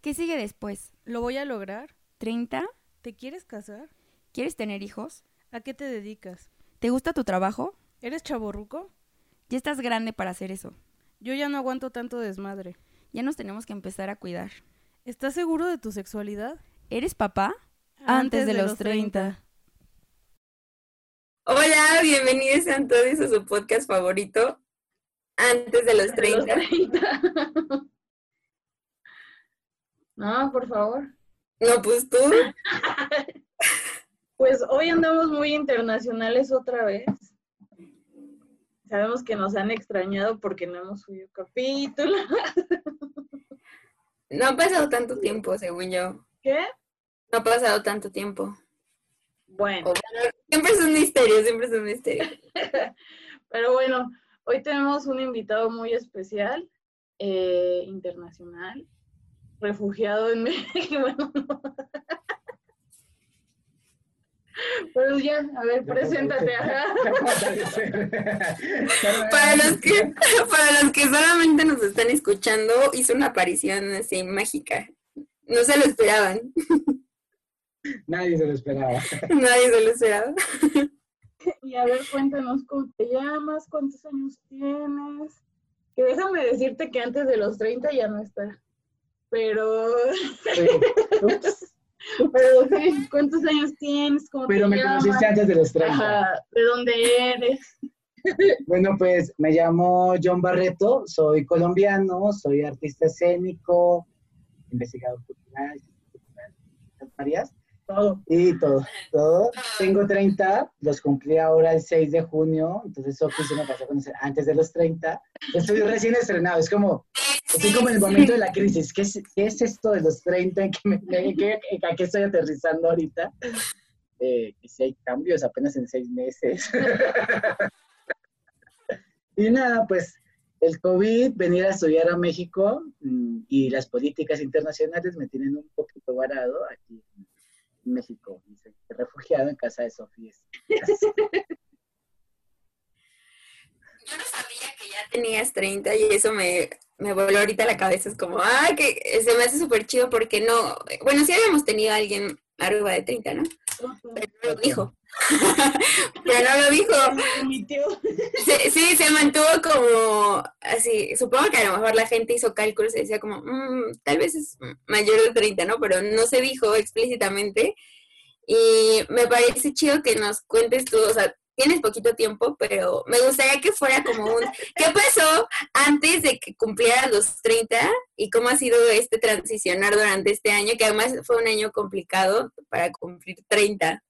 ¿Qué sigue después? ¿Lo voy a lograr? ¿30? ¿Te quieres casar? ¿Quieres tener hijos? ¿A qué te dedicas? ¿Te gusta tu trabajo? ¿Eres chaborruco? Ya estás grande para hacer eso. Yo ya no aguanto tanto desmadre. Ya nos tenemos que empezar a cuidar. ¿Estás seguro de tu sexualidad? ¿Eres papá? Antes, de, los 30. Hola, bienvenidos a todos a su podcast favorito, Antes de los 30. No, por favor. No, pues tú. Pues hoy andamos muy internacionales otra vez. Sabemos que nos han extrañado porque no hemos subido capítulo. No ha pasado tanto tiempo, según yo. ¿Qué? No ha pasado tanto tiempo. Bueno, siempre es un misterio, siempre es un misterio. Pero bueno, hoy tenemos un invitado muy especial, eh, internacional, refugiado en México. Bueno, no. Pero ya, a ver, preséntate. ajá. Para los que, para los que solamente nos están escuchando, hizo una aparición así mágica. No se lo esperaban. Nadie se lo esperaba. Nadie se lo esperaba. Y a ver, cuéntanos cómo te llamas, cuántos años tienes. Que déjame decirte que antes de los 30 ya no está. Pero, pero sí, ¿cuántos años tienes? ¿Cómo Pero te me llamas? conociste antes de los 30. Ajá, ¿de dónde eres? Bueno, pues me llamo John Barreto, soy colombiano, soy artista escénico, investigador cultural, cultural, varias, Todo. y todo, todo. Tengo 30, los cumplí ahora el 6 de junio, entonces eso se me pasó a conocer antes de los 30. Estoy recién estrenado, es como, estoy como en el momento de la crisis. ¿Qué es, qué es esto de los 30? ¿En qué, me- en qué- a qué estoy aterrizando ahorita? Eh, que si hay cambios apenas en seis meses. y nada, pues el COVID, venir a estudiar a México mm, y las políticas internacionales me tienen un poquito varado aquí en México. Soy refugiado en casa de Sofía. Yo no sabía que ya tenías 30 y eso me, me voló ahorita la cabeza. Es como, ah, que se me hace súper chido porque no. Bueno, sí habíamos tenido a alguien arriba de 30, ¿no? Pero no lo dijo. Pero no lo dijo. Sí, sí, se mantuvo como así. Supongo que a lo mejor la gente hizo cálculos y decía como, "Mm, tal vez es mayor de 30, ¿no? Pero no se dijo explícitamente. Y me parece chido que nos cuentes tú, o sea, tienes poquito tiempo, pero me gustaría que fuera como un, ¿qué pasó antes de que cumplieras los 30 y cómo ha sido este transicionar durante este año, que además fue un año complicado para cumplir 30?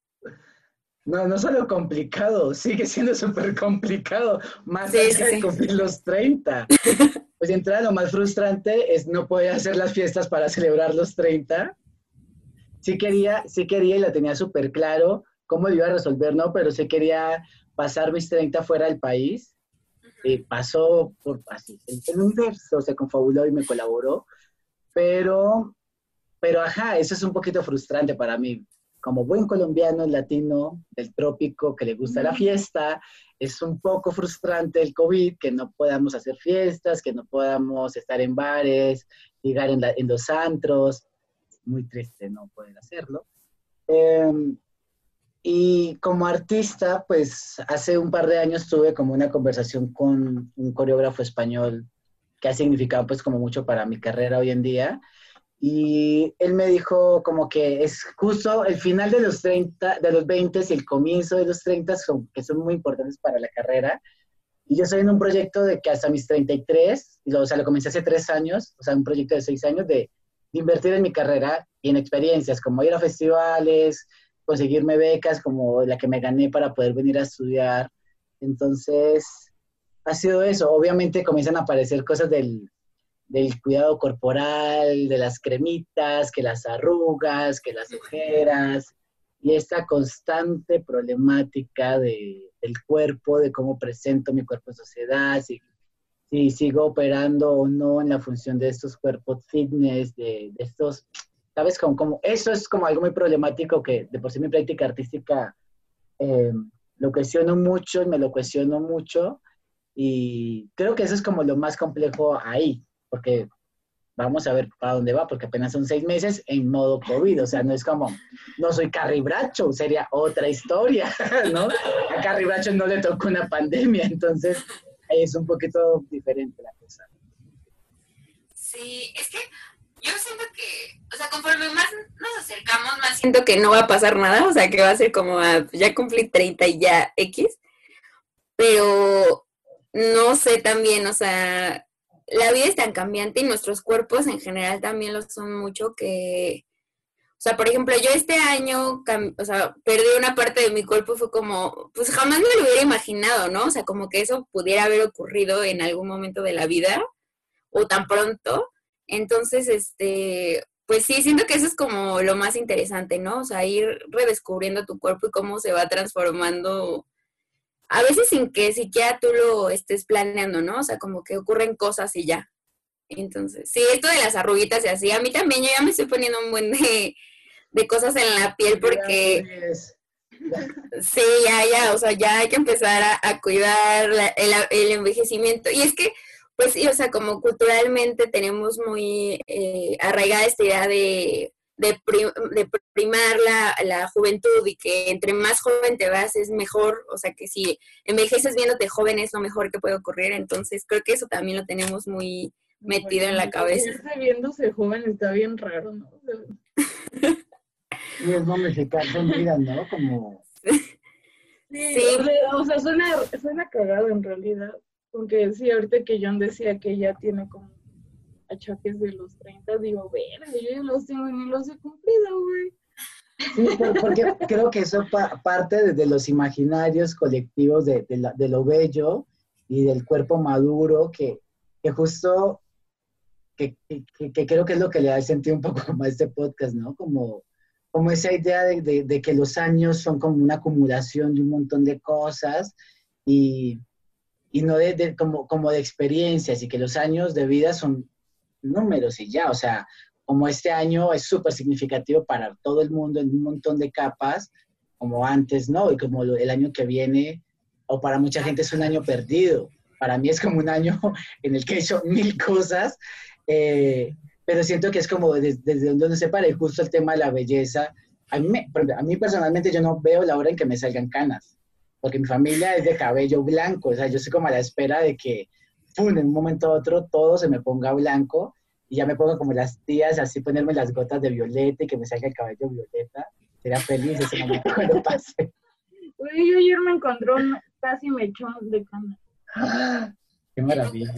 No, no solo complicado, sigue siendo súper complicado, más Sí, allá sí, de cumplir los 30. Pues de entrada lo más frustrante es no poder hacer las fiestas para celebrar los 30. Sí quería, sí quería y la tenía súper claro cómo lo iba a resolver, ¿no? Pero sí quería pasar mis 30 fuera del país. Y pasó por así, el, universo se confabuló y me colaboró. Pero, pero ajá, eso es un poquito frustrante para mí como buen colombiano latino del trópico que le gusta la fiesta, es un poco frustrante el COVID, que no podamos hacer fiestas, que no podamos estar en bares, llegar en, la- en los antros. Es muy triste no poder hacerlo. Em, y como artista, pues hace un par de años tuve como una conversación con un coreógrafo español que ha significado pues como mucho para mi carrera hoy en día. Y él me dijo como que es justo el final de los 30, de los 20 y el comienzo de los 30 son, que son muy importantes para la carrera. Y yo estoy en un proyecto de que hasta mis 33, y lo- o sea, lo comencé hace tres años, o sea, un proyecto de seis años de, de invertir en mi carrera y en experiencias, como ir a festivales, conseguirme becas como la que me gané para poder venir a estudiar. Entonces, ha sido eso. Obviamente comienzan a aparecer cosas del, del cuidado corporal, de las cremitas, que las arrugas, que las ojeras, y esta constante problemática de, del cuerpo, de cómo presento mi cuerpo en sociedad, si, si sigo operando o no en la función de estos cuerpos fitness, de estos, ¿sabes? Como, como, eso es como algo muy problemático que de por sí mi práctica artística eh, lo cuestiono mucho me lo cuestiono mucho, y creo que eso es como lo más complejo ahí, porque vamos a ver para dónde va, porque apenas son seis meses en modo COVID, o sea, no es como, no soy Carrie Bracho, sería otra historia, ¿no? A Carrie Bracho no le tocó una pandemia, entonces es un poquito diferente la cosa. Sí, es que yo siento que, o sea, conforme más nos acercamos, más siento que no va a pasar nada, o sea, que va a ser como, a, ya cumplí 30 y ya X, pero no sé también, o sea, la vida es tan cambiante y nuestros cuerpos en general también lo son mucho que, o sea, por ejemplo, yo este año, o sea, perdí una parte de mi cuerpo fue como, pues jamás me lo hubiera imaginado, ¿no? O sea, como que eso pudiera haber ocurrido en algún momento de la vida o tan pronto. Entonces, este, pues sí, siento que eso es como lo más interesante, ¿no? O sea, ir redescubriendo tu cuerpo y cómo se va transformando a veces sin que siquiera tú lo estés planeando, ¿no? O sea, como que ocurren cosas y ya. Entonces, sí, esto de las arruguitas y así, a mí también yo ya me estoy poniendo un buen de, cosas en la piel porque... Sí, ya, ya, o sea, ya hay que empezar a, cuidar el, el, envejecimiento. Y es que, pues sí, o sea, como culturalmente tenemos muy eh, arraigada esta idea de de, primar la, la, juventud y que entre más joven te vas es mejor, o sea que si envejeces viéndote joven es lo mejor que puede ocurrir, entonces creo que eso también lo tenemos muy metido en la cabeza. viéndose joven está bien raro, ¿no? y es momificarse en vida, ¿no? Como... Sí, O, sea, suena, suena cagado en realidad, porque sí, ahorita que John decía que ya tiene como achaques de los 30, digo, ver, yo ya los tengo ni los he cumplido, güey. Sí, porque creo que eso parte de, los imaginarios colectivos de, de, lo bello y del cuerpo maduro, que, que justo, que, que, creo que es lo que le da sentido un poco más a este podcast, ¿no? Como, como esa idea de, que los años son como una acumulación de un montón de cosas y, y no de, como, como de experiencias, y que los años de vida son números y ya, o sea, como este año es súper significativo para todo el mundo en un montón de capas, como antes, ¿no? Y como el año que viene, o para mucha gente es un año perdido. Para mí es como un año en el que he hecho mil cosas, eh, pero siento que es como desde, donde se para, y justo el tema de la belleza. A mí, a mí personalmente yo no veo la hora en que me salgan canas, porque mi familia es de cabello blanco, o sea, yo estoy como a la espera de que en un momento a otro todo se me ponga blanco y ya me pongo como las tías, así ponerme las gotas de violeta y que me salga el cabello violeta. Sería feliz ese momento cuando pase. Uy, yo ayer me encontré un casi mechón de cana. ¡Ah! ¡Qué maravilla!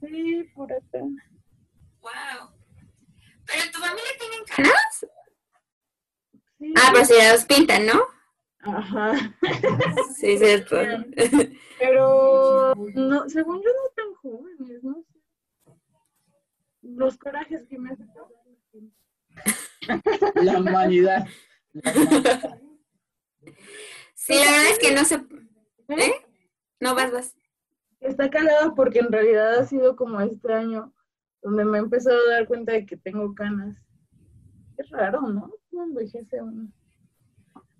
Sí, por acá. ¡Wow! ¿Pero tu familia tiene canas? Ah, pero si las pintan, ¿no? Ajá. Sí, cierto. Pero, no, según yo, no tan jóvenes, no sé. Los corajes que me hacen La humanidad. Sí, la verdad es que no se... ¿Eh? No, vas, vas. Está calado porque en realidad ha sido como este año donde me he empezado a dar cuenta de que tengo canas. Es raro, ¿no? No envejece uno.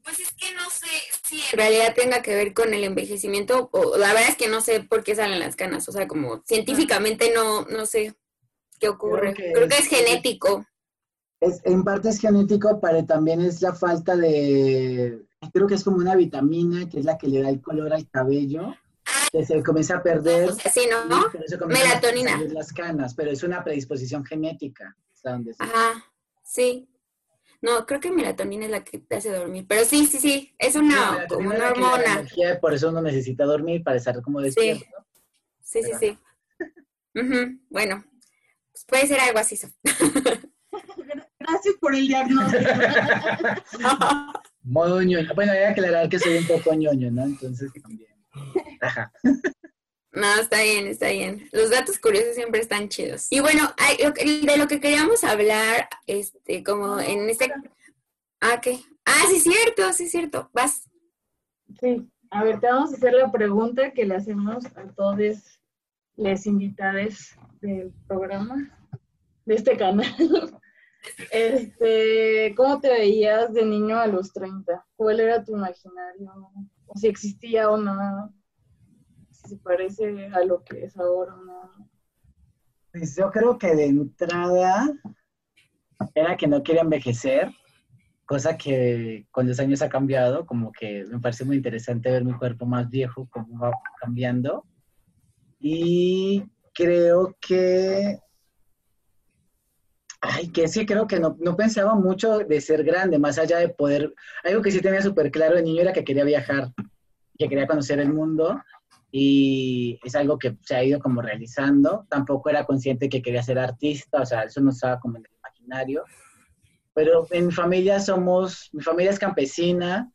Pues es que no sé si en realidad tenga que ver con el envejecimiento, o la verdad es que no sé por qué salen las canas, o sea, como científicamente no, no sé qué ocurre. Creo que, es, genético. Es, en parte es genético, pero también es la falta de, creo que es como una vitamina que es la que le da el color al cabello, que se comienza a perder. Sí, ¿no? Melatonina. las canas, pero es una predisposición genética. Ajá, sí. No, creo que melatonina es la que te hace dormir. Pero sí, sí, sí, es una, como una hormona. por eso uno necesita dormir, para estar como despierto. Sí, sí, sí. Bueno, pues puede ser algo así. Gracias por el diagnóstico. Modo ñoño. Bueno, hay que aclarar que soy un poco ñoño, ¿no? Entonces también. Ajá. No, está bien, está bien. Los datos curiosos siempre están chidos. Y bueno, de lo que queríamos hablar, este, como en este... Ah, ¿qué? Ah, sí, cierto, sí, cierto. Vas. Sí, a ver, te vamos a hacer la pregunta que le hacemos a todos los invitados del programa, de este canal. Este, ¿cómo te veías de niño a los 30? ¿Cuál era tu imaginario? O si existía o no se parece a lo que es ahora, ¿no? Pues yo creo que de entrada era que no quería envejecer, cosa que con los años ha cambiado, como que me parece muy interesante ver mi cuerpo más viejo, cómo va cambiando. Y creo que, ay, que sí, creo que no, no pensaba mucho de ser grande, más allá de poder, algo que sí tenía súper claro de niño era que quería viajar, que quería conocer el mundo y es algo que se ha ido como realizando. Tampoco era consciente que quería ser artista, o sea, eso no estaba como en el imaginario. Pero en mi familia somos, mi familia es campesina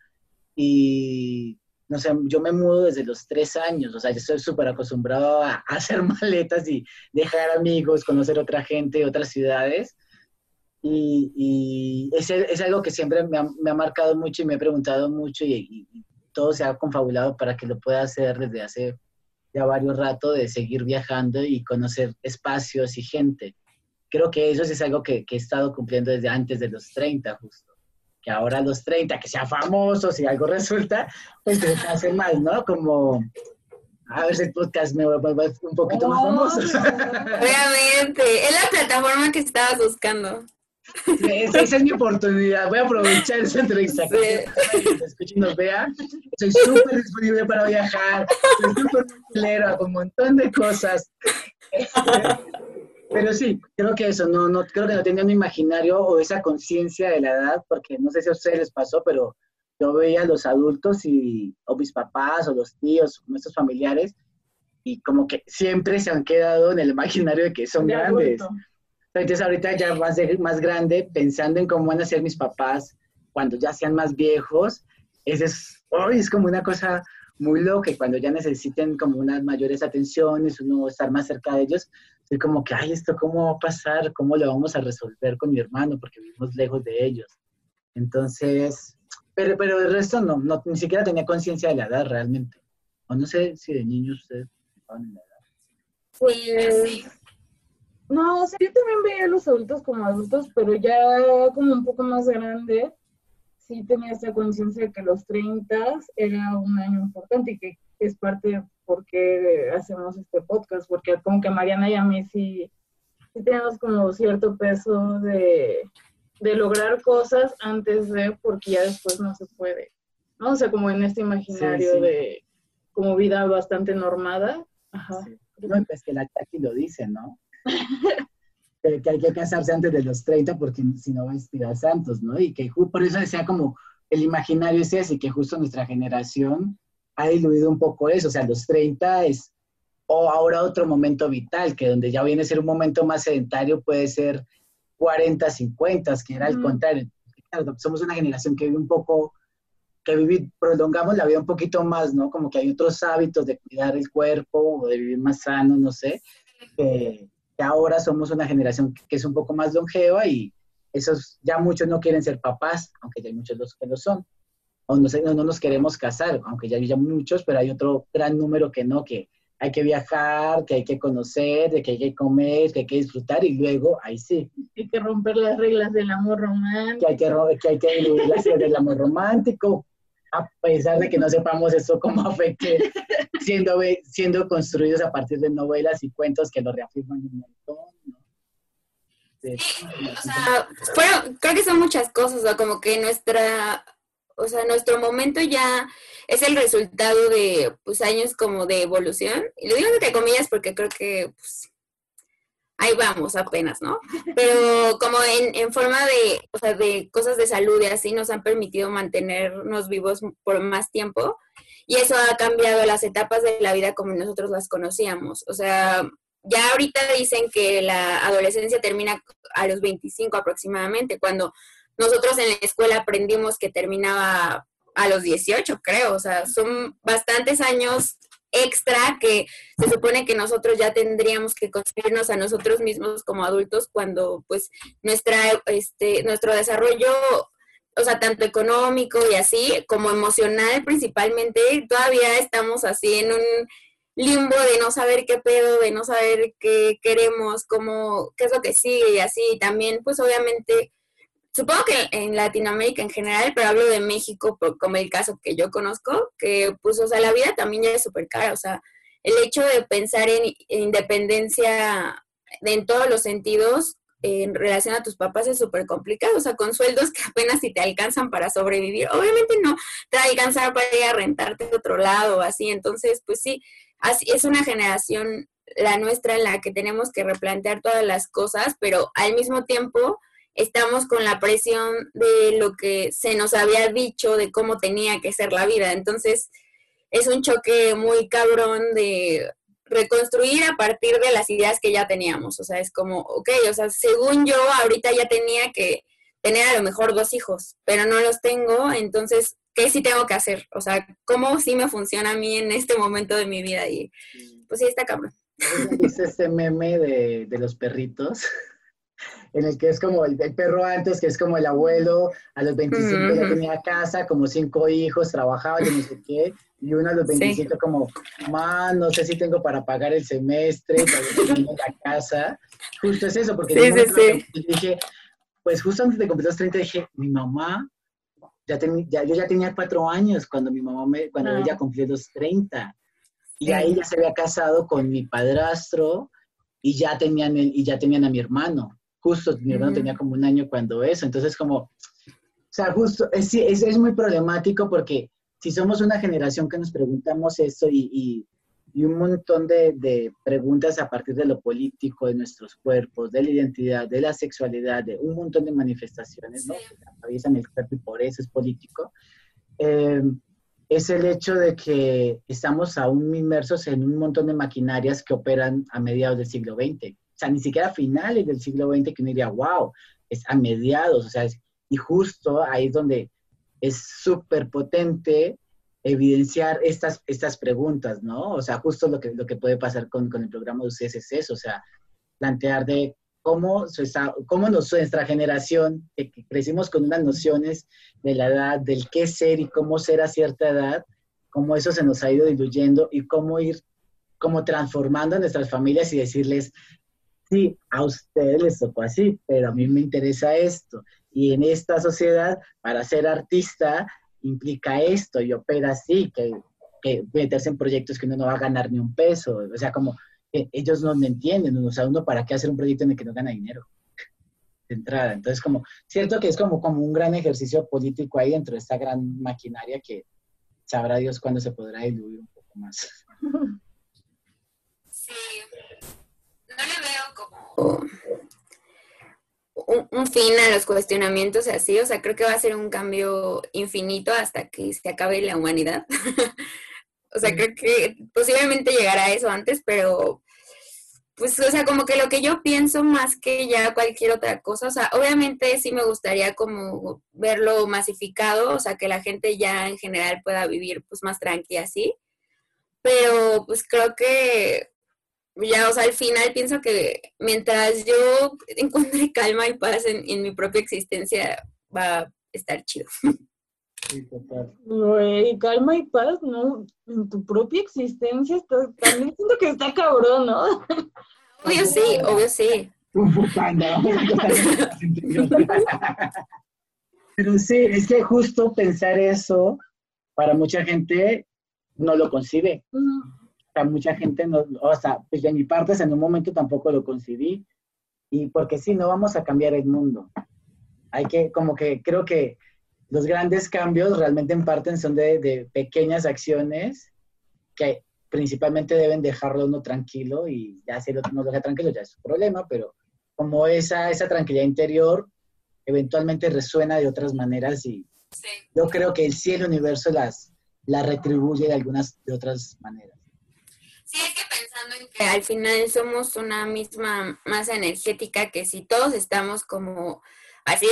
y, no sé, yo me mudo desde los tres años, o sea, yo estoy súper acostumbrado a, hacer maletas y dejar amigos, conocer otra gente, otras ciudades. Y, y es, es, algo que siempre me ha, me ha, marcado mucho y me he preguntado mucho y, y, todo se ha confabulado para que lo pueda hacer desde hace ya varios ratos, de seguir viajando y conocer espacios y gente. Creo que eso es algo que, que, he estado cumpliendo desde antes de los 30, justo. Que ahora a los 30, que sea famoso, si algo resulta, pues te hace mal, ¿no? Como, a ver si el podcast me vuelve un poquito oh, más famoso. Obviamente, es la plataforma que estabas buscando. Esa, esa, es mi oportunidad. Voy a aprovechar esa entrevista. Sí. Que nos escuche y nos vea. Soy súper disponible para viajar. Soy súper culera con un montón de cosas. Pero sí, creo que eso, no, no, creo que no tenía un imaginario o esa conciencia de la edad, porque no sé si a ustedes les pasó, pero yo veía a los adultos y, o mis papás o los tíos, estos familiares, y como que siempre se han quedado en el imaginario de que son de grandes. Adulto. Entonces ahorita ya más, de, más grande, pensando en cómo van a ser mis papás cuando ya sean más viejos, ese es, oh, es como una cosa muy loca, cuando ya necesiten como unas mayores atenciones, uno estar más cerca de ellos, soy como que, ay, ¿esto cómo va a pasar? ¿Cómo lo vamos a resolver con mi hermano? Porque vivimos lejos de ellos. Entonces, pero, pero el resto no, no ni siquiera tenía conciencia de la edad realmente. O no sé si de niños ustedes estaban en la edad. Pues, no, o sea, yo también veía a los adultos como adultos, pero ya como un poco más grande, sí tenía esta conciencia de que los 30 era un año importante y que es parte de por qué hacemos este podcast, porque como que Mariana y a mí sí, sí tenemos como cierto peso de, de lograr cosas antes de, porque ya después no se puede, ¿no? O sea, como en este imaginario sí, sí. de como vida bastante normada. Ajá. No, pues que la lo dice, ¿no? que, que, hay que casarse antes de los 30 porque si no va a inspirar santos, ¿no? Y que por eso decía como el imaginario es ese, que justo nuestra generación ha diluido un poco eso, o sea, los 30 es, o ahora otro momento vital, que donde ya viene a ser un momento más sedentario puede ser 40, 50, que era mm. contrario. Claro, somos una generación que vive un poco, que vive, prolongamos la vida un poquito más, ¿no? Como que hay otros hábitos de cuidar el cuerpo o de vivir más sano, no sé, que ahora somos una generación que es un poco más longeva y esos ya muchos no quieren ser papás, aunque ya hay muchos los que lo son. O no, no, no nos queremos casar, aunque ya hay ya muchos, pero hay otro gran número que no, que hay que viajar, que hay que conocer, de que hay que comer, que hay que disfrutar y luego ahí sí. Hay que romper las reglas del amor romántico. Que hay que, que, hay que las reglas del amor romántico, a pesar de que no sepamos eso cómo afecte, siendo, siendo construidos a partir de novelas y cuentos que lo reafirman un montón, ¿no? Sí, o sea, fueron, creo que son muchas cosas, o como que nuestra, o sea, nuestro momento ya es el resultado de, pues, años como de evolución, y lo digo entre comillas porque creo que, pues, ahí vamos apenas, ¿no? Pero como en, en, forma de, o sea, de cosas de salud y así nos han permitido mantenernos vivos por más tiempo, y eso ha cambiado las etapas de la vida como nosotros las conocíamos, o sea, ya ahorita dicen que la adolescencia termina a los 25 aproximadamente, cuando nosotros en la escuela aprendimos que terminaba a los 18, creo, o sea, son bastantes años extra que se supone que nosotros ya tendríamos que construirnos a nosotros mismos como adultos cuando pues nuestra este nuestro desarrollo o sea, tanto económico y así como emocional principalmente, todavía estamos así en un limbo de no saber qué pedo, de no saber qué queremos, cómo, qué es lo que sigue y así. También, pues obviamente, supongo que en Latinoamérica en general, pero hablo de México por, como el caso que yo conozco, que pues, o sea, la vida también ya es súper cara, o sea, el hecho de pensar en, en independencia en todos los sentidos en relación a tus papás es súper complicado, o sea, con sueldos que apenas si te alcanzan para sobrevivir, obviamente no te va a alcanzar para ir a rentarte de otro lado, así, entonces, pues sí, así, es una generación, la nuestra, en la que tenemos que replantear todas las cosas, pero al mismo tiempo estamos con la presión de lo que se nos había dicho de cómo tenía que ser la vida, entonces es un choque muy cabrón de reconstruir a partir de las ideas que ya teníamos. O sea, es como, ok, o sea, según yo, ahorita ya tenía que tener a lo mejor dos hijos, pero no los tengo, entonces, ¿qué sí tengo que hacer? O sea, ¿cómo sí me funciona a mí en este momento de mi vida? Y pues sí, está cabrón. Es este meme de, de los perritos, en el que es como el, el, perro antes, que es como el abuelo, a los 25 mm -hmm. ya tenía casa, como cinco hijos, trabajaba, y no sé qué, y uno a los 27 sí. como, man, no sé si tengo para pagar el semestre, para la casa. Justo es eso, porque sí, sí, sí. dije, pues justo antes de cumplir los 30 dije, mi mamá, ya, ten, ya yo ya tenía cuatro años cuando mi mamá, me, cuando Ah. ella cumplió los 30. Y ahí ya se había casado con mi padrastro y ya tenían, el, y ya tenían a mi hermano. Justo, mi hermano tenía como un año cuando eso. Entonces, como, o sea, justo, es, es, es muy problemático porque si somos una generación que nos preguntamos esto y, y, y un montón de, de, preguntas a partir de lo político, de nuestros cuerpos, de la identidad, de la sexualidad, de un montón de manifestaciones, ¿no? Sí. Atraviesan el cuerpo y por eso es político. Eh, es el hecho de que estamos aún inmersos en un montón de maquinarias que operan a mediados del siglo XX. Sea, ni siquiera a finales del siglo XX que uno diría, wow, es a mediados, o sea, es, y justo ahí es donde es súper potente evidenciar estas, estas preguntas, ¿no? O sea, justo lo que, lo que puede pasar con, con el programa de ustedes es eso, o sea, plantear de cómo, cómo nuestra generación, que crecimos con unas nociones de la edad, del qué ser y cómo ser a cierta edad, cómo eso se nos ha ido diluyendo y cómo ir como transformando a nuestras familias y decirles, sí, a ustedes les tocó así, pero a mí me interesa esto. Y en esta sociedad, para ser artista, implica esto y opera así, que, que meterse en proyectos que uno no va a ganar ni un peso. O sea, como eh, ellos no me entienden, o sea, uno para qué hacer un proyecto en el que no gana dinero de entrada. Entonces, como, cierto que es como, como un gran ejercicio político ahí dentro de esta gran maquinaria que sabrá Dios cuándo se podrá diluir un poco más. Sí, un, fin a los cuestionamientos así, o sea, creo que va a ser un cambio infinito hasta que se acabe la humanidad. o sea, creo que posiblemente llegará a eso antes, pero pues, o sea, como que lo que yo pienso más que ya cualquier otra cosa, o sea, obviamente sí me gustaría como verlo masificado, o sea, que la gente ya en general pueda vivir pues más tranquila así, pero pues creo que ya, o sea, al final pienso que mientras yo encuentre calma y paz en, en mi propia existencia, va a estar chido. Sí, total. Güey, calma y paz, ¿no? En tu propia existencia está, también siento que está cabrón, ¿no? Obvio sí, obvio sí. Pero sí, es que justo pensar eso, para mucha gente no lo concibe. O sea, mucha gente no, o sea, pues de mi parte en un momento tampoco lo concibí. Y porque sí, no vamos a cambiar el mundo. Hay que, como que creo que los grandes cambios realmente en parte son de, de pequeñas acciones que principalmente deben dejarlo uno tranquilo y ya si el otro no lo deja tranquilo ya es su problema, pero como esa, esa tranquilidad interior eventualmente resuena de otras maneras y sí. yo creo que el cielo universo las, las retribuye de algunas de otras maneras. Sí, es que pensando en que al final somos una misma masa energética que si todos estamos como así,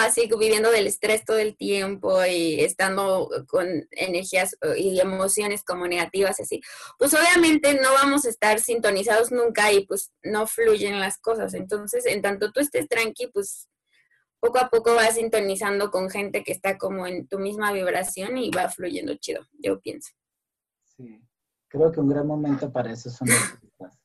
así viviendo del estrés todo el tiempo y estando con energías y emociones como negativas así, pues obviamente no vamos a estar sintonizados nunca y pues no fluyen las cosas. Entonces, en tanto tú estés tranqui, pues poco a poco vas sintonizando con gente que está como en tu misma vibración y va fluyendo chido, yo pienso. Sí, creo que un gran momento para eso son las fiestas.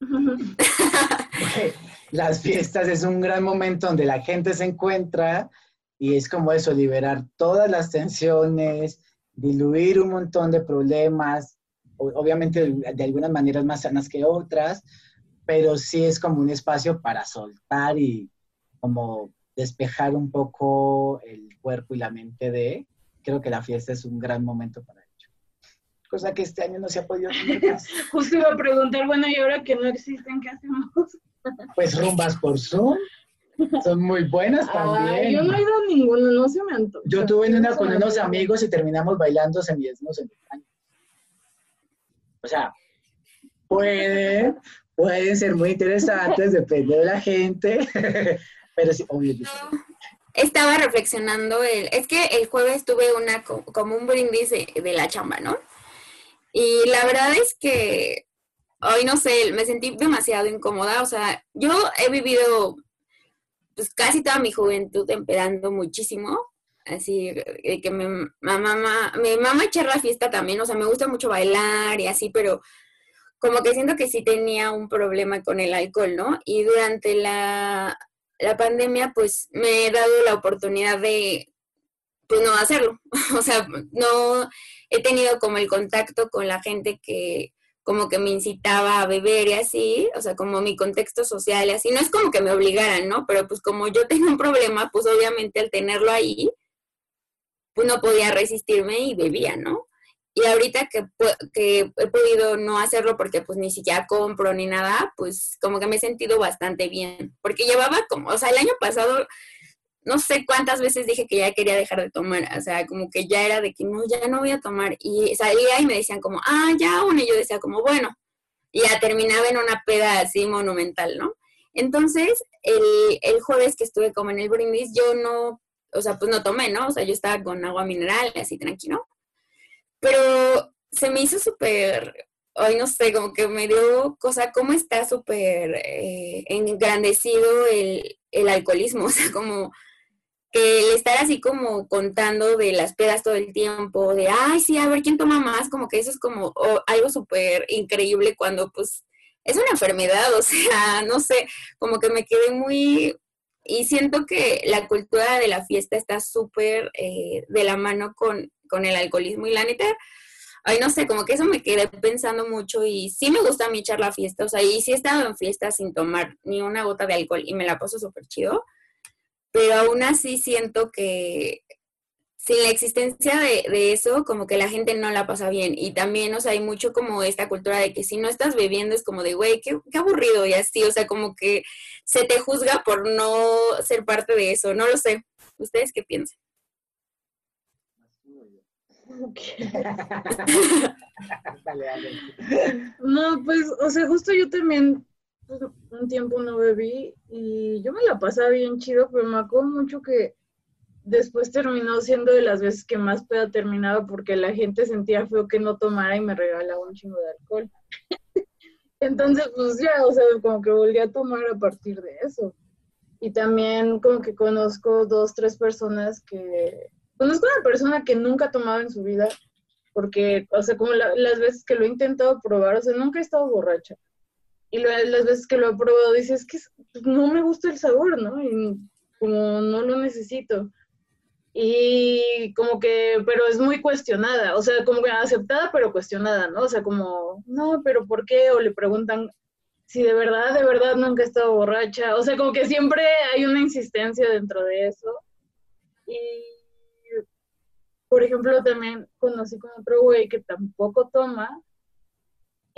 las fiestas es un gran momento donde la gente se encuentra y es como eso, liberar todas las tensiones, diluir un montón de problemas, obviamente de algunas maneras más sanas que otras, pero sí es como un espacio para soltar y como despejar un poco el cuerpo y la mente de, creo que la fiesta es un gran momento para ello. Cosa que este año no se ha podido tener. Justo iba a preguntar, bueno, y ahora que no existen, ¿qué hacemos? Pues rumbas por Zoom, son muy buenas Ay, también. yo no he ido a ninguno, no se me antoja. Yo tuve una No con unos amigos y terminamos bailando semidesnudos en el baño. O sea, puede, pueden ser muy interesantes, depende de la gente, pero sí, diferente. Estaba reflexionando, el, es que el jueves tuve una co- como un brindis de, de la chamba, ¿no? Y la verdad es que hoy no sé, me sentí demasiado incómoda, o sea, yo he vivido pues casi toda mi juventud empedando muchísimo, así que me mamá, me mama echar la fiesta también, o sea, me gusta mucho bailar y así, pero como que siento que sí tenía un problema con el alcohol, ¿no? Y durante la, la pandemia, pues me he dado la oportunidad de, pues no hacerlo. o sea, no he tenido como el contacto con la gente que como que me incitaba a beber y así, o sea, como mi contexto social y así. No es como que me obligaran, ¿no? Pero pues como yo tenía un problema, pues obviamente al tenerlo ahí, pues no podía resistirme y bebía, ¿no? Y ahorita que, que he podido no hacerlo porque pues ni siquiera compro ni nada, pues como que me he sentido bastante bien. Porque llevaba como, o sea, el año pasado, no sé cuántas veces dije que ya quería dejar de tomar. O sea, como que ya era de que no, ya no voy a tomar. Y salía y me decían como, ah, ya una. Y yo decía como, bueno. Y ya terminaba en una peda así monumental, ¿no? Entonces, el, el jueves que estuve como en el brindis, yo no, o sea, pues no tomé, ¿no? O sea, yo estaba con agua mineral, así tranquilo pero se me hizo súper, hoy no sé, como que me dio cosa, cómo está súper eh, engrandecido el, el alcoholismo, o sea, como el estar así como contando de las pedas todo el tiempo, de, ay, sí, a ver quién toma más, como que eso es como oh, algo súper increíble cuando pues es una enfermedad, o sea, no sé, como que me quedé muy... Y siento que la cultura de la fiesta está súper eh, de la mano con, con el alcoholismo y la neta, ay, no sé, como que eso me quedé pensando mucho y sí me gusta a mí echar la fiesta, o sea, y sí he estado en fiestas sin tomar ni una gota de alcohol y me la paso súper chido, pero aún así siento que sin la existencia de, de eso, como que la gente no la pasa bien. Y también, o sea, hay mucho como esta cultura de que si no estás bebiendo es como de, güey, qué, qué aburrido y así, o sea, como que se te juzga por no ser parte de eso, no lo sé. ¿Ustedes qué piensan? Dale, dale. No, pues, o sea, justo yo también un tiempo no bebí y yo me la pasaba bien chido, pero me acuerdo mucho que después terminó siendo de las veces que más peda terminaba porque la gente sentía feo que no tomara y me regalaba un chingo de alcohol. Entonces, pues ya, o sea, como que volví a tomar a partir de eso. Y también como que conozco dos, tres personas que... Conozco una persona que nunca tomaba en su vida porque, o sea, como la- las veces que lo he intentado probar, o sea, nunca he estado borracha. Y las veces que lo he probado, dices que es- pues, no me gusta el sabor, ¿no? Y como no lo necesito. Y como que, pero es muy cuestionada, o sea, como que aceptada, pero cuestionada, ¿no? O sea, como, no, pero ¿por qué? O le preguntan si de verdad, de verdad nunca he estado borracha. O sea, como que siempre hay una insistencia dentro de eso. Y, por ejemplo, también conocí con otro güey que tampoco toma.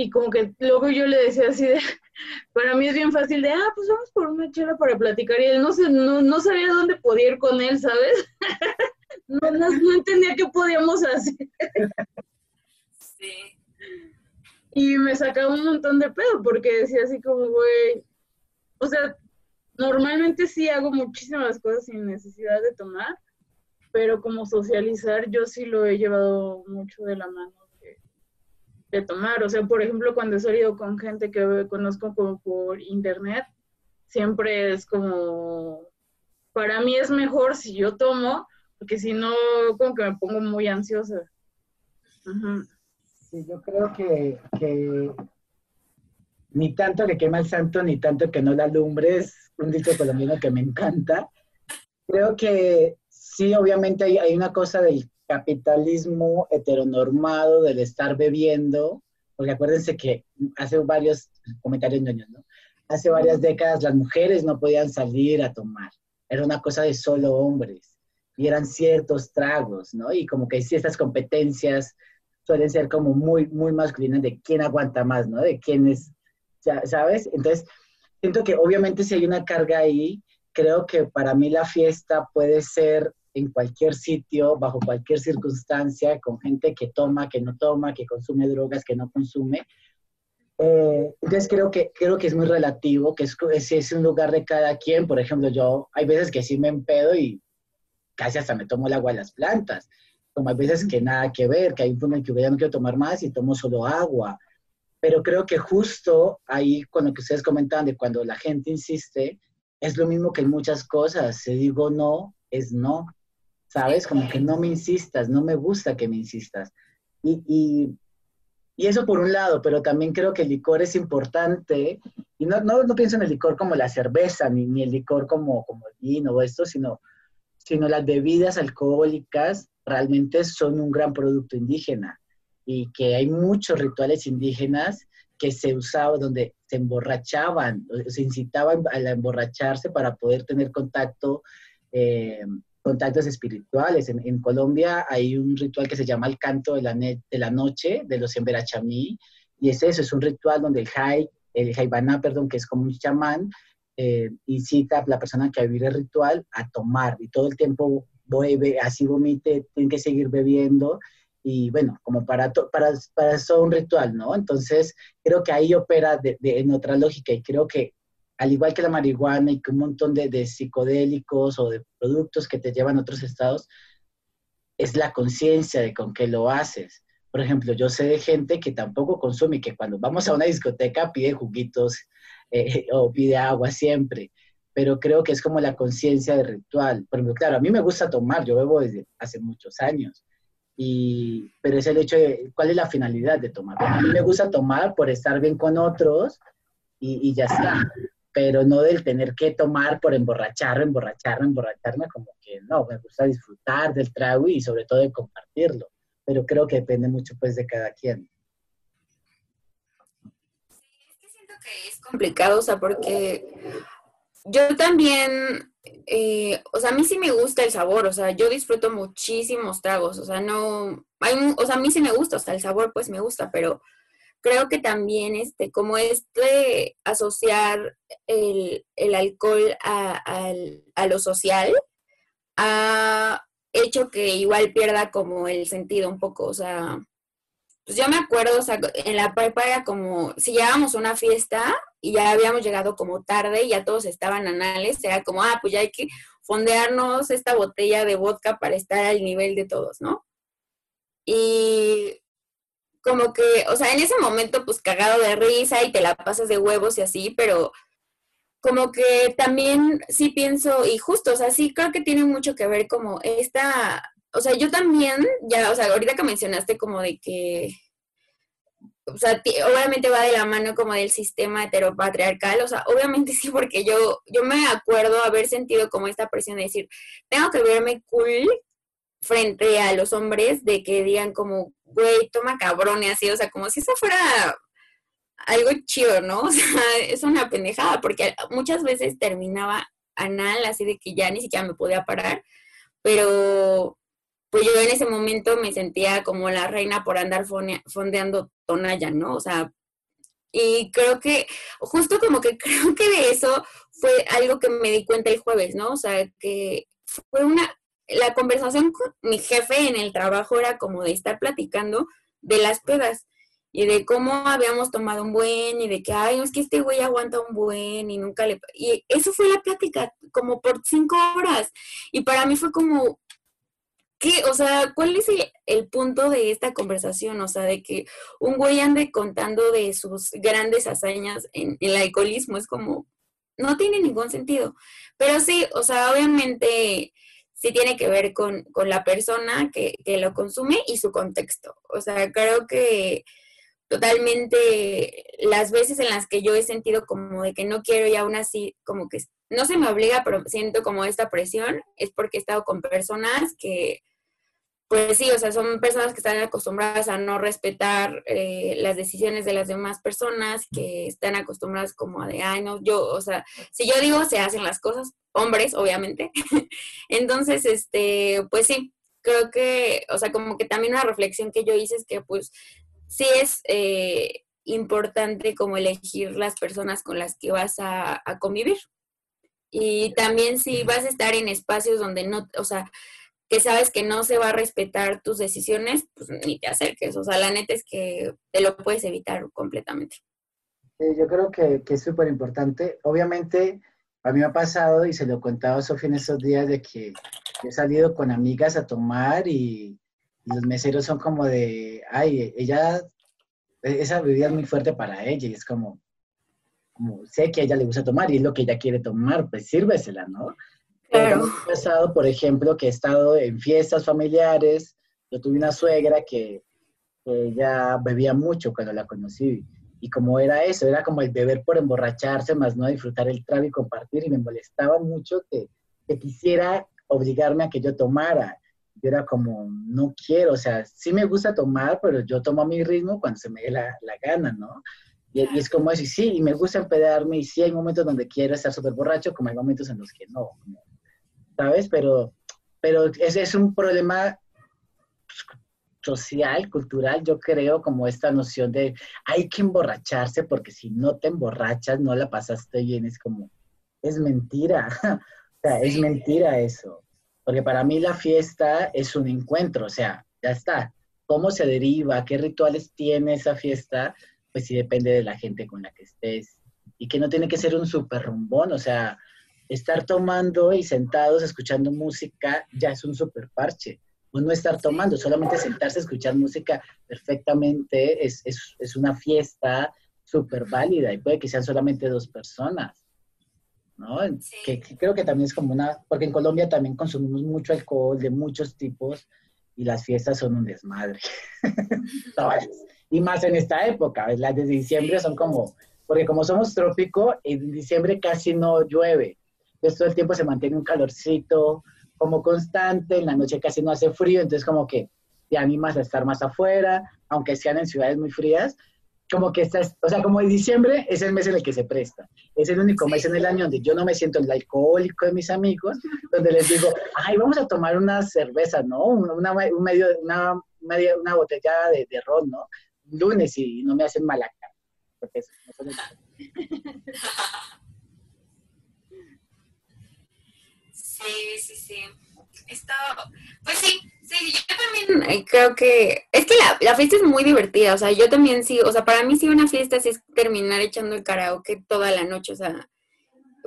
Y como que luego yo le decía así de, para mí es bien fácil de, ah, pues vamos por una chela para platicar. Y él no, sé, no, no sabía dónde podía ir con él, ¿sabes? no, no, no entendía qué podíamos hacer. Sí. Y me sacaba un montón de pedo porque decía así como, güey, o sea, normalmente sí hago muchísimas cosas sin necesidad de tomar, pero como socializar yo sí lo he llevado mucho de la mano de, tomar. O sea, por ejemplo, cuando he salido con gente que conozco como por internet, siempre es como, para mí es mejor si yo tomo, porque si no, como que me pongo muy ansiosa. Sí, yo creo que, que ni tanto que quema el santo, ni tanto que no la lumbre, es un dicho colombiano que me encanta. Creo que sí, obviamente hay una cosa del capitalismo heteronormado, del estar bebiendo, porque acuérdense que hace varios comentarios ñoños, ¿no? Hace varias décadas las mujeres no podían salir a tomar, era una cosa de solo hombres, y eran ciertos tragos, ¿no? Y como que sí, estas competencias suelen ser como muy, muy masculinas de quién aguanta más, ¿no? De quién es, ya- ¿sabes? Entonces, siento que obviamente si hay una carga ahí, creo que para mí la fiesta puede ser en cualquier sitio, bajo cualquier circunstancia, con gente que toma, que no toma, que consume drogas, que no consume. Eh, entonces creo que, creo que es muy relativo, que es, es, un lugar de cada quien. Por ejemplo, yo hay veces que sí me empedo y casi hasta me tomo el agua de las plantas. Como hay veces que nada que ver, que hay un punto en que ya no quiero tomar más y tomo solo agua. Pero creo que justo ahí, con lo que ustedes comentaban de cuando la gente insiste, es lo mismo que en muchas cosas. Si digo no, es no. ¿Sabes? Como que no me insistas, no me gusta que me insistas. Y, y, y eso por un lado, pero también creo que el licor es importante. Y no, no, no pienso en el licor como la cerveza, ni, ni el licor como, como el vino o esto, sino, sino las bebidas alcohólicas realmente son un gran producto indígena y que hay muchos rituales indígenas que se usaban, donde se emborrachaban, se incitaban a emborracharse para poder tener contacto, eh, contactos espirituales. En, Colombia hay un ritual que se llama el canto de la, de la noche de los Emberachamí, y es eso, es un ritual donde el Jai, el Jaibaná, perdón, que es como un chamán, eh, incita a la persona que va a vivir el ritual a tomar, y todo el tiempo bebe, así vomite, tiene que seguir bebiendo, y bueno, como para, para, para eso un ritual, ¿no? Entonces, creo que ahí opera de, de, en otra lógica y creo que al igual que la marihuana y que un montón de, psicodélicos o de productos que te llevan a otros estados, es la conciencia de con qué lo haces. Por ejemplo, yo sé de gente que tampoco consume y que cuando vamos a una discoteca pide juguitos eh, o pide agua siempre, pero creo que es como la conciencia de ritual. Por ejemplo, claro, a mí me gusta tomar, yo bebo desde hace muchos años, y, pero es el hecho de cuál es la finalidad de tomar. A mí me gusta tomar por estar bien con otros y ya está, pero no del tener que tomar por emborracharme, emborracharme, emborracharme, como que no, me gusta disfrutar del trago y sobre todo de compartirlo, pero creo que depende mucho pues de cada quien. Que es complicado, o sea, porque yo también, eh, o sea, a mí sí me gusta el sabor, o sea, yo disfruto muchísimos tragos, o sea, no, hay, o sea, a mí sí me gusta, o sea, el sabor pues me gusta, pero creo que también, este, como este, asociar el, el alcohol a, a, lo social, ha hecho que igual pierda como el sentido un poco, o sea, pues yo me acuerdo, o sea, en la prepa era como, si llegábamos a una fiesta y ya habíamos llegado como tarde y ya todos estaban anales, era como, ah, pues ya hay que fondearnos esta botella de vodka para estar al nivel de todos, ¿no? Y como que, o sea, en ese momento pues cagado de risa y te la pasas de huevos y así, pero como que también sí pienso, y justo, o sea, sí creo que tiene mucho que ver como esta, o sea, yo también, ya, o sea, ahorita que mencionaste como de que, o sea, obviamente va de la mano como del sistema heteropatriarcal, o sea, obviamente sí, porque yo, yo me acuerdo haber sentido como esta presión de decir, tengo que verme cool frente a los hombres de que digan como, güey, toma cabrón y así, o sea, como si eso fuera algo chido, ¿no? O sea, es una pendejada, porque muchas veces terminaba anal, así de que ya ni siquiera me podía parar, pero pues yo en ese momento me sentía como la reina por andar fondeando tonalla, ¿no? O sea, y creo que, justo como que creo que de eso fue algo que me di cuenta el jueves, ¿no? O sea, que fue una, la conversación con mi jefe en el trabajo era como de estar platicando de las pedas y de cómo habíamos tomado un buen y de que, ay, es que este güey aguanta un buen y nunca le... Y eso fue la plática como por cinco horas. Y para mí fue como, ¿qué? O sea, ¿cuál es el, punto de esta conversación? O sea, de que un güey ande contando de sus grandes hazañas en, en el alcoholismo. Es como, no tiene ningún sentido. Pero sí, o sea, obviamente sí tiene que ver con, con la persona que, que, lo consume y su contexto. O sea, creo que totalmente las veces en las que yo he sentido como de que no quiero y aún así como que no se me obliga, pero siento como esta presión, es porque he estado con personas que pues sí, o sea, son personas que están acostumbradas a no respetar eh, las decisiones de las demás personas, que están acostumbradas como a de, ay, no, yo, o sea, si yo digo, se hacen las cosas, hombres, obviamente. Entonces, este, pues sí, creo que, o sea, como que también una reflexión que yo hice es que, pues, sí es eh, importante como elegir las personas con las que vas a, a convivir. Y también si vas a estar en espacios donde no, o sea, que sabes que no se va a respetar tus decisiones, pues ni te acerques. O sea, la neta es que te lo puedes evitar completamente. Eh, yo creo que, es súper importante. Obviamente, a mí me ha pasado y se lo contaba a Sofía en estos días de que he salido con amigas a tomar y, los meseros son como de, ay, ella, esa bebida es muy fuerte para ella y es como, como sé que a ella le gusta tomar y es lo que ella quiere tomar, pues sírvesela, ¿no? Claro. Me ha pasado, por ejemplo, que he estado en fiestas familiares. Yo tuve una suegra que, ella bebía mucho cuando la conocí. Y como era eso, era como el beber por emborracharse, más no disfrutar el trago y compartir. Y me molestaba mucho que, que quisiera obligarme a que yo tomara. Yo era como, no quiero, o sea, sí me gusta tomar, pero yo tomo a mi ritmo cuando se me dé la, la gana, ¿no? Y, y, es como eso, y sí, y me gusta empedarme, y sí hay momentos donde quiero estar súper borracho, como hay momentos en los que no, ¿sabes? Pero, pero ese es un problema social, cultural, yo creo, como esta noción de hay que emborracharse porque si no te emborrachas no la pasaste bien, es como, es mentira, o sea, es mentira eso, porque para mí la fiesta es un encuentro, o sea, ya está, cómo se deriva, qué rituales tiene esa fiesta, pues sí depende de la gente con la que estés, y que no tiene que ser un súper rumbón, o sea, estar tomando y sentados escuchando música ya es un super parche. O no estar tomando, solamente sentarse a escuchar música perfectamente es, es, es una fiesta súper válida y puede que sean solamente dos personas. ¿no? Sí. Que, que, creo que también es como una, porque en Colombia también consumimos mucho alcohol de muchos tipos y las fiestas son un desmadre. Todas. Y más en esta época, las de diciembre son como, porque como somos trópico, en diciembre casi no llueve. Entonces todo el tiempo se mantiene un calorcito como constante, en la noche casi no hace frío, entonces como que te animas a estar más afuera, aunque sean en ciudades muy frías, como que estás, o sea, como en diciembre es el mes en el que se presta, es el único mes en el año donde yo no me siento el alcohólico de mis amigos, donde les digo, ay, vamos a tomar una cerveza, ¿no? Una, un medio, una, media, una botella de, de ron, ¿no? Lunes y no me hacen mala cara, porque eso, eso Sí, sí, sí. Esto, pues sí, sí, yo también eh, creo que, es que la, la, fiesta es muy divertida, o sea, yo también sí, o sea, para mí sí una fiesta sí es terminar echando el karaoke toda la noche, o sea,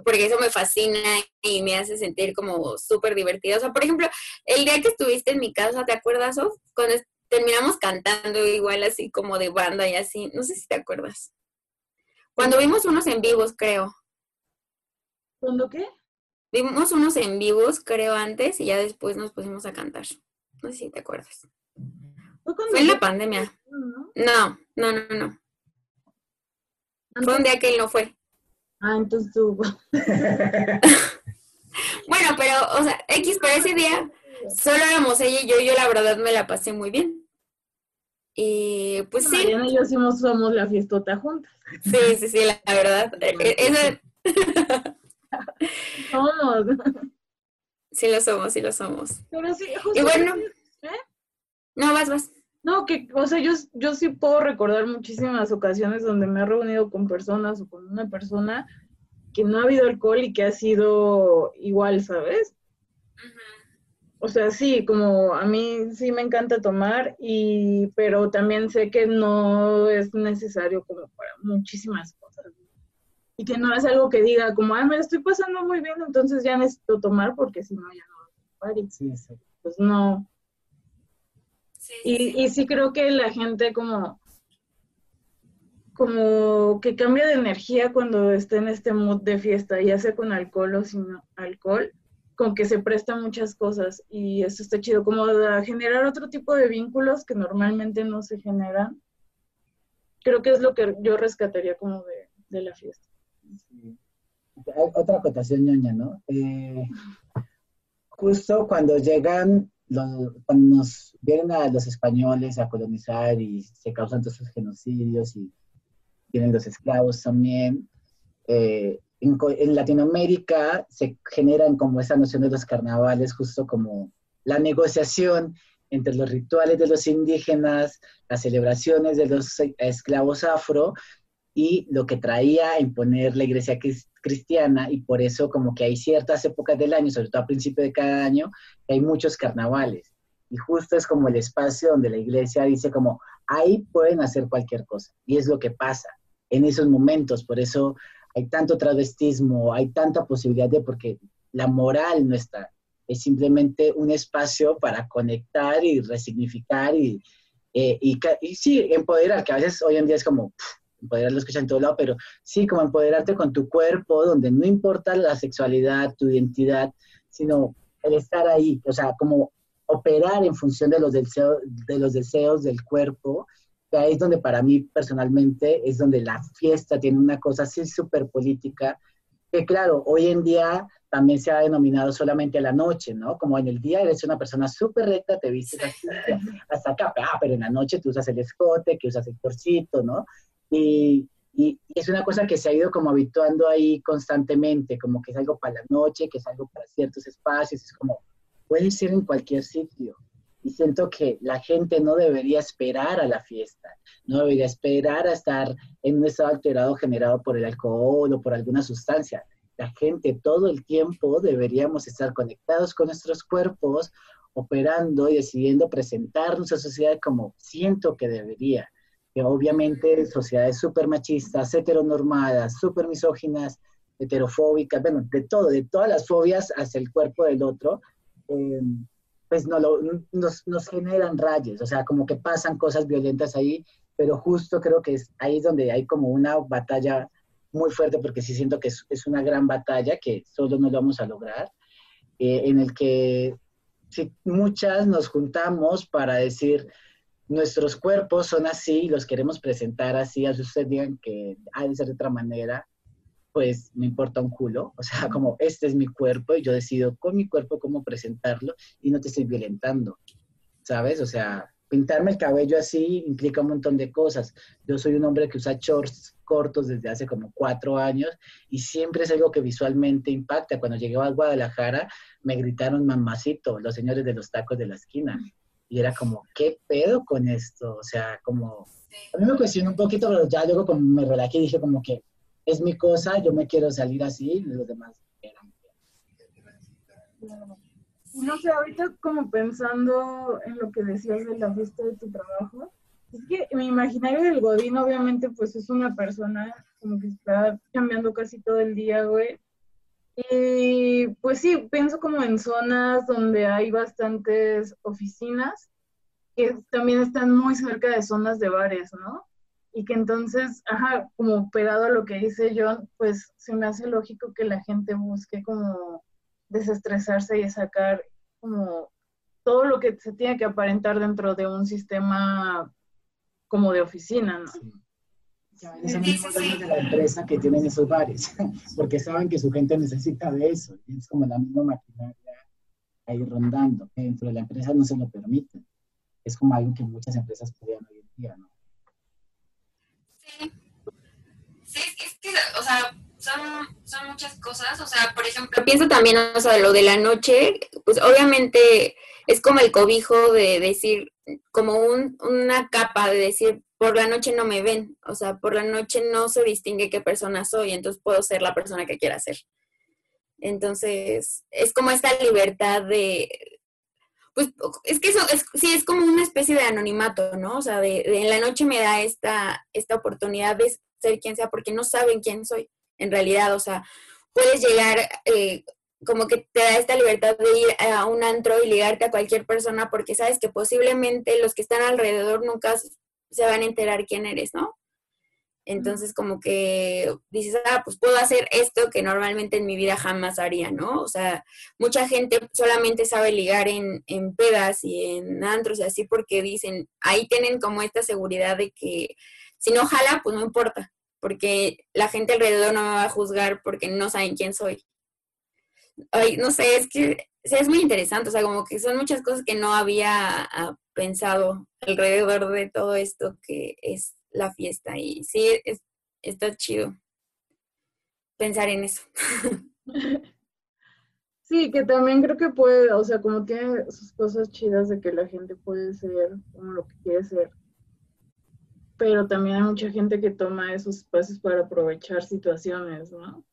porque eso me fascina y me hace sentir como súper divertida. O sea, por ejemplo, el día que estuviste en mi casa, ¿te acuerdas, Sof? Cuando terminamos cantando igual así como de banda y así, no sé si te acuerdas. Cuando vimos unos en vivos, creo. ¿Cuándo qué? Vimos unos en vivos, creo, antes, y ya después nos pusimos a cantar. No sé si te acuerdas. ¿Fue, en la pandemia. No, no, no, no. Fue un día que él no fue. Ah, entonces tú. bueno, pero, o sea, X, pero ese día solo éramos ella y yo, yo la verdad me la pasé muy bien. Y pues sí. Mariana y yo hicimos, somos la fiestota juntas. Sí, sí, sí, la, la verdad. Esa... somos. Sí lo somos, sí lo somos. Pero sí, y bueno. ¿eh? No, vas, vas. No, que, o sea, yo, yo sí puedo recordar muchísimas ocasiones donde me he reunido con personas o con una persona que no ha habido alcohol y que ha sido igual, ¿sabes? Uh -huh. O sea, sí, como a mí sí me encanta tomar, y, pero también sé que no es necesario como para muchísimas cosas. Y que no es algo que diga como, ah, me lo estoy pasando muy bien, entonces ya necesito tomar porque si no ya no voy a Sí, sí. Pues no, y, y, sí creo que la gente como, como que cambia de energía cuando está en este mood de fiesta, ya sea con alcohol o sin alcohol, con que se prestan muchas cosas y eso está chido, como generar otro tipo de vínculos que normalmente no se generan. Creo que es lo que yo rescataría como de, de la fiesta. Sí. Otra acotación ñoña, ¿no? Eh, justo cuando llegan lo- cuando nos vienen a los españoles a colonizar y se causan todos esos genocidios y tienen los esclavos también, eh, en, en Latinoamérica se generan como esa noción de los carnavales, justo como la negociación entre los rituales de los indígenas, las celebraciones de los eh, esclavos afro y lo que traía a imponer la iglesia cris- cristiana y por eso como que hay ciertas épocas del año, sobre todo a principio de cada año, hay muchos carnavales. Y justo es como el espacio donde la iglesia dice como, ahí pueden hacer cualquier cosa. Y es lo que pasa en esos momentos. Por eso hay tanto travestismo, hay tanta posibilidad de, porque la moral no está. Es simplemente un espacio para conectar y resignificar y, eh, y, sí, empoderar, que a veces hoy en día es como, empoderar lo escuchan en todo lado, pero sí, como empoderarte con tu cuerpo, donde no importa la sexualidad, tu identidad, sino el estar ahí, o sea, como operar en función de los deseos, de los deseos del cuerpo, que ahí es donde para mí personalmente es donde la fiesta tiene una cosa así súper política, que claro, hoy en día también se ha denominado solamente a la noche, ¿no? Como en el día eres una persona súper recta, te vistes hasta acá, pero en la noche tú usas el escote, que usas el torcito, ¿no? Y, es una cosa que se ha ido como habituando ahí constantemente, como que es algo para la noche, que es algo para ciertos espacios, es como, puede ser en cualquier sitio. Y siento que la gente no debería esperar a la fiesta, no debería esperar a estar en un estado alterado generado por el alcohol o por alguna sustancia. La gente todo el tiempo deberíamos estar conectados con nuestros cuerpos, operando y decidiendo presentarnos a sociedad como siento que debería. Que obviamente sociedades súper machistas, heteronormadas, súper misóginas, heterofóbicas, bueno, de todo, de todas las fobias hacia el cuerpo del otro, eh, pues no lo, nos, nos generan rayos, o sea, como que pasan cosas violentas ahí, pero justo creo que es ahí donde hay como una batalla muy fuerte, porque sí siento que es, es una gran batalla que solo no lo vamos a lograr, eh, en el que si muchas nos juntamos para decir, nuestros cuerpos son así, los queremos presentar así, así ustedes digan que ha de ser de otra manera, pues me importa un culo, o sea, como este es mi cuerpo y yo decido con mi cuerpo cómo presentarlo y no te estoy violentando, ¿sabes? O sea, pintarme el cabello así implica un montón de cosas. Yo soy un hombre que usa shorts cortos desde hace como cuatro años y siempre es algo que visualmente impacta. Cuando llegué a Guadalajara me gritaron mamacito, los señores de los tacos de la esquina. Y era como, ¿qué pedo con esto? O sea, como, a mí me cuestionó un poquito, pero ya luego como me relajé y dije como que es mi cosa, yo me quiero salir así, y los demás eran. No sé, ahorita como pensando en lo que decías de la fiesta de tu trabajo, es que mi imaginario del Godín obviamente pues es una persona como que está cambiando casi todo el día, güey. Y pues sí, pienso como en zonas donde hay bastantes oficinas que también están muy cerca de zonas de bares, ¿no? Y que entonces, ajá, como pegado a lo que dice John, pues se me hace lógico que la gente busque como desestresarse y sacar como todo lo que se tiene que aparentar dentro de un sistema como de oficina, ¿no? Sí. Dueños de la empresa que tienen esos bares, porque saben que su gente necesita de eso. y es como la misma maquinaria ahí rondando. Dentro de la empresa no se lo permiten. Es como algo que muchas empresas podrían hoy en día, ¿no? Sí. Sí, es que, es que, o sea, son, son muchas cosas. O sea, por ejemplo, pienso también, o sea, lo de la noche, pues obviamente es como el cobijo de decir, como un, una capa de decir, por la noche no me ven. O sea, por la noche no se distingue qué persona soy, entonces puedo ser la persona que quiera ser. Entonces, es como esta libertad de, pues es que eso es, sí es como una especie de anonimato, ¿no? O sea, de, en la noche me da esta, esta oportunidad de ser quien sea porque no saben quién soy en realidad, o sea, puedes llegar eh, como que te da esta libertad de ir a un antro y ligarte a cualquier persona porque sabes que posiblemente los que están alrededor nunca se van a enterar quién eres, ¿no? Entonces como que dices, ah, pues puedo hacer esto que normalmente en mi vida jamás haría, ¿no? O sea, mucha gente solamente sabe ligar en, en pedas y en antros y así porque dicen, ahí tienen como esta seguridad de que si no jala, pues no importa, porque la gente alrededor no me va a juzgar porque no saben quién soy. Ay, no sé, es que es muy interesante, o sea, como que son muchas cosas que no había pensado alrededor de todo esto que es la fiesta y sí, es, está chido pensar en eso. Sí, que también creo que puede, o sea, como tiene sus cosas chidas de que la gente puede ser como lo que quiere ser. Pero también hay mucha gente que toma esos espacios para aprovechar situaciones, ¿no?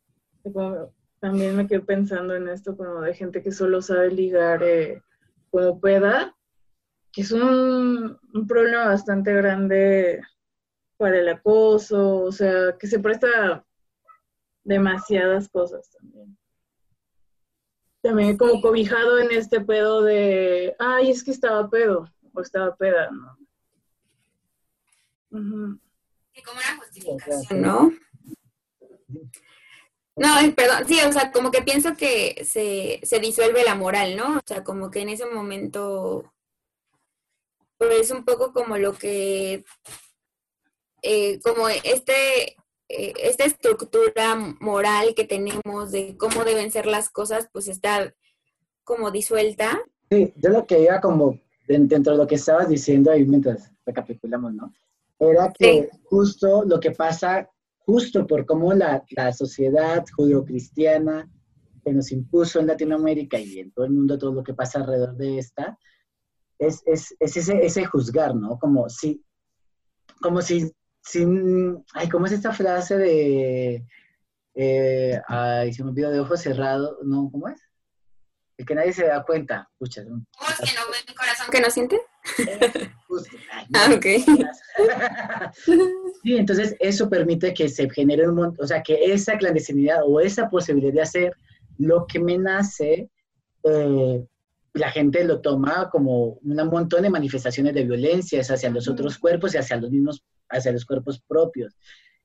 También me quedé pensando en esto como de gente que solo sabe ligar eh, como pueda, que es un, un problema bastante grande para el acoso, o sea, que se presta demasiadas cosas también. También como cobijado en este pedo de, ay, es que estaba pedo, o estaba peda, ¿no? Sí, como una justificación, ¿no? No, perdón, sí, o sea, como que pienso que se, se disuelve la moral, ¿no? O sea, como que en ese momento, pues es un poco como lo que, eh, como este, eh, esta estructura moral que tenemos de cómo deben ser las cosas, pues está como disuelta. Sí, yo lo que iba como de- dentro de lo que estabas diciendo ahí mientras recapitulamos, ¿no? Era que justo lo que pasa, justo por cómo la, la sociedad judeocristiana que nos impuso en Latinoamérica y en todo el mundo, todo lo que pasa alrededor de esta, es, es, es ese, ese juzgar, ¿no? Como si, como si, sin, ay, ¿cómo es esta frase de, eh, ay, se me olvidó de ojos cerrados, no, ¿cómo es? El que nadie se da cuenta, pucha, es un- ¿Ojos que no ven, corazón que no siente? justo, ay, Ah, ok. Sí, entonces eso permite que se genere un montón, o sea, que esa clandestinidad o esa posibilidad de hacer lo que me nace, eh, la gente lo toma como un montón de manifestaciones de violencia hacia los otros cuerpos y hacia los mismos, hacia los cuerpos propios.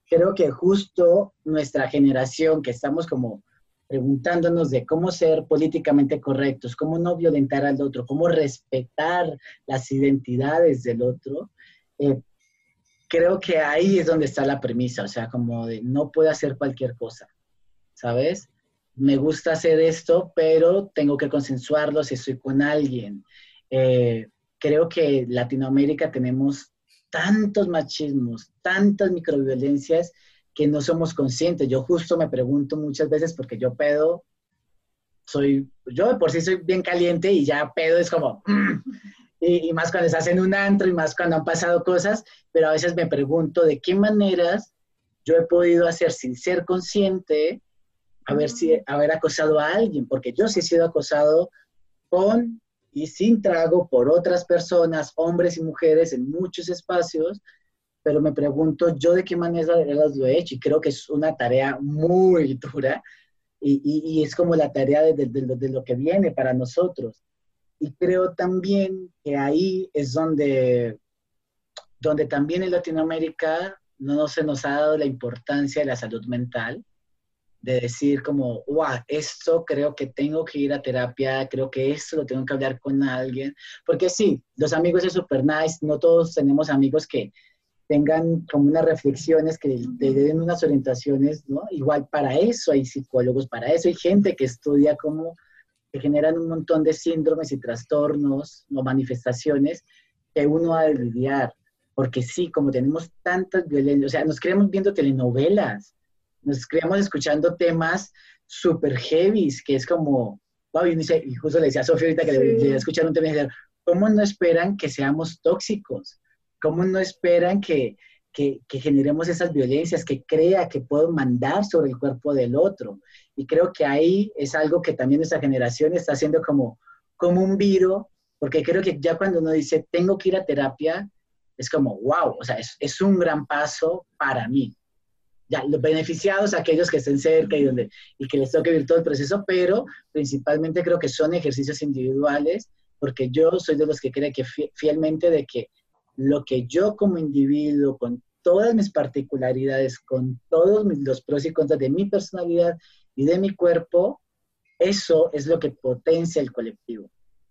Creo que justo nuestra generación, que estamos como preguntándonos de cómo ser políticamente correctos, cómo no violentar al otro, cómo respetar las identidades del otro, eh, creo que ahí es donde está la premisa, o sea, como de no puedo hacer cualquier cosa, ¿sabes? Me gusta hacer esto, pero tengo que consensuarlo si estoy con alguien. Eh, creo que Latinoamérica tenemos tantos machismos, tantas microviolencias que no somos conscientes. Yo justo me pregunto muchas veces porque yo pedo, soy, yo de por sí soy bien caliente y ya pedo es como, y, y más cuando estás en un antro y más cuando han pasado cosas, pero a veces me pregunto de qué maneras yo he podido hacer sin ser consciente haber, si, haber acosado a alguien, porque yo sí he sido acosado con y sin trago por otras personas, hombres y mujeres, en muchos espacios, pero me pregunto yo de qué manera lo he hecho y creo que es una tarea muy dura y, y, y es como la tarea de, de, de, de, lo que viene para nosotros. Y creo también que ahí es donde, donde también en Latinoamérica no se nos ha dado la importancia de la salud mental, de decir como, wow, esto creo que tengo que ir a terapia, creo que esto lo tengo que hablar con alguien, porque sí, los amigos es super nice, no todos tenemos amigos que tengan como unas reflexiones, que te den unas orientaciones, ¿no? Igual para eso hay psicólogos, para eso hay gente que estudia cómo que generan un montón de síndromes y trastornos o manifestaciones que uno ha de lidiar, porque sí, como tenemos tantas violencias, o sea, nos creemos viendo telenovelas, nos criamos escuchando temas super heavy, que es como, wow, y, dice, y justo le decía a Sofía ahorita que sí. le, le escuchar un tema y decía, ¿cómo no esperan que seamos tóxicos? ¿Cómo no esperan que, que, que, generemos esas violencias, que crea que puedo mandar sobre el cuerpo del otro? Y creo que ahí es algo que también nuestra generación está haciendo como, como un viro, porque creo que ya cuando uno dice, tengo que ir a terapia, es como, wow, o sea, es, es un gran paso para mí los beneficiados, aquellos que estén cerca y, donde, y que les toque vivir todo el proceso, pero principalmente creo que son ejercicios individuales, porque yo soy de los que cree que fielmente de que lo que yo como individuo, con todas mis particularidades, con todos mis, los pros y contras de mi personalidad y de mi cuerpo, eso es lo que potencia el colectivo.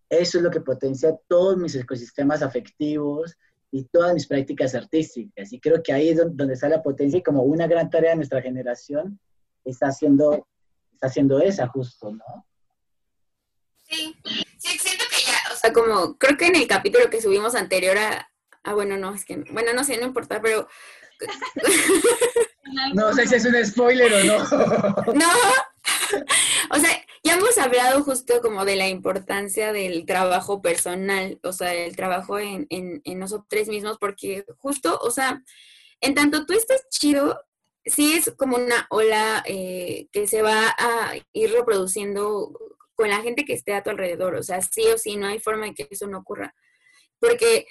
Eso es lo que potencia todos mis ecosistemas afectivos, y todas mis prácticas artísticas. Y creo que ahí es donde está la potencia y como una gran tarea de nuestra generación está haciendo, está haciendo esa justo, ¿no? Sí, sea, como creo que en el capítulo que subimos anterior a, ah, bueno, no, es que, bueno, no sé, no importa, pero No sé si es un spoiler o no. no, o sea, ya hemos hablado justo como de la importancia del trabajo personal, o sea, el trabajo en, en, en nosotros mismos, porque justo, o sea, en tanto tú estés chido, sí es como una ola eh, que se va a ir reproduciendo con la gente que esté a tu alrededor, o sea, sí o sí, no hay forma de que eso no ocurra. Porque,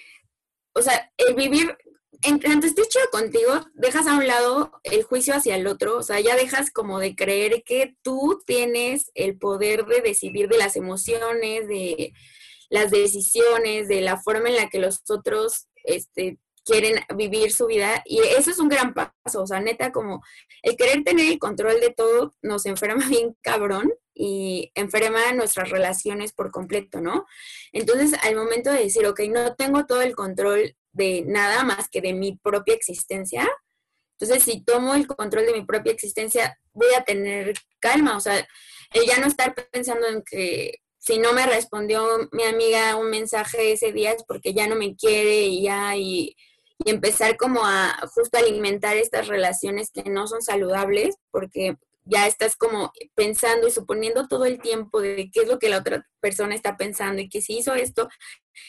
o sea, el vivir, tanto estés chido contigo, dejas a un lado el juicio hacia el otro, o sea, ya dejas como de creer que tú tienes el poder de decidir de las emociones, de las decisiones, de la forma en la que los otros este, quieren vivir su vida y eso es un gran paso, o sea, neta, como el querer tener el control de todo nos enferma bien cabrón y enferma nuestras relaciones por completo, ¿no? Entonces, al momento de decir, ok, no tengo todo el control de nada más que de mi propia existencia, entonces si tomo el control de mi propia existencia, voy a tener calma, o sea, el ya no estar pensando en que si no me respondió mi amiga un mensaje ese día es porque ya no me quiere y ya, y y empezar como a justo alimentar estas relaciones que no son saludables porque ya estás como pensando y suponiendo todo el tiempo de qué es lo que la otra persona está pensando y que si hizo esto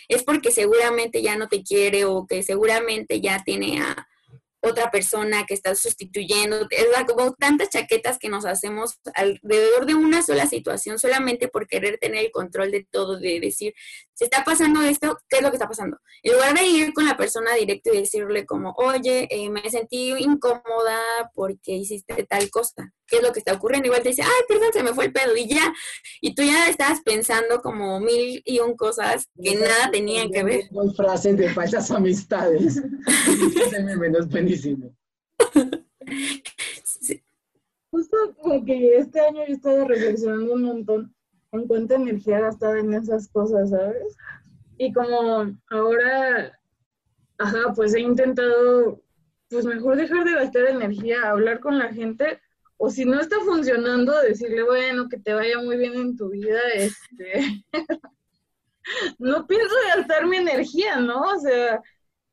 es porque seguramente ya no te quiere o que seguramente ya tiene a, otra persona que está sustituyendo, es como tantas chaquetas que nos hacemos alrededor de una sola situación solamente por querer tener el control de todo, de decir, si está pasando esto, ¿qué es lo que está pasando? En lugar de ir con la persona directo y decirle como, oye, eh, me sentí incómoda porque hiciste tal cosa, ¿qué es lo que está ocurriendo? Igual te dice, ay, perdón, se me fue el pedo y ya, y tú ya estás pensando como mil y un cosas que nada tenían que ver. frases de falsas amistades. menos Justo como que este año yo he estado reflexionando un montón en cuánta energía gastaba en esas cosas, ¿sabes? Y como ahora, ajá, pues he intentado, pues mejor dejar de gastar energía, hablar con la gente, o si no está funcionando, decirle, bueno, que te vaya muy bien en tu vida, este, no pienso gastar mi energía, ¿no? O sea,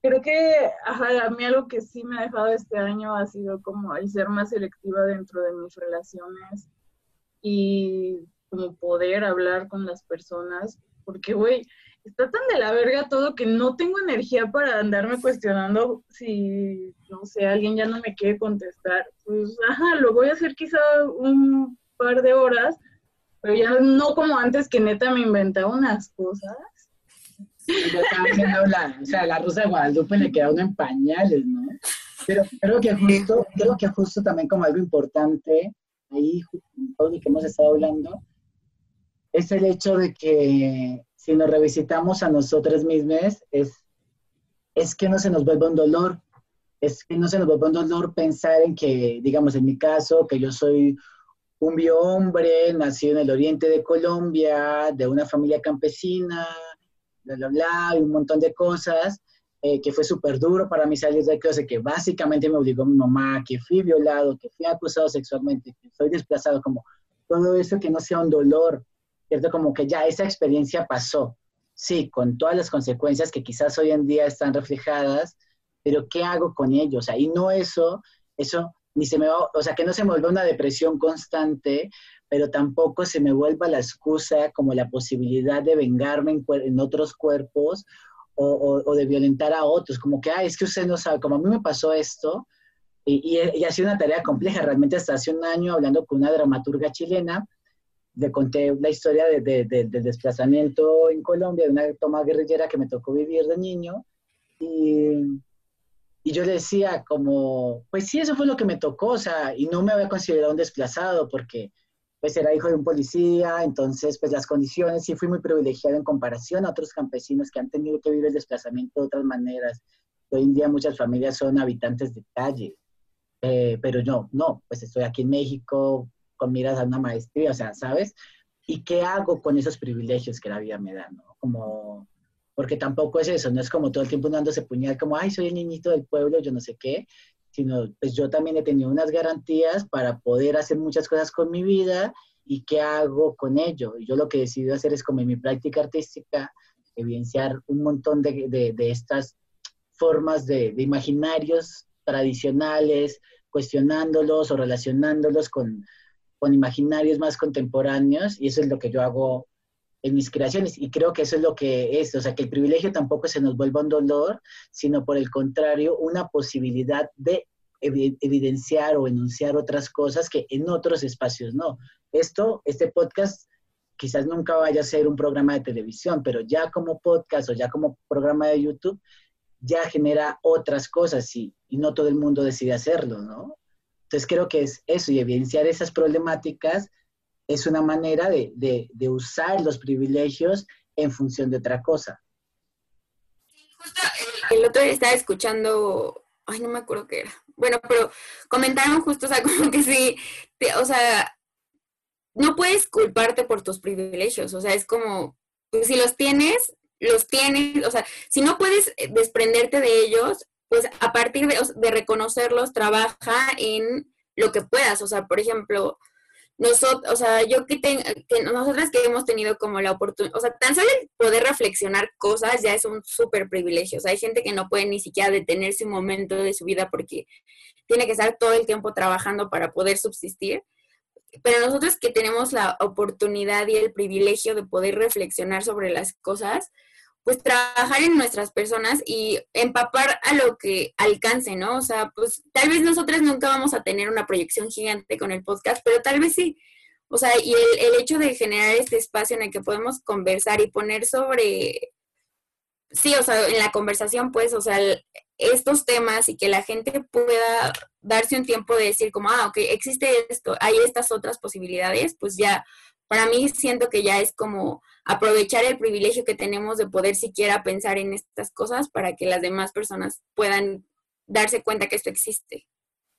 creo que ajá, a mí algo que sí me ha dejado este año ha sido como el ser más selectiva dentro de mis relaciones y como poder hablar con las personas, porque, güey, está tan de la verga todo que no tengo energía para andarme cuestionando si, no sé, alguien ya no me quiere contestar. Pues, ajá, lo voy a hacer quizá un par de horas, pero ya no como antes que neta me inventaba unas cosas yo estaba haciendo la, o sea, la Rosa de Guadalupe le queda uno en pañales, ¿no? Pero creo que justo, creo que justo también como algo importante, ahí, todo lo que hemos estado hablando, es el hecho de que si nos revisitamos a nosotros mismos, es, es que no se nos vuelva un dolor, es que no se nos vuelva un dolor pensar en que, digamos, en mi caso, que yo soy un biohombre, nacido en el oriente de Colombia, de una familia campesina, bla, bla, bla, y un montón de cosas, eh, que fue súper duro para mí salir de closet, que básicamente me obligó mi mamá, que fui violado, que fui acusado sexualmente, que soy desplazado, como todo eso que no sea un dolor, ¿cierto? Como que ya esa experiencia pasó, sí, con todas las consecuencias que quizás hoy en día están reflejadas, pero ¿qué hago con ellos? O sea, y no eso, eso ni se me va, o sea, que no se me vuelva una depresión constante, pero tampoco se me vuelva la excusa como la posibilidad de vengarme en, otros cuerpos o, de violentar a otros, como que, ay, es que usted no sabe, como a mí me pasó esto, y, y, ha sido una tarea compleja, realmente hasta hace un año hablando con una dramaturga chilena, le conté la historia de, del desplazamiento en Colombia, de una toma guerrillera que me tocó vivir de niño, y, y yo le decía como, pues sí, eso fue lo que me tocó, o sea, y no me había considerado un desplazado porque pues era hijo de un policía, entonces pues las condiciones sí fui muy privilegiado en comparación a otros campesinos que han tenido que vivir el desplazamiento de otras maneras. Hoy en día muchas familias son habitantes de calle, eh, pero yo no, pues estoy aquí en México con miras a una maestría, o sea, ¿sabes? ¿Y qué hago con esos privilegios que la vida me da, no? Como, porque tampoco es eso, no es como todo el tiempo dándose puñal, como, ay, soy el niñito del pueblo, yo no sé qué, sino pues yo también he tenido unas garantías para poder hacer muchas cosas con mi vida y qué hago con ello. Y yo lo que he decidido hacer es como en mi práctica artística, evidenciar un montón de, de, de estas formas de, de, imaginarios tradicionales, cuestionándolos o relacionándolos con, con imaginarios más contemporáneos, y eso es lo que yo hago en mis creaciones. Y creo que eso es lo que es, o sea, que el privilegio tampoco se nos vuelva un dolor, sino por el contrario, una posibilidad de evidenciar o enunciar otras cosas que en otros espacios no. Esto, este podcast quizás nunca vaya a ser un programa de televisión, pero ya como podcast o ya como programa de YouTube, ya genera otras cosas y, y no todo el mundo decide hacerlo, ¿no? Entonces creo que es eso y evidenciar esas problemáticas es una manera de, de, usar los privilegios en función de otra cosa. Justo el, el otro día estaba escuchando, ay, no me acuerdo qué era. Bueno, pero comentaron justo, o sea, como que sí, te, o sea, no puedes culparte por tus privilegios, o sea, es como, pues, si los tienes, los tienes, o sea, si no puedes desprenderte de ellos, pues a partir de, reconocerlos, trabaja en lo que puedas, o sea, por ejemplo, nosotros, o sea, yo que, ten, que nosotras que hemos tenido como la oportunidad, o sea, tan solo el poder reflexionar cosas ya es un súper privilegio. O sea, hay gente que no puede ni siquiera detenerse un momento de su vida porque tiene que estar todo el tiempo trabajando para poder subsistir. Pero nosotros que tenemos la oportunidad y el privilegio de poder reflexionar sobre las cosas, pues trabajar en nuestras personas y empapar a lo que alcance, ¿no? O sea, pues tal vez nosotras nunca vamos a tener una proyección gigante con el podcast, pero tal vez sí. O sea, y el, el hecho de generar este espacio en el que podemos conversar y poner sobre, sí, o sea, en la conversación, pues, o sea, estos temas y que la gente pueda darse un tiempo de decir como, ah, ok, existe esto, hay estas otras posibilidades, pues ya para mí siento que ya es como aprovechar el privilegio que tenemos de poder siquiera pensar en estas cosas para que las demás personas puedan darse cuenta que esto existe.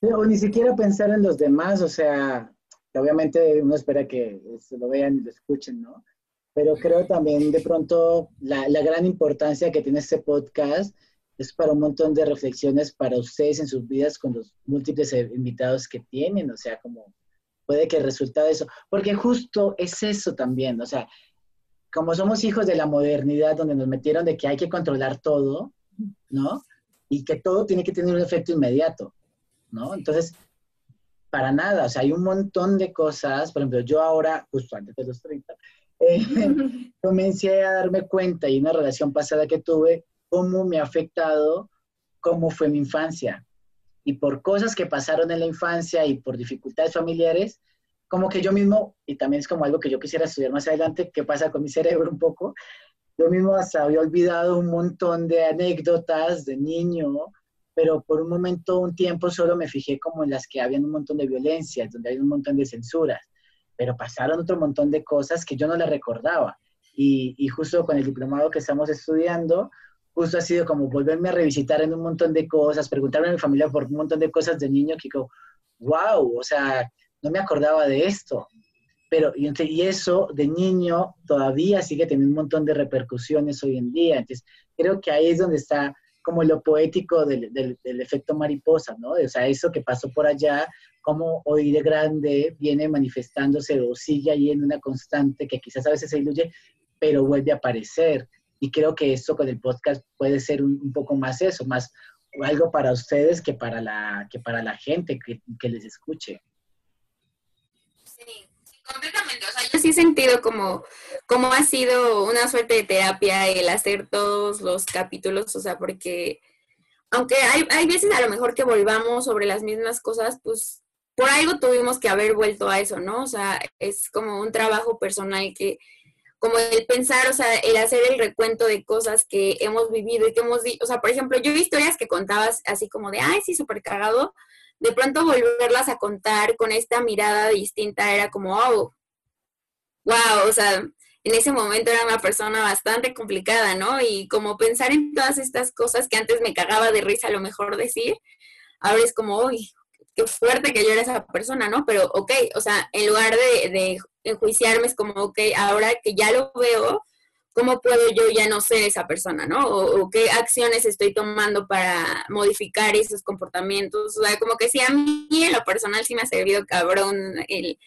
O ni siquiera pensar en los demás, o sea, obviamente uno espera que se lo vean y lo escuchen, ¿no? Pero creo también de pronto la, la gran importancia que tiene este podcast es para un montón de reflexiones para ustedes en sus vidas con los múltiples invitados que tienen, o sea, como puede que el resultado de eso, porque justo es eso también, o sea, como somos hijos de la modernidad donde nos metieron de que hay que controlar todo, ¿no? Y que todo tiene que tener un efecto inmediato, ¿no? Entonces, para nada, o sea, hay un montón de cosas, por ejemplo, yo ahora, justo antes de los 30, eh, comencé a darme cuenta y una relación pasada que tuve, cómo me ha afectado, cómo fue mi infancia, y por cosas que pasaron en la infancia y por dificultades familiares, como que yo mismo, y también es como algo que yo quisiera estudiar más adelante, qué pasa con mi cerebro un poco, yo mismo hasta había olvidado un montón de anécdotas de niño, pero por un momento, un tiempo solo me fijé como en las que habían un montón de violencia, donde hay un montón de censuras, pero pasaron otro montón de cosas que yo no las recordaba. Y, y justo con el diplomado que estamos estudiando, justo ha sido como volverme a revisitar en un montón de cosas, preguntarme a mi familia por un montón de cosas de niño que digo, wow, o sea, no me acordaba de esto. Pero, y, eso de niño todavía sigue teniendo un montón de repercusiones hoy en día. Entonces, creo que ahí es donde está como lo poético del, del, del, efecto mariposa, ¿no? O sea, eso que pasó por allá, como hoy de grande viene manifestándose o sigue ahí en una constante que quizás a veces se diluye, pero vuelve a aparecer. Y creo que esto con el podcast puede ser un, un poco más eso, más algo para ustedes que para la, que para la gente que, que les escuche. Sí, completamente. O sea, yo sí he sentido como, como ha sido una suerte de terapia el hacer todos los capítulos, o sea, porque aunque hay, hay veces a lo mejor que volvamos sobre las mismas cosas, pues por algo tuvimos que haber vuelto a eso, ¿no? O sea, es como un trabajo personal que, como el pensar, o sea, el hacer el recuento de cosas que hemos vivido y que hemos dicho, o sea, por ejemplo, yo vi historias que contabas así como de, ay, sí, súper cagado, de pronto volverlas a contar con esta mirada distinta era como, oh, wow, o sea, en ese momento era una persona bastante complicada, ¿no? Y como pensar en todas estas cosas que antes me cagaba de risa a lo mejor decir, ahora es como, uy, qué fuerte que yo era esa persona, ¿no? Pero, ok, o sea, en lugar de, de enjuiciarme es como, ok, ahora que ya lo veo, ¿cómo puedo yo ya no ser esa persona, ¿no? O, o, qué acciones estoy tomando para modificar esos comportamientos. O sea, como que sí, a mí en lo personal sí me ha servido cabrón el,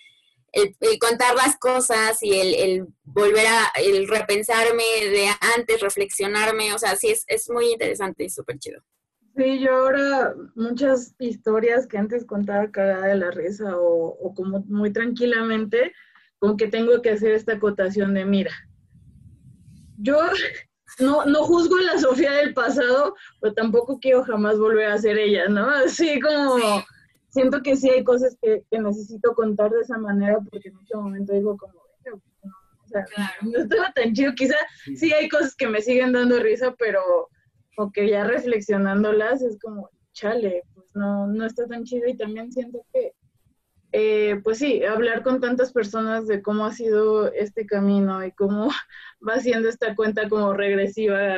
contar las cosas y el, el, volver a el repensarme de antes, reflexionarme, o sea, sí es, muy interesante y súper chido. Sí, yo ahora muchas historias que antes contaba cagada de la risa o, o como muy tranquilamente, como que tengo que hacer esta acotación de, mira, yo no, no juzgo a la Sofía del pasado, pero tampoco quiero jamás volver a ser ella, ¿no? Así como Sí. siento que sí hay cosas que, que necesito contar de esa manera porque en este momento digo como, "Verga, pues, no, o sea, Claro. no estaba tan chido, quizá sí hay cosas que me siguen dando risa, pero o que ya reflexionándolas es como, chale, pues no, no está tan chido y también siento que, eh, pues sí, hablar con tantas personas de cómo ha sido este camino y cómo va siendo esta cuenta como regresiva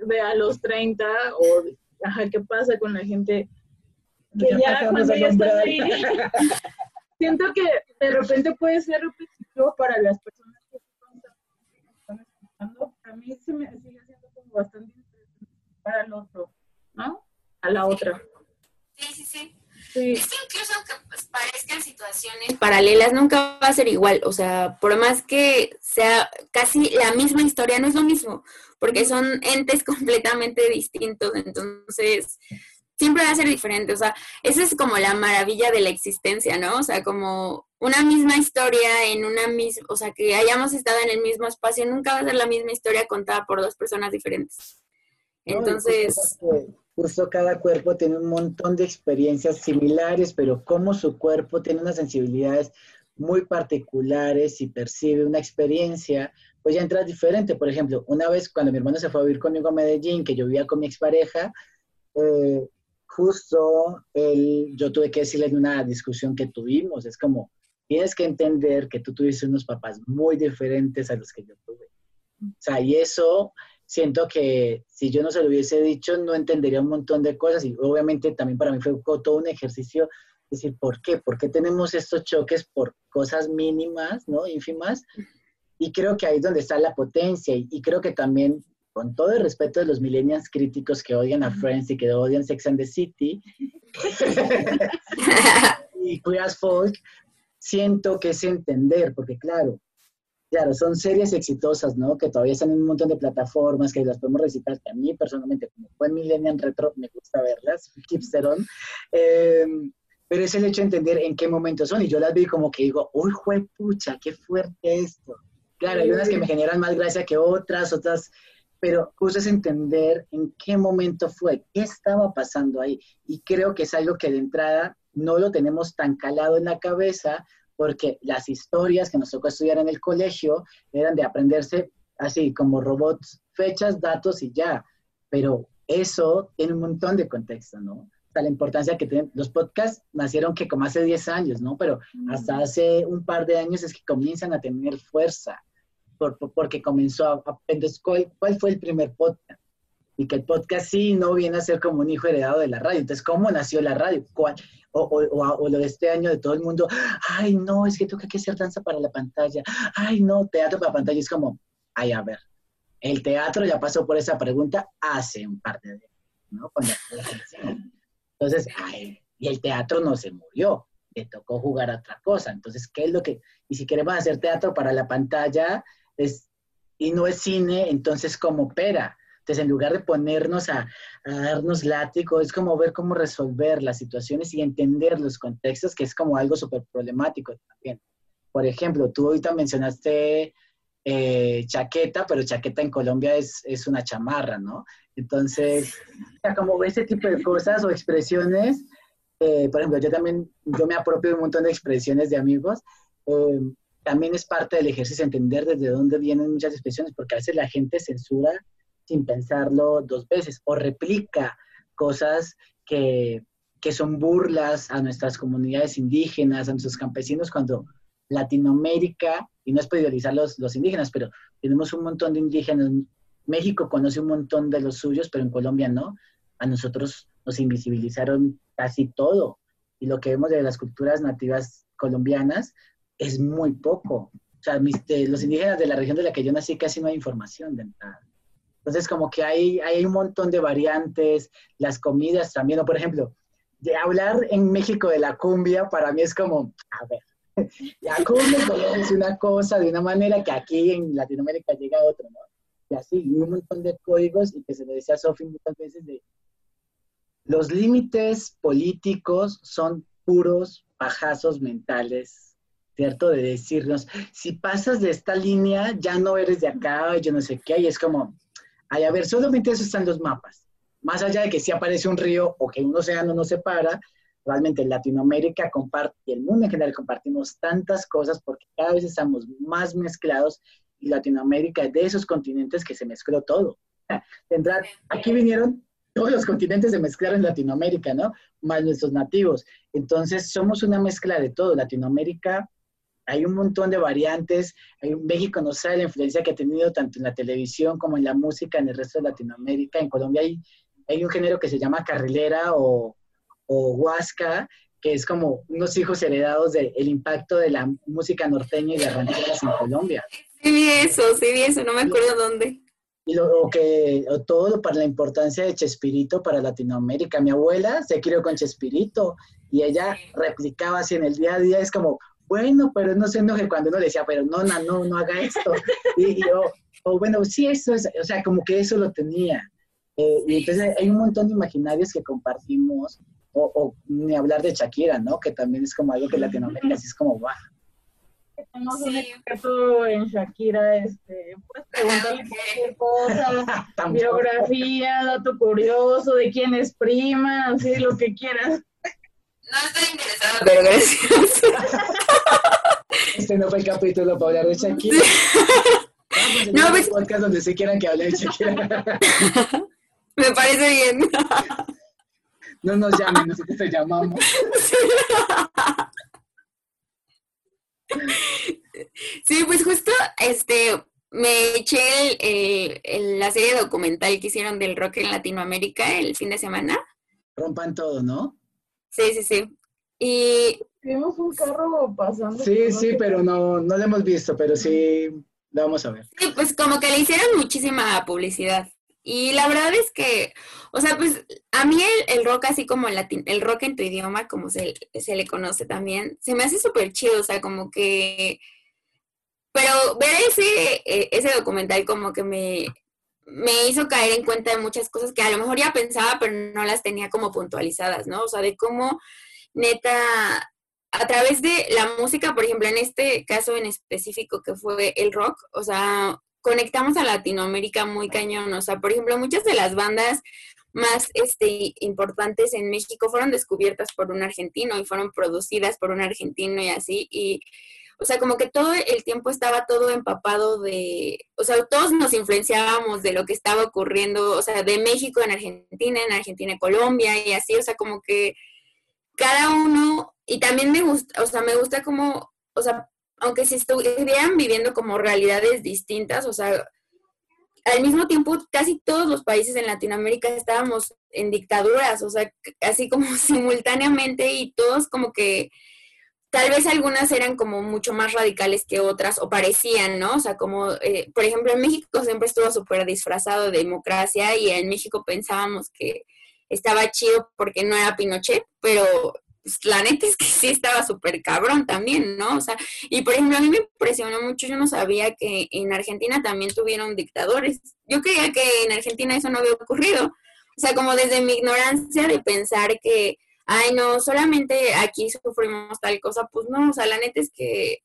de a los 30 o, ajá, qué pasa con la gente que Ya cuando ya estás ahí, siento que de repente puede ser repetitivo para las personas que están escuchando. A mí se me sigue siendo como bastante interesante para el otro, ¿no? A la otra. Sí, sí, sí. Sí, Es que incluso aunque pues, parezcan situaciones paralelas, nunca va a ser igual. O sea, por más que sea casi la misma historia, no es lo mismo, porque son entes completamente distintos. Entonces, siempre va a ser diferente. O sea, esa es como la maravilla de la existencia, ¿no? O sea, como una misma historia en una misma, o sea, que hayamos estado en el mismo espacio, nunca va a ser la misma historia contada por dos personas diferentes. Entonces, Justo cada cuerpo tiene un montón de experiencias similares, pero como su cuerpo tiene unas sensibilidades muy particulares y percibe una experiencia, pues ya entras diferente. Por ejemplo, una vez cuando mi hermano se fue a vivir conmigo a Medellín, que yo vivía con mi expareja, eh, justo él, yo tuve que decirle en una discusión que tuvimos, es como, tienes que entender que tú tuviste unos papás muy diferentes a los que yo tuve. O sea, y eso siento que si yo no se lo hubiese dicho, no entendería un montón de cosas y obviamente también para mí fue todo un ejercicio decir, ¿por qué? ¿Por qué tenemos estos choques por cosas mínimas, ¿no? ínfimas? Y creo que ahí es donde está la potencia y, y creo que también, con todo el respeto de los millennials críticos que odian a Friends y que odian Sex and the City y Queer as Folk, siento que es entender, porque claro, Claro, son series exitosas, ¿no? Que todavía están en un montón de plataformas, que las podemos recitar, que a mí personalmente, como buen millennial retro, me gusta verlas, hipsterón. Eh, pero es el hecho de entender en qué momento son. Y yo las vi como que digo, uy, pucha, qué fuerte esto. Claro, hay unas que me generan más gracia que otras, otras, pero justo es entender en qué momento fue, qué estaba pasando ahí. Y creo que es algo que de entrada no lo tenemos tan calado en la cabeza, porque las historias que nos tocó estudiar en el colegio eran de aprenderse así como robots, fechas, datos y ya. Pero eso tiene un montón de contexto, ¿no? O sea, la importancia que tienen los podcasts nacieron que como hace 10 años, ¿no? Pero hasta hace un par de años es que comienzan a tener fuerza, por, por, porque comenzó a, a entonces, ¿cuál, ¿cuál fue el primer podcast? Y que el podcast sí no viene a ser como un hijo heredado de la radio. Entonces, ¿cómo nació la radio? ¿Cuál? O, o, o, lo de este año de todo el mundo, ay, no, es que toca que hacer danza para la pantalla, ay, no, teatro para pantalla, es como, ay, a ver, el teatro ya pasó por esa pregunta hace un par de días, ¿no? Entonces, ay, y el teatro no se murió, le tocó jugar a otra cosa, entonces, ¿qué es lo que, y si queremos hacer teatro para la pantalla, es, y no es cine, entonces, ¿cómo opera? Entonces, en lugar de ponernos a, a, darnos látigo, es como ver cómo resolver las situaciones y entender los contextos, que es como algo súper problemático también. Por ejemplo, tú ahorita mencionaste eh, chaqueta, pero chaqueta en Colombia es, es una chamarra, ¿no? Entonces, como ese tipo de cosas o expresiones, eh, por ejemplo, yo también, yo me apropio de un montón de expresiones de amigos, eh, también es parte del ejercicio entender desde dónde vienen muchas expresiones, porque a veces la gente censura sin pensarlo dos veces o replica cosas que, que, son burlas a nuestras comunidades indígenas, a nuestros campesinos, cuando Latinoamérica, y no es priorizar los, los indígenas, pero tenemos un montón de indígenas. México conoce un montón de los suyos, pero en Colombia no. A nosotros nos invisibilizaron casi todo. Y lo que vemos de las culturas nativas colombianas es muy poco. O sea, mis, de los indígenas de la región de la que yo nací casi no hay información de entrada. Entonces, como que hay, hay un montón de variantes, las comidas también, o por ejemplo, de hablar en México de la cumbia, para mí es como, a ver, ya cómo es una cosa de una manera que aquí en Latinoamérica llega a otra, ¿no? Y así, y un montón de códigos y que se le decía a Sofi muchas veces de los límites políticos son puros pajazos mentales, ¿cierto? De decirnos, si pasas de esta línea, ya no eres de acá, yo no sé qué, y es como, ay, a ver, solamente eso están los mapas. Más allá de que si aparece un río o que un océano nos separa, realmente Latinoamérica comparte, y el mundo en general compartimos tantas cosas porque cada vez estamos más mezclados y Latinoamérica es de esos continentes que se mezcló todo. Tendrá, aquí vinieron todos los continentes se mezclaron en Latinoamérica, ¿no? Más nuestros nativos. Entonces, somos una mezcla de todo. Latinoamérica, hay un montón de variantes. México no sabe la influencia que ha tenido tanto en la televisión como en la música en el resto de Latinoamérica. En Colombia hay, hay un género que se llama carrilera o, o huasca, que es como unos hijos heredados del impacto de la música norteña y de rancheras en Colombia. Sí vi eso, sí vi eso, no me acuerdo dónde y lo, que todo para la importancia de Chespirito para Latinoamérica. Mi abuela se crió con Chespirito y ella replicaba así en el día a día, es como, bueno, pero no se enoje cuando uno le decía, pero no, no, no, no haga esto. Y yo, o bueno, sí, eso es, o sea, como que eso lo tenía. Eh, y entonces hay un montón de imaginarios que compartimos, o, o, ni hablar de Shakira, ¿no? Que también es como algo que Latinoamérica así es como, va tenemos un experto en Shakira, este, puedes preguntarle cualquier cosa, biografía, dato curioso, de quién es prima, así lo que quieras. No estoy interesada, pero gracias. Este no fue el capítulo para hablar de Shakira. no, pues... podcast donde se quieran que hable de Shakira. Me parece bien. No nos llamen, nosotros te llamamos. Sí, pues justo este me eché la serie documental que hicieron del rock en Latinoamérica el fin de semana. Rompan todo, ¿no? Sí, sí, sí. Y vimos un carro pasando. Sí, sí, pero no, no lo hemos visto, pero sí lo vamos a ver. Sí, pues como que le hicieron muchísima publicidad. Y la verdad es que, o sea, pues a mí el, rock, así como el rock en tu idioma, como se, se le conoce también, se me hace súper chido, o sea, como que... Pero ver ese, e, ese documental como que me, me hizo caer en cuenta de muchas cosas que a lo mejor ya pensaba, pero no las tenía como puntualizadas, ¿no? O sea, de cómo neta, a través de la música, por ejemplo, en este caso en específico que fue el rock, o sea, conectamos a Latinoamérica muy cañón. O sea, por ejemplo, muchas de las bandas más este, importantes en México fueron descubiertas por un argentino y fueron producidas por un argentino y así. Y, o sea, como que todo el tiempo estaba todo empapado de, o sea, todos nos influenciábamos de lo que estaba ocurriendo, o sea, de México en Argentina, en Argentina, Colombia y así, o sea, como que cada uno, y también me gusta, o sea, me gusta como, o sea, aunque se estuvieran viviendo como realidades distintas, o sea, al mismo tiempo casi todos los países en Latinoamérica estábamos en dictaduras, o sea, así como simultáneamente y todos como que tal vez algunas eran como mucho más radicales que otras o parecían, ¿no? O sea, como, eh, por ejemplo, en México siempre estuvo súper disfrazado de democracia y en México pensábamos que estaba chido porque no era Pinochet, pero pues, la neta es que sí estaba súper cabrón también, ¿no? O sea, y por ejemplo, a mí me impresionó mucho, yo no sabía que en Argentina también tuvieron dictadores. Yo creía que en Argentina eso no había ocurrido. O sea, como desde mi ignorancia de pensar que, ay, no, solamente aquí sufrimos tal cosa, pues no, o sea, la neta es que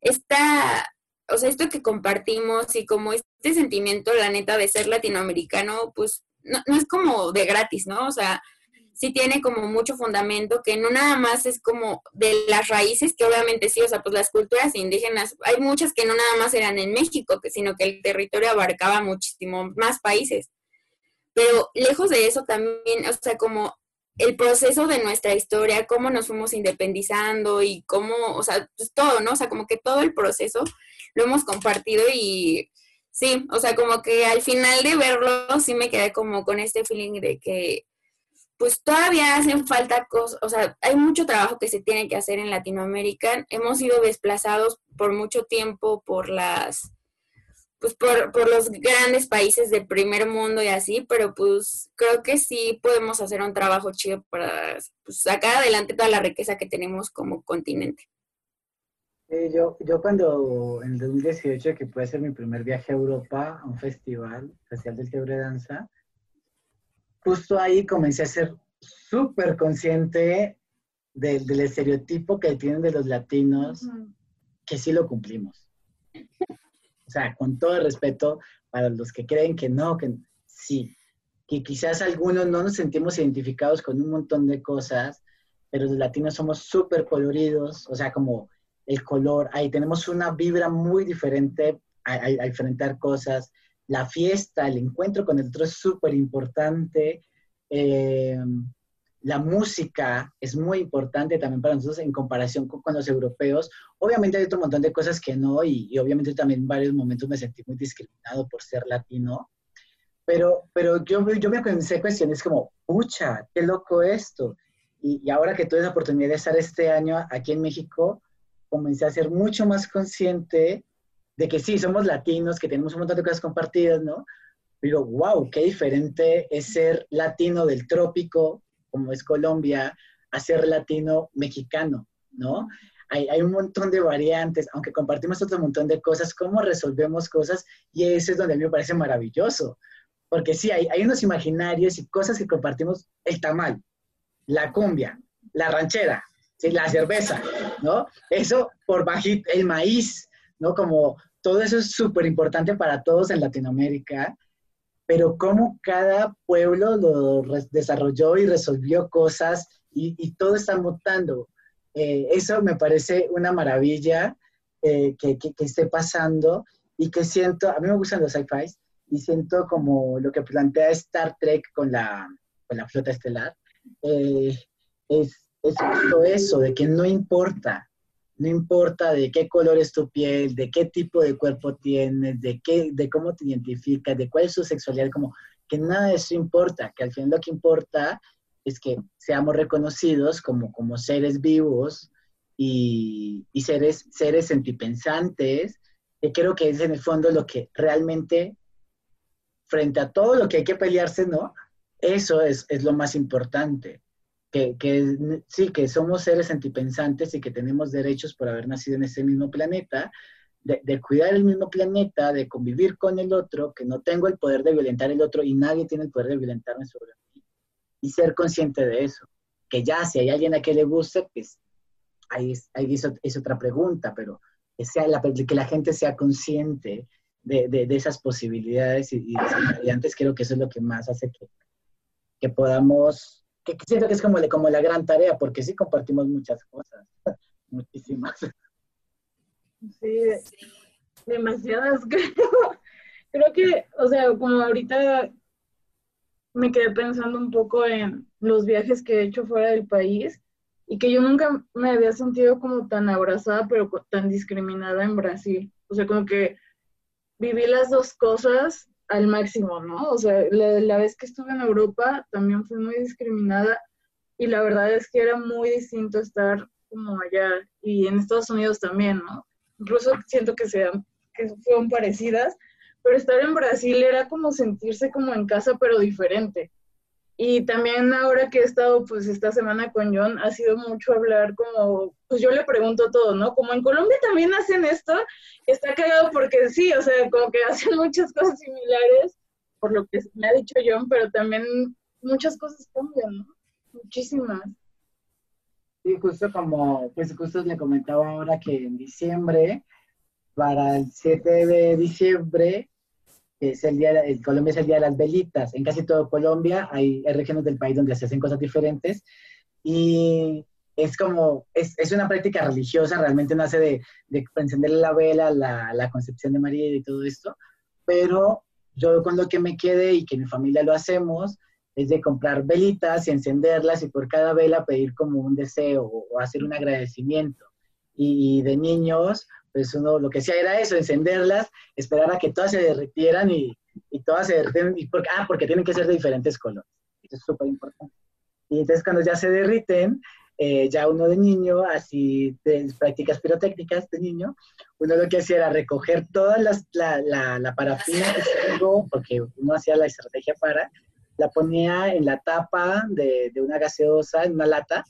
esta, o sea, esto que compartimos y como este sentimiento, la neta, de ser latinoamericano, pues no, es como de gratis, ¿no? O sea, sí tiene como mucho fundamento, que no nada más es como de las raíces, que obviamente sí, o sea, pues las culturas indígenas, hay muchas que no nada más eran en México, sino que el territorio abarcaba muchísimo más países. Pero lejos de eso también, o sea, como el proceso de nuestra historia, cómo nos fuimos independizando y cómo, o sea, pues todo, ¿no? O sea, como que todo el proceso lo hemos compartido y sí, o sea, como que al final de verlo sí me quedé como con este feeling de que pues todavía hacen falta cosas, o sea, hay mucho trabajo que se tiene que hacer en Latinoamérica. Hemos sido desplazados por mucho tiempo por las, pues por, por los grandes países del primer mundo y así, pero pues creo que sí podemos hacer un trabajo chido para pues, sacar adelante toda la riqueza que tenemos como continente. Eh, yo, yo cuando en el 2018 que pude hacer mi primer viaje a Europa, a un festival, Festival del de Danza, justo ahí comencé a ser súper consciente del, del estereotipo que tienen de los latinos, que sí lo cumplimos. O sea, con todo el respeto para los que creen que no, que sí, que quizás algunos no nos sentimos identificados con un montón de cosas, pero los latinos somos súper coloridos, o sea, como el color, ahí tenemos una vibra muy diferente a, a- a enfrentar cosas. La fiesta, el encuentro con el otro es súper importante. Eh, la música es muy importante también para nosotros en comparación con, con los europeos. Obviamente hay otro montón de cosas que no, y, y obviamente también en varios momentos me sentí muy discriminado por ser latino. Pero, pero yo, yo me comencé cuestiones como, pucha, qué loco esto. Y, y ahora que tuve la oportunidad de estar este año aquí en México, comencé a ser mucho más consciente de que sí, somos latinos, que tenemos un montón de cosas compartidas, ¿no? Digo, wow, qué diferente es ser latino del trópico, como es Colombia, a ser latino mexicano, ¿no? Hay, un montón de variantes, aunque compartimos otro montón de cosas, cómo resolvemos cosas, y eso es donde a mí me parece maravilloso. Porque sí, hay, unos imaginarios y cosas que compartimos, el tamal, la cumbia, la ranchera, la cerveza, ¿no? Eso por bajito, el maíz, ¿no? Como todo eso es súper importante para todos en Latinoamérica, pero cómo cada pueblo lo desarrolló y resolvió cosas y, y todo está mutando. Eh, eso me parece una maravilla eh, que, que, que esté pasando y que siento, a mí me gustan los sci-fi y siento como lo que plantea Star Trek con la, con la flota estelar, eh, es, es justo eso, de que no importa, no importa de qué color es tu piel, de qué tipo de cuerpo tienes, de, qué, de cómo te identificas, de cuál es tu sexualidad, como que nada de eso importa, que al final lo que importa es que seamos reconocidos como, como seres vivos y, y seres, seres sentipensantes, que creo que es en el fondo lo que realmente, frente a todo lo que hay que pelearse, ¿no? Eso es, es lo más importante que, que, sí, que somos seres antipensantes y que tenemos derechos por haber nacido en ese mismo planeta, de, de, cuidar el mismo planeta, de convivir con el otro, que no tengo el poder de violentar el otro y nadie tiene el poder de violentarme sobre mí. Y ser consciente de eso. Que ya, si hay alguien a que le guste, pues ahí es, ahí es, es otra pregunta, pero que, sea la, que la gente sea consciente de, de, de esas posibilidades y, y esas variantes, creo que eso es lo que más hace que, que podamos que siento que es como, la gran tarea, porque sí compartimos muchas cosas, muchísimas. Sí, demasiadas, creo. Creo que, o sea, como ahorita me quedé pensando un poco en los viajes que he hecho fuera del país y que yo nunca me había sentido como tan abrazada, pero tan discriminada en Brasil. O sea, como que viví las dos cosas al máximo, ¿no? O sea, la, vez que estuve en Europa también fui muy discriminada y la verdad es que era muy distinto estar como allá y en Estados Unidos también, ¿no? Incluso siento que, sean, que fueron parecidas, pero estar en Brasil era como sentirse como en casa, pero diferente. Y también ahora que he estado pues esta semana con John, ha sido mucho hablar como, pues yo le pregunto todo, ¿no? Como en Colombia también hacen esto, está cagado porque sí, o sea, como que hacen muchas cosas similares, por lo que me ha dicho John, pero también muchas cosas cambian, ¿no? Muchísimas. Sí, justo como, pues justo le comentaba ahora que en diciembre, para el 7 de diciembre, es el día, el Colombia es el día de las velitas. En casi todo Colombia hay, hay, regiones del país donde se hacen cosas diferentes y es como, es, es una práctica religiosa, realmente nace de, de encenderle la vela, la, la, concepción de María y todo esto, pero yo con lo que me quedé y que mi familia lo hacemos es de comprar velitas y encenderlas y por cada vela pedir como un deseo o, hacer un agradecimiento. Y de niños, pues uno lo que hacía era eso, encenderlas, esperar a que todas se derritieran y, y todas se derritieran, y porque, ah, porque tienen que ser de diferentes colores. Eso es súper importante. Y entonces cuando ya se derriten, eh, ya uno de niño, así de prácticas pirotécnicas de niño, uno lo que hacía era recoger toda las, la, la, la, parafina que se porque uno hacía la estrategia para, la ponía en la tapa de, de una gaseosa, en una lata,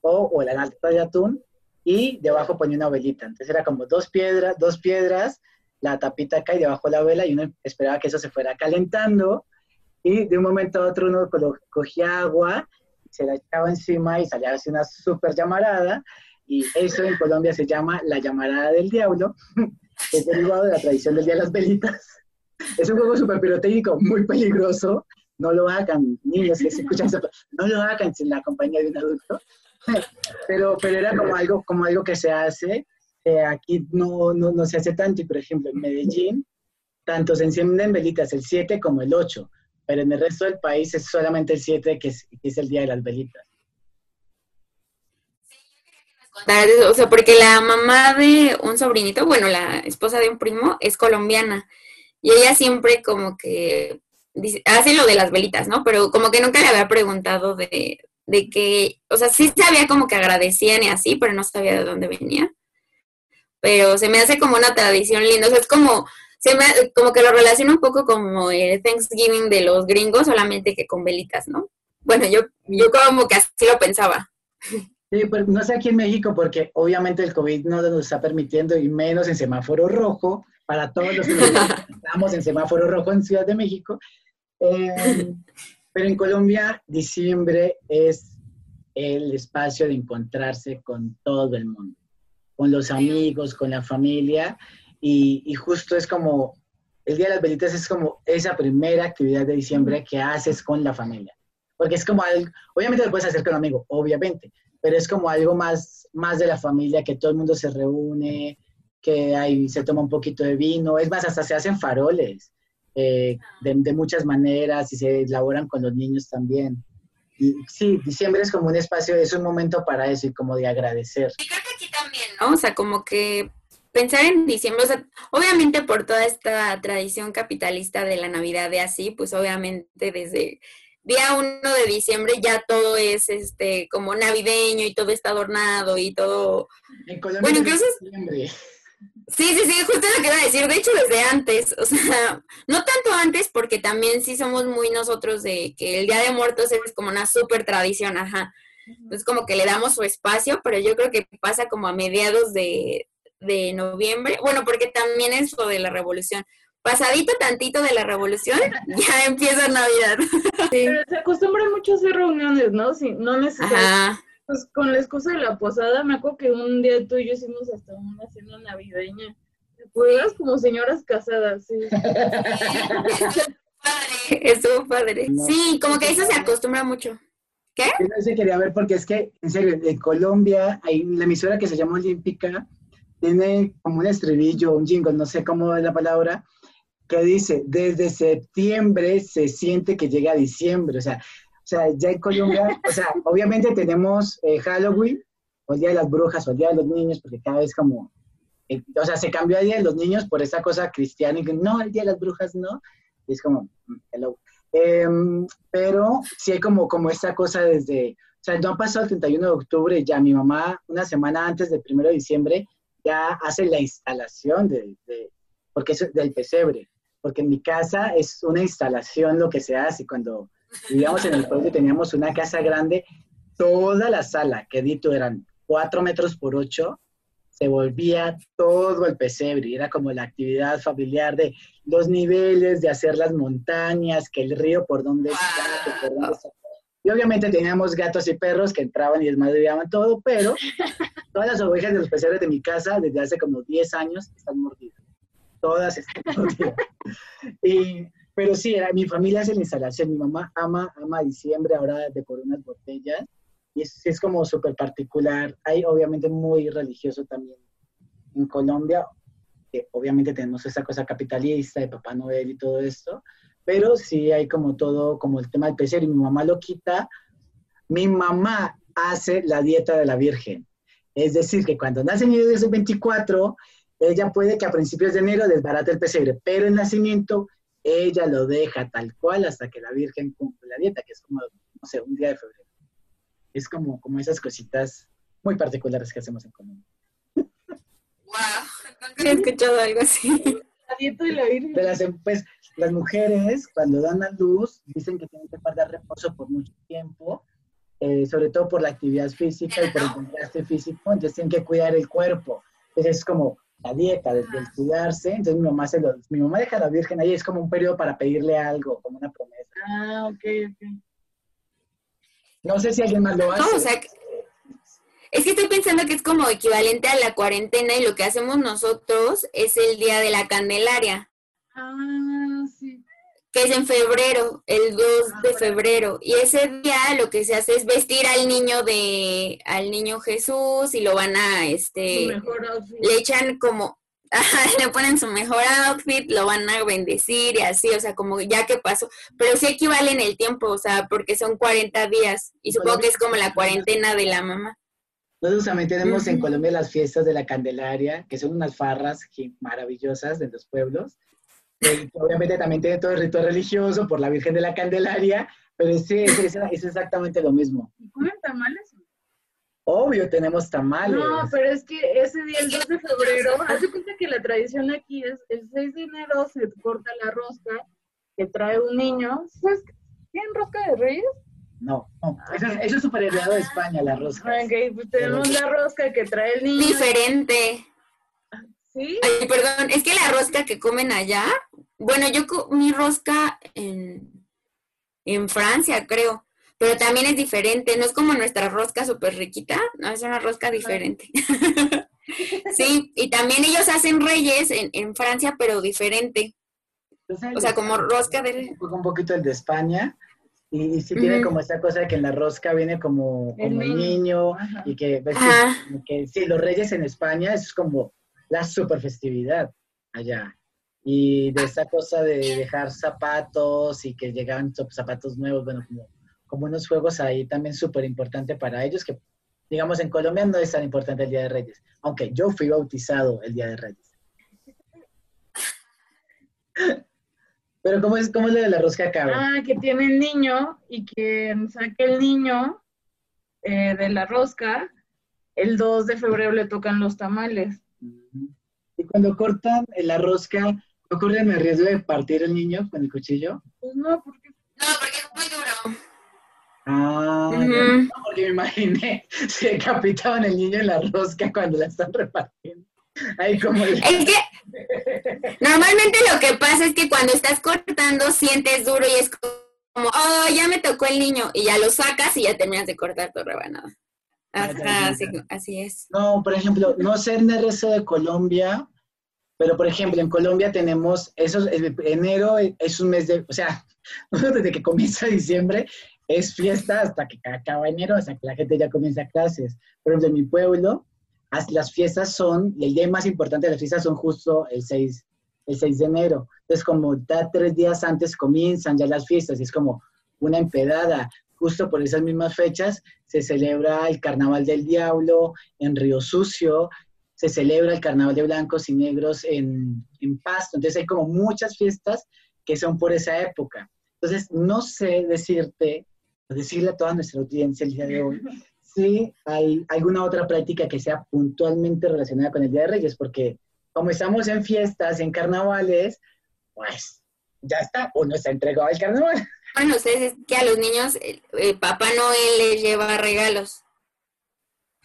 o, o en la lata de atún, y debajo ponía una velita. Entonces era como dos piedras, dos piedras, la tapita acá y debajo la vela y uno esperaba que eso se fuera calentando y de un momento a otro uno cogía agua, se la echaba encima y salía así una súper llamarada y eso en Colombia se llama la llamarada del diablo, es derivado de la tradición del Día de las Velitas. Es un juego súper pirotécnico, muy peligroso. No lo hagan, niños que se escuchan, no lo hagan sin la compañía de un adulto. Pero, pero era como algo, como algo que se hace. eh, aquí no, no, no se hace tanto. Y por ejemplo, en Medellín, tanto se encienden velitas el 7 como el 8. Pero en el resto del país es solamente el 7 que es, que es el día de las velitas. O sea, porque la mamá de un sobrinito, bueno, la esposa de un primo, es colombiana. Y ella siempre como que hace lo de las velitas, ¿no? Pero como que nunca le había preguntado de, de que, o sea, sí sabía como que agradecían y así, pero no sabía de dónde venía. Pero se me hace como una tradición linda, o sea, es como, se me, como que lo relaciono un poco como el Thanksgiving de los gringos, solamente que con velitas, ¿no? Bueno, yo, yo como que así lo pensaba. Sí, pero no sé aquí en México porque obviamente el COVID no nos está permitiendo y menos en semáforo rojo para todos los que estamos en semáforo rojo en Ciudad de México. Eh, pero en Colombia diciembre es el espacio de encontrarse con todo el mundo, con los amigos, con la familia y, y justo es como el Día de las Velitas es como esa primera actividad de diciembre que haces con la familia. Porque es como algo, obviamente lo puedes hacer con un amigo, obviamente, pero es como algo más, más de la familia, que todo el mundo se reúne, que ahí se toma un poquito de vino, es más, hasta se hacen faroles eh, de, de muchas maneras y se elaboran con los niños también. Y sí, diciembre es como un espacio, es un momento para eso y como de agradecer. Y creo que aquí también, ¿no? O sea, como que pensar en diciembre, o sea, obviamente por toda esta tradición capitalista de la Navidad de así, pues obviamente desde día 1 de diciembre ya todo es este como navideño y todo está adornado y todo. En Colombia Bueno, incluso- diciembre. Sí, sí, sí, justo lo que iba a decir, de hecho desde antes, o sea, no tanto antes porque también sí somos muy nosotros de que el Día de Muertos es como una súper tradición, ajá. Entonces como que le damos su espacio, pero yo creo que pasa como a mediados de, de noviembre, bueno, porque también es lo de la revolución. Pasadito tantito de la revolución, ya empieza Navidad. Pero se acostumbra mucho a hacer reuniones, ¿no? Sí, no necesariamente. Pues con la excusa de la posada, me acuerdo que un día tú y yo hicimos hasta una cena navideña. ¿Te acuerdas? Como señoras casadas, sí. Padre, estuvo padre. No. Sí, como que eso se acostumbra mucho. Yo no sé, quería ver porque es que, en serio, en Colombia hay la emisora que se llama Olímpica, tiene como un estribillo, un jingle, no sé cómo es la palabra, que dice, desde septiembre se siente que llega diciembre, o sea, sea ya en Colombia, o sea, obviamente tenemos eh, Halloween, o el Día de las Brujas, o el Día de los Niños, porque cada vez como, eh, o sea, se cambió a Día de los Niños por esa cosa cristiana, y que no, el Día de las Brujas no, y es como, mm, hello. Em, pero sí hay como, como esta cosa desde, o sea, no ha pasado el 31 de octubre, ya mi mamá, una semana antes del 1 de diciembre, ya hace la instalación de, de- porque es del pesebre, porque en mi casa es una instalación lo que se hace, cuando vivíamos en el pueblo y teníamos una casa grande, toda la sala, que dito eran cuatro metros por ocho, se volvía todo el pesebre, era como la actividad familiar de los niveles, de hacer las montañas, que el río por donde está, que por dónde está. Y obviamente teníamos gatos y perros que entraban y desmadreaban todo, pero todas las ovejas de los pecebres de mi casa desde hace como 10 años están mordidas. Todas están mordidas. Y, pero sí, era, mi familia hace la instalación. Mi mamá ama, ama diciembre, ahora decoró unas botellas. Y es, es como súper particular. Hay obviamente muy religioso también en Colombia, que obviamente tenemos esa cosa capitalista de Papá Noel y todo esto, pero sí hay como todo, como el tema del pesebre, y mi mamá lo quita. Mi mamá hace la dieta de la Virgen. Es decir, que cuando nace desde el 24, ella puede que a principios de enero desbarate el pesebre, pero el nacimiento ella lo deja tal cual hasta que la Virgen cumple la dieta, que es como, no sé, un día de febrero. Es como, como esas cositas muy particulares que hacemos en Colombia. Wow, nunca había escuchado algo así. La dieta de la Virgen. De las, pues, las mujeres, cuando dan a luz, dicen que tienen que guardar reposo por mucho tiempo, eh, sobre todo por la actividad física y por el contraste físico, entonces tienen que cuidar el cuerpo. Entonces es como la dieta, desde el cuidarse, entonces mi mamá, se lo, mi mamá deja a la Virgen ahí, es como un periodo para pedirle algo, como una promesa. Ah, ok, ok. No sé si alguien más lo hace. No, o sea, que- es que estoy pensando que es como equivalente a la cuarentena y lo que hacemos nosotros es el día de la Candelaria, Ah. Que es en febrero, el 2 de febrero. Y ese día lo que se hace es vestir al niño de, al niño Jesús y lo van a, este, le echan como, ajá, le ponen su mejor outfit, lo van a bendecir y así, o sea, como ya que pasó, pero sí equivale en el tiempo, o sea, porque son 40 días y supongo que es como la cuarentena de la mamá. Nosotros también tenemos en. Colombia las fiestas de la Candelaria, que son unas farras maravillosas de los pueblos. Obviamente también tiene todo el rito religioso por la Virgen de la Candelaria, pero sí, es, es- es exactamente lo mismo. ¿Y comen tamales? Obvio, tenemos tamales. No, pero es que ese día, el 2 de febrero, haz de cuenta que la tradición aquí es el 6 de enero se corta la rosca que trae un niño. ¿Tienen rosca de reyes? No, no, eso, es- eso es súper heredado de España, la rosca. Ok, pues tenemos la rosca que trae el niño. Diferente. ¿Sí? Ay, perdón, es que la rosca que comen allá, bueno, yo comí rosca en, en Francia, creo, pero también es diferente, no es como nuestra rosca súper riquita, no, es una rosca diferente. sí, y también ellos hacen reyes en, en Francia, pero diferente, Entonces, o sea, como rosca de... Un poquito el de España y, y sí tiene como esa cosa de que en la rosca viene como, como el niño. y que, ves que- Ajá. que sí, los reyes en España es como la super festividad allá. Y de esa cosa de dejar zapatos y que llegaban zap- zapatos nuevos, bueno, como, como unos juegos ahí también súper importante para ellos, que digamos en Colombia no es tan importante el Día de Reyes, aunque yo fui bautizado el Día de Reyes. Pero ¿cómo es, cómo es lo de la rosca cabra? Ah, que tiene el niño y quien saque el niño eh, de la rosca, el 2 de febrero le tocan los tamales. Y cuando cortan la rosca, ¿no corren el riesgo de partir el niño con el cuchillo? Pues no, porque No, porque es muy duro. Ah, Ujú. no, porque me imaginé, se decapitaban el niño en la rosca cuando la están repartiendo. Ahí como el- Es que normalmente lo que pasa es que cuando estás cortando sientes duro y es como, oh, ya me tocó el niño y ya lo sacas y ya terminas de cortar tu rebanada. Ajá, así, es. No, por ejemplo, no sé en el resto de Colombia, pero por ejemplo, en Colombia tenemos, esos, el- enero es un mes de, o sea, desde que comienza diciembre es fiesta hasta que acaba enero, hasta que la gente ya comienza clases. Por ejemplo, en mi pueblo, as- las fiestas son, y el día más importante de las fiestas son justo el 6, el 6 de enero. Entonces, como ya tres días antes comienzan ya las fiestas, y es como una empedada. Justo por esas mismas fechas se celebra el Carnaval del Diablo en Río Sucio, se celebra el Carnaval de Blancos y Negros en, en Pasto. Entonces hay como muchas fiestas que son por esa época. Entonces no sé decirte, decirle a toda nuestra audiencia el día de hoy, si hay alguna otra práctica que sea puntualmente relacionada con el Día de Reyes, porque como estamos en fiestas, en carnavales, pues ya está, uno está entregado al carnaval. Bueno, ustedes es que a los niños el, el Papá Noel les lleva regalos.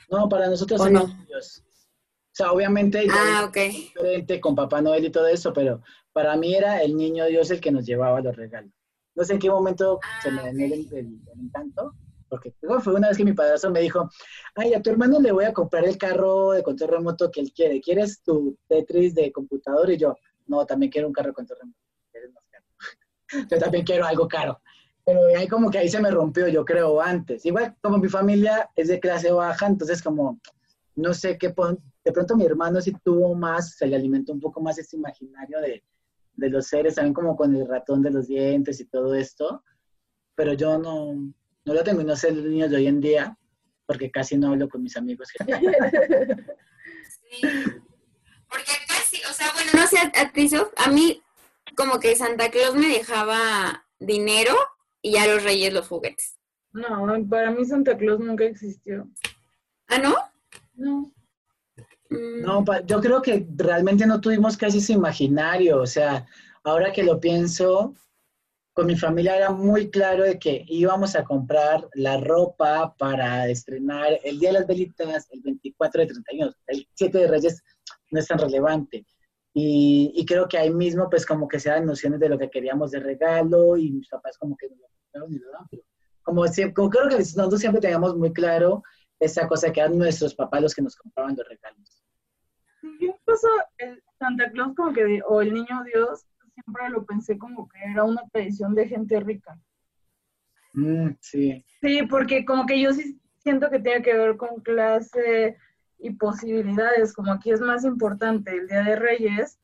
No, para nosotros ¿O son no? niños. O sea, obviamente Ah, es ok. diferente con Papá Noel y todo eso, pero para mí era el niño Dios el que nos llevaba los regalos. No sé en qué momento se me el, el- el encanto, porque luego fue una vez que mi padrastro me dijo, ay, a tu hermano le voy a comprar el carro de control remoto que él quiere. ¿Quieres tu Tetris de computador? Y yo, no, también quiero un carro de control remoto. Yo también quiero algo caro. Pero ahí como que ahí se me rompió, yo creo, antes. Igual como mi familia es de clase baja, entonces como no sé qué, pon- de pronto mi hermano sí tuvo más, se le alimentó un poco más ese imaginario de, de los seres, también como con el ratón de los dientes y todo esto, pero yo no, no lo tengo y no sé los niños de hoy en día, porque casi no hablo con mis amigos. Sí. Porque sí, o sea, bueno, no sé a, ti, a mí como que Santa Claus me dejaba dinero y ya los reyes los juguetes. No, para mí Santa Claus nunca existió. ¿Ah, no? No. Mm, No, pa- yo creo que realmente no tuvimos casi ese imaginario, o sea, ahora que lo pienso, con mi familia era muy claro de que íbamos a comprar la ropa para estrenar el Día de las Velitas, el 24 de 31. El 7 de Reyes no es tan relevante. Y, y creo que ahí mismo, pues como que se dan nociones de lo que queríamos de regalo y mis papás como que no lo compraron ni lo dan, pero como, siempre, como creo que nosotros siempre teníamos muy claro esa cosa que eran nuestros papás los que nos compraban los regalos. Sí, yo incluso el Santa Claus como que, o el Niño Dios, siempre lo pensé como que era una tradición de gente rica. Mm, sí. Sí, porque como que yo sí siento que tiene que ver con clase y posibilidades, como aquí es más importante el Día de Reyes,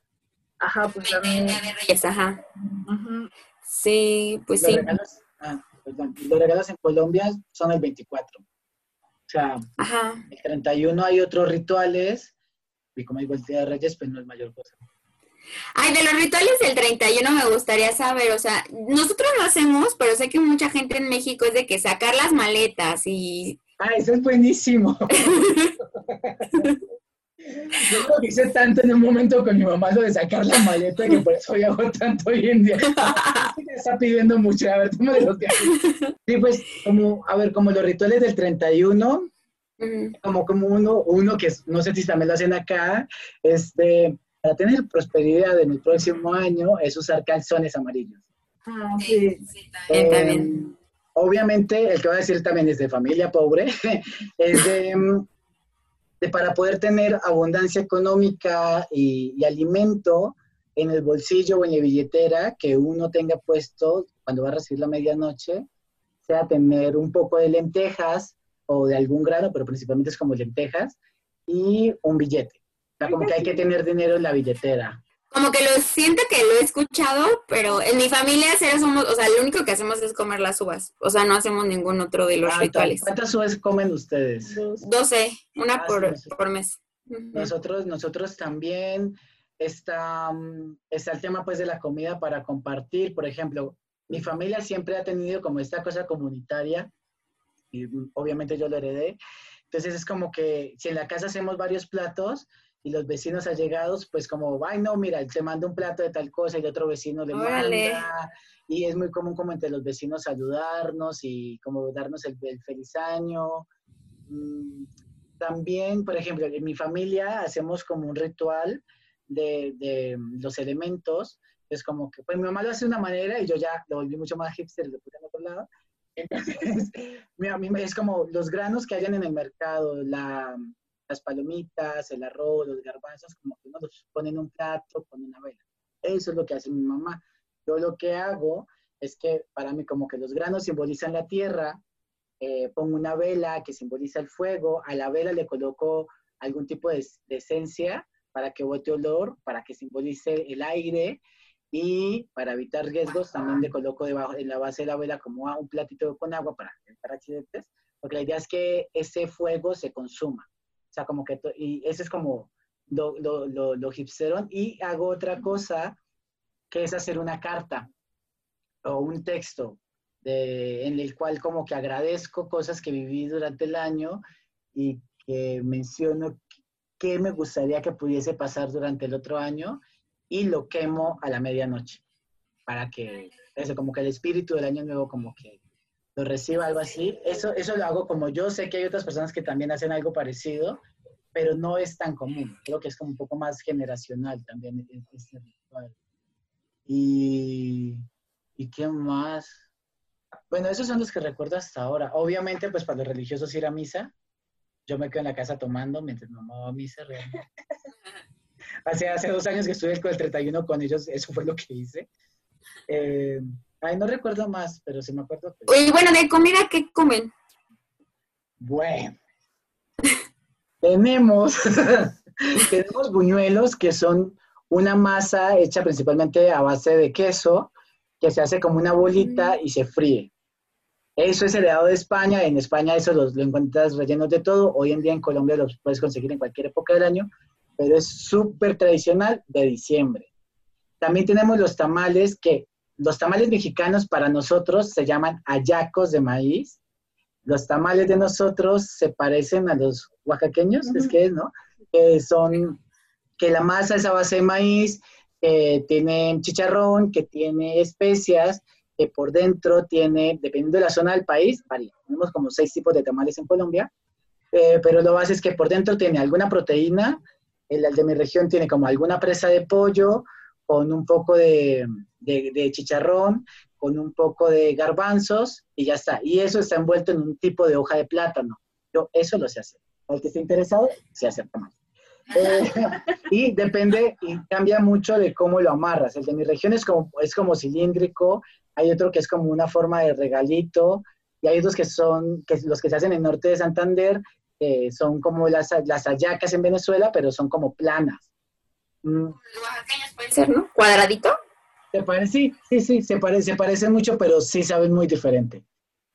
ajá, pues El también... Día de Reyes, ajá. Ujú. Sí, pues los, sí. regalos, ah, perdón, los regalos en Colombia son el 24. O sea, Ajá. el 31 hay otros rituales y como digo, el Día de Reyes, pues no es mayor cosa. Ay, de los rituales del 31 me gustaría saber, o sea, nosotros lo hacemos, pero sé que mucha gente en México es de que sacar las maletas y... Ah, eso es buenísimo. Yo lo hice tanto en un momento con mi mamá lo de sacar la maleta que por eso yo hago tanto hoy en día. Me está pidiendo mucho, a ver, tú me lo que Sí, pues, como, a ver, como los rituales del 31, Ujú. como, como uno, uno que no sé si también lo hacen acá, este, para tener prosperidad en el próximo año es usar calzones amarillos. Ah, sí. Sí, también, también. Obviamente, el que va a decir también es de familia pobre, es de, mm, de para poder tener abundancia económica y, y alimento en el bolsillo o en la billetera que uno tenga puesto cuando va a recibir la medianoche, sea tener un poco de lentejas o de algún grano, pero principalmente es como lentejas, y un billete. O sea, como que hay que tener dinero en la billetera. Como que lo siento que lo he escuchado, pero en mi familia cero somos, o sea, lo único que hacemos es comer las uvas, o sea, no hacemos ningún otro de los Ah, rituales. ¿Cuántas uvas comen ustedes? 12, una Ah, por, sí, por mes. Nosotros, nosotros también está, mm, está el tema pues de la comida para compartir. Por ejemplo, mi familia siempre ha tenido como esta cosa comunitaria y mm, obviamente yo lo heredé. Entonces es como que si en la casa hacemos varios platos y los vecinos allegados, pues como, ay no, mira, te mando un plato de tal cosa y otro vecino le Órale. manda. Y es muy común como entre los vecinos saludarnos y como darnos el, el feliz año. Mm, También, por ejemplo, en mi familia hacemos como un ritual de, de los elementos. Es como que, pues mi mamá lo hace de una manera y yo ya lo volví mucho más hipster lo puse en otro lado. Entonces, es como los granos que hayan en el mercado, la, las palomitas, el arroz, los garbanzos, como que uno los pone en un plato con una vela. Eso es lo que hace mi mamá. Yo lo que hago es que para mí como que los granos simbolizan la tierra, eh, pongo una vela que simboliza el fuego, a la vela le coloco algún tipo de, de esencia para que bote olor, para que simbolice el aire y para evitar riesgos también le coloco debajo en la base de la vela como un platito con agua para evitar accidentes, porque la idea es que ese fuego se consuma. O sea, como que, y ese es como lo, lo, lo, lo hipsterón. Y hago otra cosa, que es hacer una carta o un texto de- en el cual como que agradezco cosas que viví durante el año y que menciono qué me gustaría que pudiese pasar durante el otro año y lo quemo a la medianoche para que eso como que el espíritu del año nuevo como que lo reciba algo así. Eso eso lo hago como yo sé que hay otras personas que también hacen algo parecido pero no es tan común. Creo que es como un poco más generacional también este ritual. Y y qué más bueno esos son los que recuerdo hasta ahora. Obviamente pues para los religiosos ir a misa yo me quedo en la casa tomando mientras mi mamá va a misa realmente. Hace, hace dos años que estuve con el 31 con ellos, eso fue lo que hice. Eh, ay, no recuerdo más, pero sí me acuerdo. que- Y bueno, de comida, ¿qué comen? Bueno, tenemos, tenemos buñuelos que son una masa hecha principalmente a base de queso, que se hace como una bolita y se fríe. Eso es heredado de España, en España eso los, lo encuentras rellenos de todo, hoy en día en Colombia los puedes conseguir en cualquier época del año, pero es súper tradicional de diciembre. También tenemos los tamales que, los tamales mexicanos para nosotros se llaman ayacos de maíz, los tamales de nosotros se parecen a los oaxaqueños, es que es, ¿no? Que son, que la masa es a base de maíz, que tiene chicharrón, que tiene especias, que por dentro tiene, dependiendo de la zona del país, varía. Tenemos como seis tipos de tamales en Colombia, eh, pero lo base es que por dentro tiene alguna proteína, el de mi región tiene como alguna presa de pollo, con un poco de, chicharrón, con un poco de garbanzos y ya está. Y eso está envuelto en un tipo de hoja de plátano. Yo eso lo sé hacer. Al que esté interesado, sé hacer tamal. Eh, y depende y cambia mucho de cómo lo amarras. El de mi región es como, es como cilíndrico, hay otro que es como una forma de regalito, y hay otros que son que los que se hacen en el norte de Santander, que son como las, las hallacas en Venezuela, pero son como planas. Mm, Los oaxaqueños pueden ser, ¿no? Cuadradito. ¿Te parece? Sí, sí, sí, se, pare, se parecen mucho, pero sí saben muy diferente.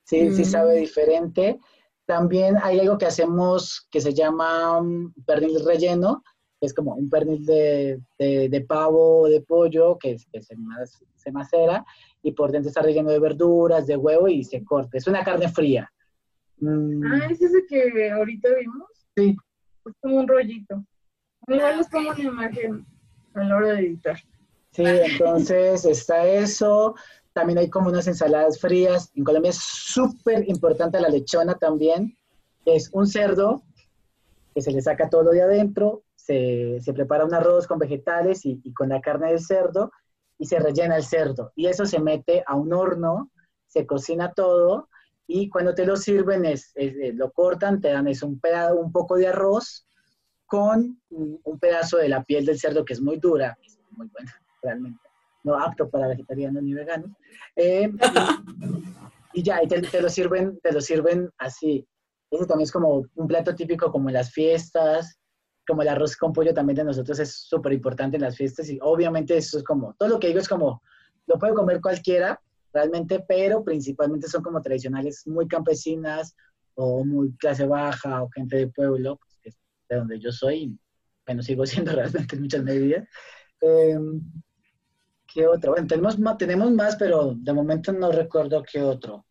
Sí, sí Mm. sabe diferente. También hay algo que hacemos que se llama mm, pernil relleno, que es como un pernil de, de, de pavo o de pollo que, que se, mas- se macera y por dentro está relleno de verduras, de huevo y se corta. Es una carne fría. Mm, Ah, es ese que ahorita vimos. Sí. Es como un rollito. Igual les pongo una imagen a la hora de editar. Sí, entonces está eso. También hay como unas ensaladas frías. En Colombia es súper importante la lechona también. Es un cerdo que se le saca todo de adentro, se, se prepara un arroz con vegetales y, y con la carne del cerdo y se rellena el cerdo. Y eso se mete a un horno, se cocina todo y cuando te lo sirven es, eh, lo cortan, te dan es un, peda- un poco de arroz con un, pedazo de la piel del cerdo que es muy dura, es muy buena realmente, no apto para vegetarianos ni veganos. Eh, y, y ya, y te, te lo sirven, te lo sirven así. Ese también es como un plato típico como en las fiestas, como el arroz con pollo también de nosotros es súper importante en las fiestas y obviamente eso es como, todo lo que digo es como, lo puede comer cualquiera realmente, pero principalmente son como tradicionales muy campesinas o muy clase baja o gente de pueblo, de donde yo soy, bueno, sigo siendo realmente en muchas medidas. Eh, ¿Qué otro? Bueno, tenemos tenemos más, pero de momento no recuerdo qué otro.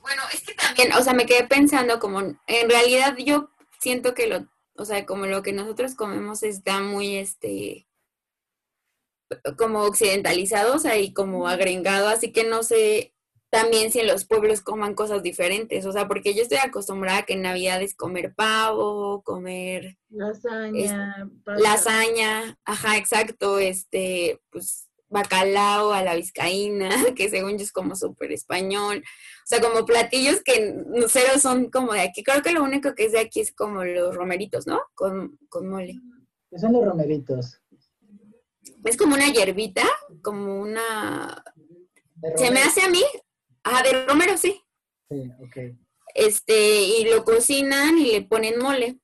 Bueno, es que también, o sea, me quedé pensando como, en realidad yo siento que lo, o sea, como lo que nosotros comemos está muy, este, como occidentalizado, o sea, y como agregado, así que no sé también si en los pueblos coman cosas diferentes, o sea, porque yo estoy acostumbrada a que en Navidad es comer pavo, comer Lasaña, lasaña, ajá, exacto, este, pues bacalao a la vizcaína, que según yo es como súper español, o sea, como platillos que no cero son como de aquí, creo que lo único que es de aquí es como los romeritos, ¿no? Con, con mole. ¿Qué son los romeritos? Es como una hierbita, como una... ¿De Se me hace a mí, ajá, de romero, sí, Sí, ok. este, y lo cocinan y le ponen mole.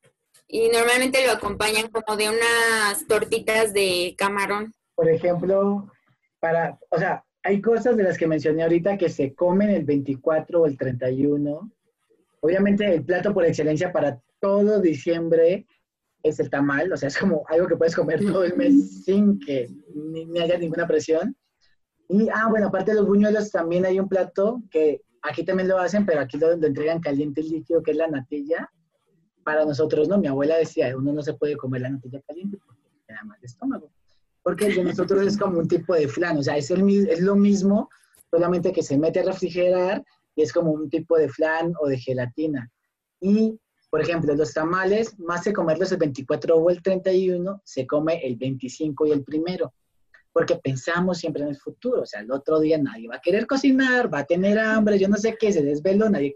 Y normalmente lo acompañan como de unas tortitas de camarón. Por ejemplo, para, o sea, hay cosas de las que mencioné ahorita que se comen el 24 o el 31. Obviamente el plato por excelencia para todo diciembre es el tamal, o sea, es como algo que puedes comer todo el mes sin que ni, ni haya ninguna presión. Y, ah, bueno, aparte de los buñuelos, también hay un plato que aquí también lo hacen, pero aquí lo, lo entregan caliente y líquido, que es la natilla. Para nosotros, no, mi abuela decía, uno no se puede comer la natilla caliente porque te da mal estómago. Porque el de nosotros es como un tipo de flan, o sea, es, el, es lo mismo, solamente que se mete a refrigerar y es como un tipo de flan o de gelatina. Y, por ejemplo, los tamales, más que comerlos el 24 o el 31, se come el 25 y el primero, porque pensamos siempre en el futuro, o sea, el otro día nadie va a querer cocinar, va a tener hambre, yo no sé qué, se desveló, nadie.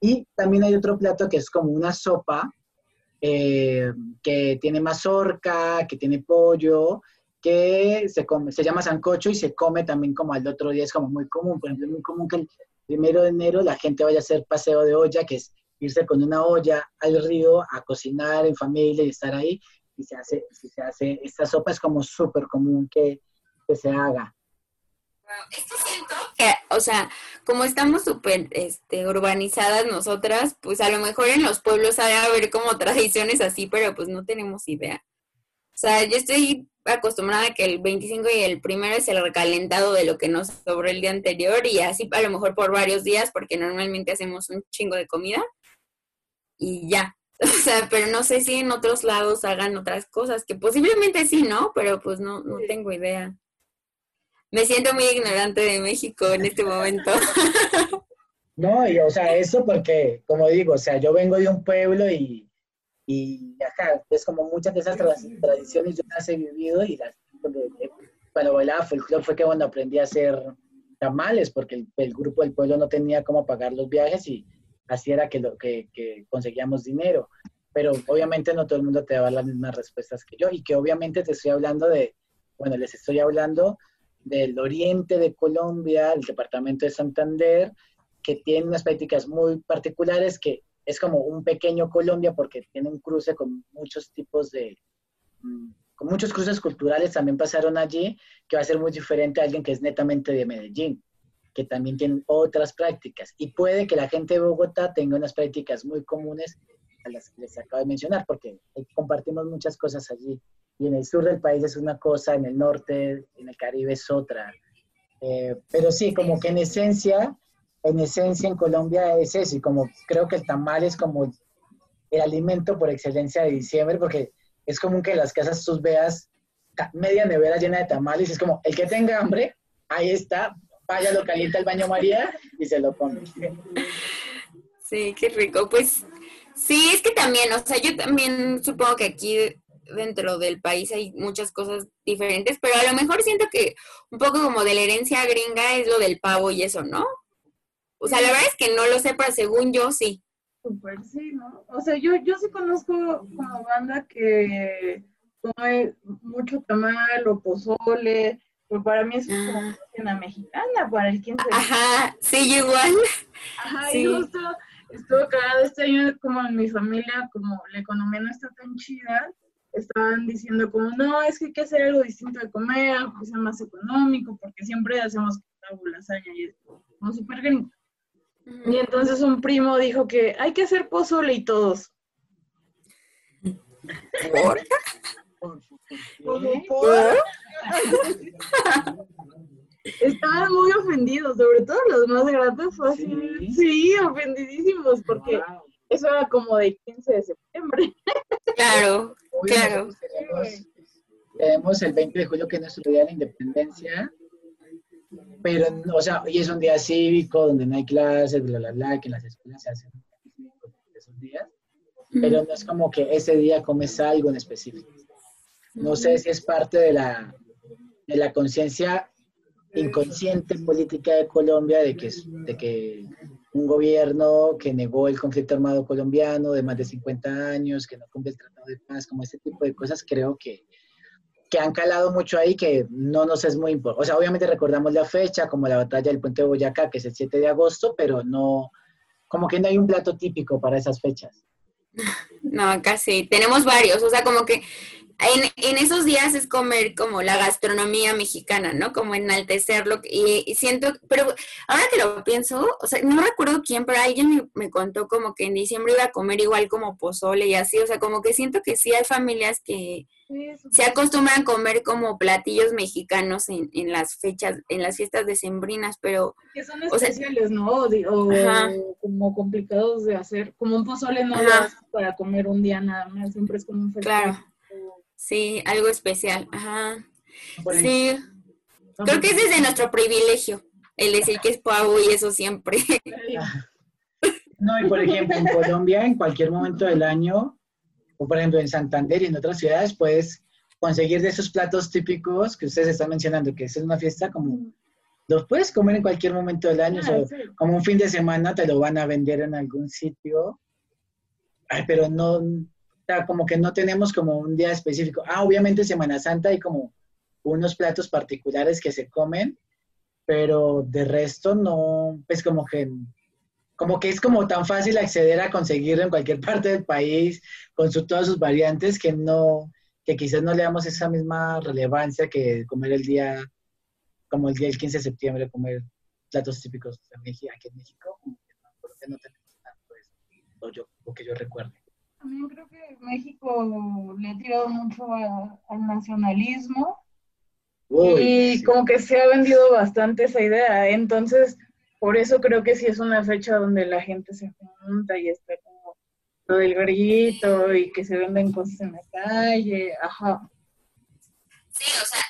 Y también hay otro plato que es como una sopa, eh, que tiene mazorca, que tiene pollo, que se, come, se llama sancocho y se come también como al otro día, es como muy común. Por ejemplo, es muy común que el primero de enero la gente vaya a hacer paseo de olla, que es irse con una olla al río a cocinar en familia y estar ahí. Y se hace, si se hace, esta sopa es como súper común que, que se haga. Es que siento que, o sea, como estamos súper este, urbanizadas nosotras, pues a lo mejor en los pueblos ha de haber como tradiciones así, pero pues no tenemos idea. O sea, yo estoy acostumbrada a que el 25 y el primero es el recalentado de lo que nos sobró el día anterior y así a lo mejor por varios días, porque normalmente hacemos un chingo de comida y ya. O sea, pero no sé si en otros lados hagan otras cosas, que posiblemente sí, ¿no? Pero pues no, no tengo idea. Me siento muy ignorante de México en este momento. No, y o sea, eso porque, como digo, o sea, yo vengo de un pueblo y, y acá, es como muchas de esas tra- tradiciones yo las he vivido y las, cuando bailaba folclore fue que cuando aprendí a hacer tamales, porque el, el grupo del pueblo no tenía cómo pagar los viajes y así era que, lo, que, conseguíamos dinero. Pero obviamente no todo el mundo te daba las mismas respuestas que yo y que obviamente te estoy hablando de, bueno, les estoy hablando del oriente de Colombia, el departamento de Santander, que tiene unas prácticas muy particulares, que es como un pequeño Colombia porque tiene un cruce con muchos tipos de, mm, con muchos cruces culturales también pasaron allí, que va a ser muy diferente a alguien que es netamente de Medellín, que también tienen otras prácticas. Y puede que la gente de Bogotá tenga unas prácticas muy comunes a las que les acabo de mencionar, porque compartimos muchas cosas allí. Y en el sur del país es una cosa, en el norte, en el Caribe es otra. Eh, pero sí, como que en esencia, en esencia en Colombia es eso, y como creo que el tamal es como el alimento por excelencia de diciembre, porque es común que las casas tú veas media nevera llena de tamales, es como, el que tenga hambre, ahí está, vaya, lo calienta el baño María y se lo come. Sí, qué rico. Pues sí, es que también, o sea, yo también supongo que aquí dentro del país hay muchas cosas diferentes, pero a lo mejor siento que un poco como de la herencia gringa es lo del pavo y eso, ¿no? O sea, la verdad es que no lo sé, pero según yo sí. Súper, sí, ¿no? O sea, yo, yo sí conozco como banda que come mucho tamal o pozole, pero para mí es como una cena mexicana para el 15 de Ajá, sí, igual. Ajá, Sí. y justo estuvo cagado este año como en mi familia, como la economía no está tan chida, estaban diciendo como, no, es que hay que hacer algo distinto de comer, algo que sea más económico, porque siempre hacemos lasaña y es como súper gringo. Y entonces un primo dijo que hay que hacer pozole y todos. ¿Por? Estaban muy ofendidos, sobre todo los más grandes, fue así, ¿Sí? sí, ofendidísimos, porque Wow. eso era como de 15 de septiembre. Claro, claro. tenemos el 20 de julio, que es nuestro día de la independencia, pero, o sea, hoy es un día cívico donde no hay clases, bla, bla, bla, que en las escuelas se hacen esos días, pero no es como que ese día comes algo en específico. No sé si es parte de la, de la conciencia inconsciente política de Colombia de que, de que un gobierno que negó el conflicto armado colombiano de más de 50 años, que no cumple el Tratado de Paz, como este tipo de cosas, creo que, que han calado mucho ahí, que no nos es muy importante. O sea, obviamente recordamos la fecha, como la batalla del puente de Boyacá, que es el 7 de agosto, pero no, como que no hay un plato típico para esas fechas. No, casi. Tenemos varios. O sea, como que en, en esos días es comer como la gastronomía mexicana, ¿no? Como enaltecerlo. Y, y siento, pero ahora que lo pienso, o sea, no recuerdo quién, pero alguien me, me contó como que en diciembre iba a comer igual como pozole y así. O sea, como que siento que sí hay familias que se acostumbran a comer como platillos mexicanos en, en las fechas, en las fiestas decembrinas, pero Que son O sea- especiales, ¿no? O, Ajá. como complicados de hacer. Como un pozole no lo para comer un día nada más, siempre es como un festival. claro, sí, algo especial. Ajá. Por Sí, creo que ese es de nuestro privilegio, el decir que es pavo y eso siempre. No, y por ejemplo, en Colombia, en cualquier momento del año, o por ejemplo en Santander y en otras ciudades, puedes conseguir de esos platos típicos que ustedes están mencionando, que es una fiesta como, los puedes comer en cualquier momento del año, o sea, Ah, sí. como un fin de semana te lo van a vender en algún sitio, Ay, pero no, como que no tenemos como un día específico. Ah, obviamente Semana Santa hay como unos platos particulares que se comen, pero de resto no, pues como que como que es como tan fácil acceder a conseguirlo en cualquier parte del país con su, todas sus variantes que no, que quizás no le damos esa misma relevancia que comer el día, como el día del 15 de septiembre, comer platos típicos de México, aquí en México, como que no, que no tenemos tanto eso, o yo, o que yo recuerde. También creo que México le ha tirado mucho a- al nacionalismo Uy, y sí. como que se ha vendido bastante esa idea. Entonces, por eso creo que sí es una fecha donde la gente se junta y está como lo del grito y que se venden cosas en la calle. Ajá. Sí, o sea,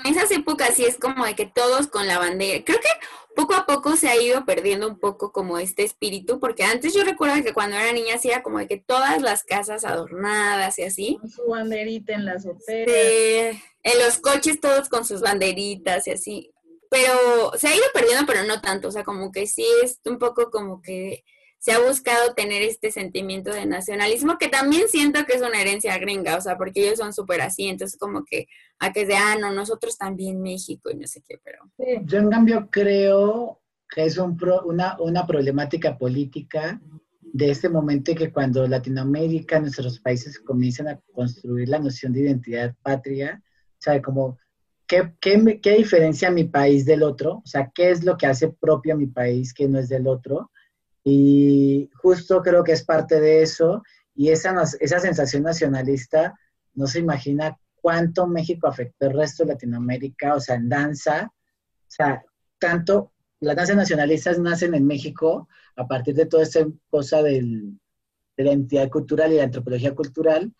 en, en esas épocas sí es como de que todos con la bandera. Creo que poco a poco se ha ido perdiendo un poco como este espíritu, porque antes yo recuerdo que cuando era niña sí era como de que todas las casas adornadas y así. Con su banderita en la azotea. Eh, en los coches todos con sus banderitas y así. Pero se ha ido perdiendo, pero no tanto. O sea, como que sí es un poco como que se ha buscado tener este sentimiento de nacionalismo, que también siento que es una herencia gringa, o sea, porque ellos son súper así, entonces como que a que de, ah, no, nosotros también México y no sé qué, pero... Yo en cambio creo que es un pro- una, una problemática política de este momento que cuando Latinoamérica, nuestros países comienzan a construir la noción de identidad patria, o sea, como, ¿qué, qué, qué diferencia mi país del otro? O sea, ¿qué es lo que hace propio a mi país que no es del otro? Y justo creo que es parte de eso, y esa, esa sensación nacionalista, no se imagina cuánto México afectó el resto de Latinoamérica, o sea, en danza, o sea, tanto las danzas nacionalistas nacen en México a partir de toda esta cosa del- de la identidad cultural y la antropología cultural,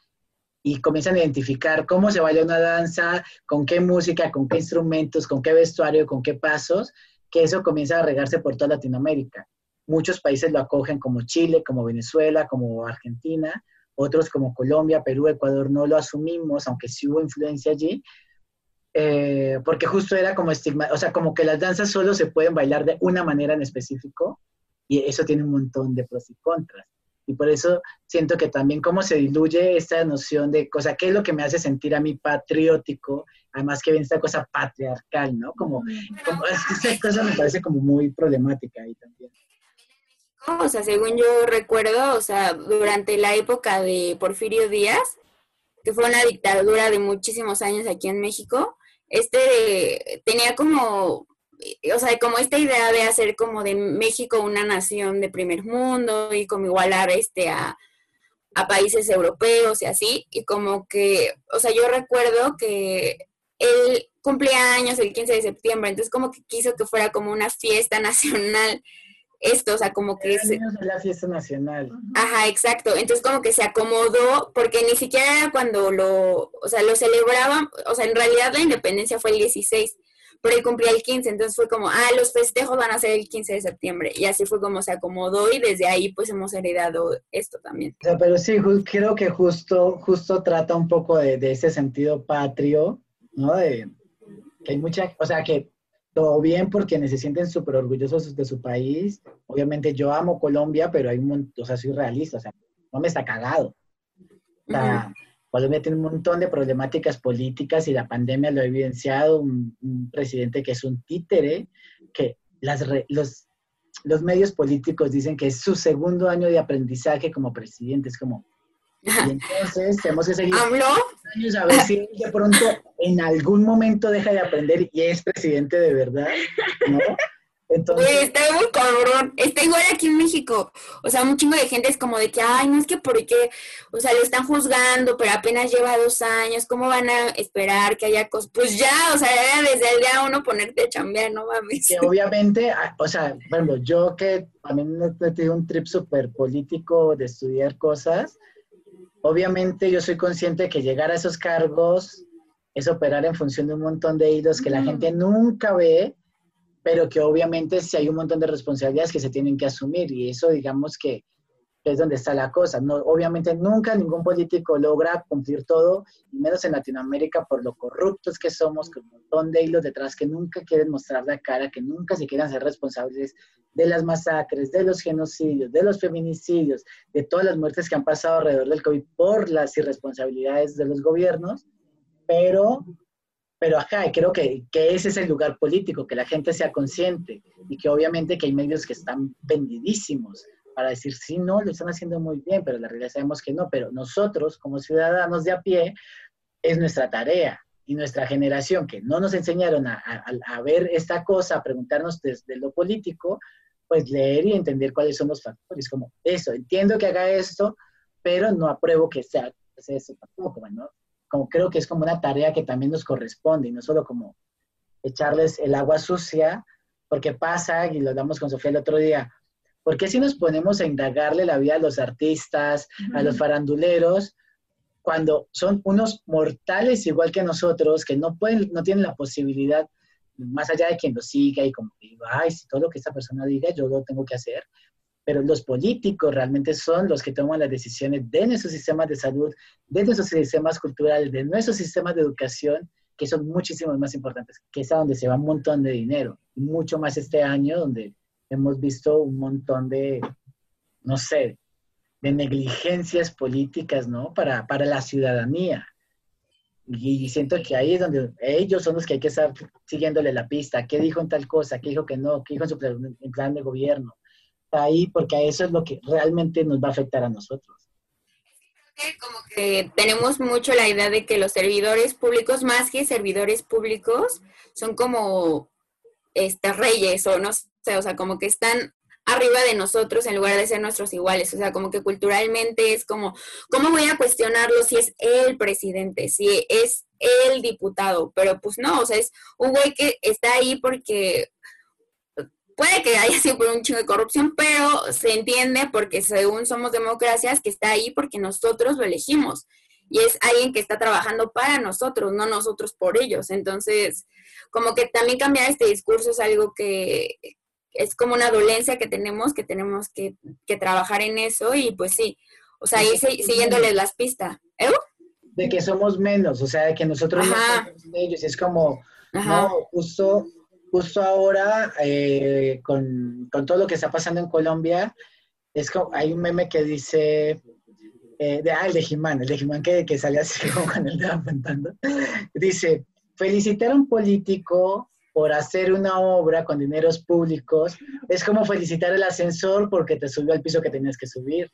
y comienzan a identificar cómo se baila una danza, con qué música, con qué instrumentos, con qué vestuario, con qué pasos, que eso comienza a regarse por toda Latinoamérica. Muchos países lo acogen como Chile, como Venezuela, como Argentina, otros como Colombia, Perú, Ecuador no lo asumimos, aunque sí hubo influencia allí, eh, porque justo era como estigma, o sea, como que las danzas solo se pueden bailar de una manera en específico y eso tiene un montón de pros y contras. Y por eso siento que también cómo se diluye esta noción de, o sea, ¿qué es lo que me hace sentir a mí patriótico? Además que viene esta cosa patriarcal, ¿no? Como, como esta cosa me parece como muy problemática ahí también. O sea, según yo recuerdo, o sea, durante la época de Porfirio Díaz, que fue una dictadura de muchísimos años aquí en México, este tenía como, o sea, como esta idea de hacer como de México una nación de primer mundo y como igualar este a, a países europeos y así, y como que, o sea, yo recuerdo que él cumplía años el 15 de septiembre, entonces como que quiso que fuera como una fiesta nacional esto, o sea, como que niños de la fiesta nacional. Ajá, exacto. Entonces como que se acomodó, porque ni siquiera era cuando lo, o sea, lo celebraban, o sea, en realidad la independencia fue el 16, pero él cumplía el 15, entonces fue como, ah, los festejos van a ser el 15 de septiembre, y así fue como se acomodó y desde ahí pues hemos heredado esto también. O sea, pero sí, creo que justo, justo trata un poco de, de ese sentido patrio, ¿no? De que hay mucha, o sea, que todo bien por quienes se sienten súper orgullosos de su país. Obviamente yo amo Colombia, pero hay un montón, o sea, soy realista, o sea, no me está cagado. O sea, Colombia tiene un montón de problemáticas políticas y la pandemia lo ha evidenciado. Un, un presidente que es un títere, que las re- los, los medios políticos dicen que es su segundo año de aprendizaje como presidente. Es como, y entonces tenemos que seguir AMLO, años a ver si de pronto en algún momento deja de aprender y es presidente de verdad, ¿no? Entonces, está muy cabrón, está igual aquí en México, o sea, un chingo de gente es como de que, ay, no es que porque, o sea, lo están juzgando, pero apenas lleva dos años, ¿cómo van a esperar que haya cosas? Pues ya, o sea, era desde el día uno ponerte a chambear, no mames. que obviamente, ah, o sea, por ejemplo, yo que también he tenido un trip súper político de estudiar cosas, obviamente yo soy consciente que llegar a esos cargos es operar en función de un montón de hilos que la gente nunca ve, pero que obviamente sí hay un montón de responsabilidades que se tienen que asumir y eso digamos que es donde está la cosa. No, obviamente nunca ningún político logra cumplir todo, y menos en Latinoamérica por lo corruptos que somos, con un montón de hilos detrás que nunca quieren mostrar la cara, que nunca se quieren ser responsables de las masacres, de los genocidios, de los feminicidios, de todas las muertes que han pasado alrededor del COVID por las irresponsabilidades de los gobiernos, pero, pero acá creo que, que ese es el lugar político, que la gente sea consciente y que obviamente que hay medios que están vendidísimos para decir, sí, no, lo están haciendo muy bien, pero la realidad sabemos que no, pero nosotros como ciudadanos de a pie es nuestra tarea y nuestra generación que no nos enseñaron a, a- a ver esta cosa, a preguntarnos desde lo político, pues leer y entender cuáles son los factores, como eso, entiendo que haga esto, pero no apruebo que sea, que sea eso tampoco. Como creo que es como una tarea que también nos corresponde y no solo como echarles el agua sucia, porque pasa, y lo hablamos con Sofía el otro día, ¿por qué si nos ponemos a indagarle la vida a los artistas, a los faranduleros, cuando son unos mortales igual que nosotros, que no pueden, no tienen la posibilidad, más allá de quien lo siga y como ay, si todo lo que esta persona diga, yo lo tengo que hacer, pero los políticos realmente son los que toman las decisiones de nuestros sistemas de salud, de nuestros sistemas culturales, de nuestros sistemas de educación, que son muchísimos más importantes, que es a donde se va un montón de dinero, mucho más este año donde hemos visto un montón de, no sé, de negligencias políticas, ¿no? Para, para la ciudadanía. Y siento que ahí es donde ellos son los que hay que estar siguiéndole la pista. ¿Qué dijo en tal cosa? ¿Qué dijo que no? ¿Qué dijo en su plan, de gobierno? Ahí, porque eso es lo que realmente nos va a afectar a nosotros. Como que tenemos mucho la idea de que los servidores públicos, más que servidores públicos, son como este, reyes o no o sea, como que están arriba de nosotros en lugar de ser nuestros iguales. O sea, como que culturalmente es como, ¿cómo voy a cuestionarlo si es el presidente, si es el diputado? Pero pues no, o sea, es un güey que está ahí porque puede que haya sido por un chingo de corrupción, pero se entiende porque según somos democracias que está ahí porque nosotros lo elegimos. Y es alguien que está trabajando para nosotros, no nosotros por ellos. Entonces, como que también cambiar este discurso es algo que, es como una dolencia que tenemos, que tenemos que, trabajar en eso y pues sí, o sea, ir siguiéndoles las pistas. ¿Eh? De que somos menos, o sea, de que nosotros no somos ellos, es como, no, justo, justo ahora, eh, con, todo lo que está pasando en Colombia, es como, hay un meme que dice, eh, de, ah, el de Jimán, el de Jimán que, que sale así como con el dedo apuntando, dice, felicitar a un político por hacer una obra con dineros públicos, es como felicitar el ascensor porque te subió al piso que tenías que subir.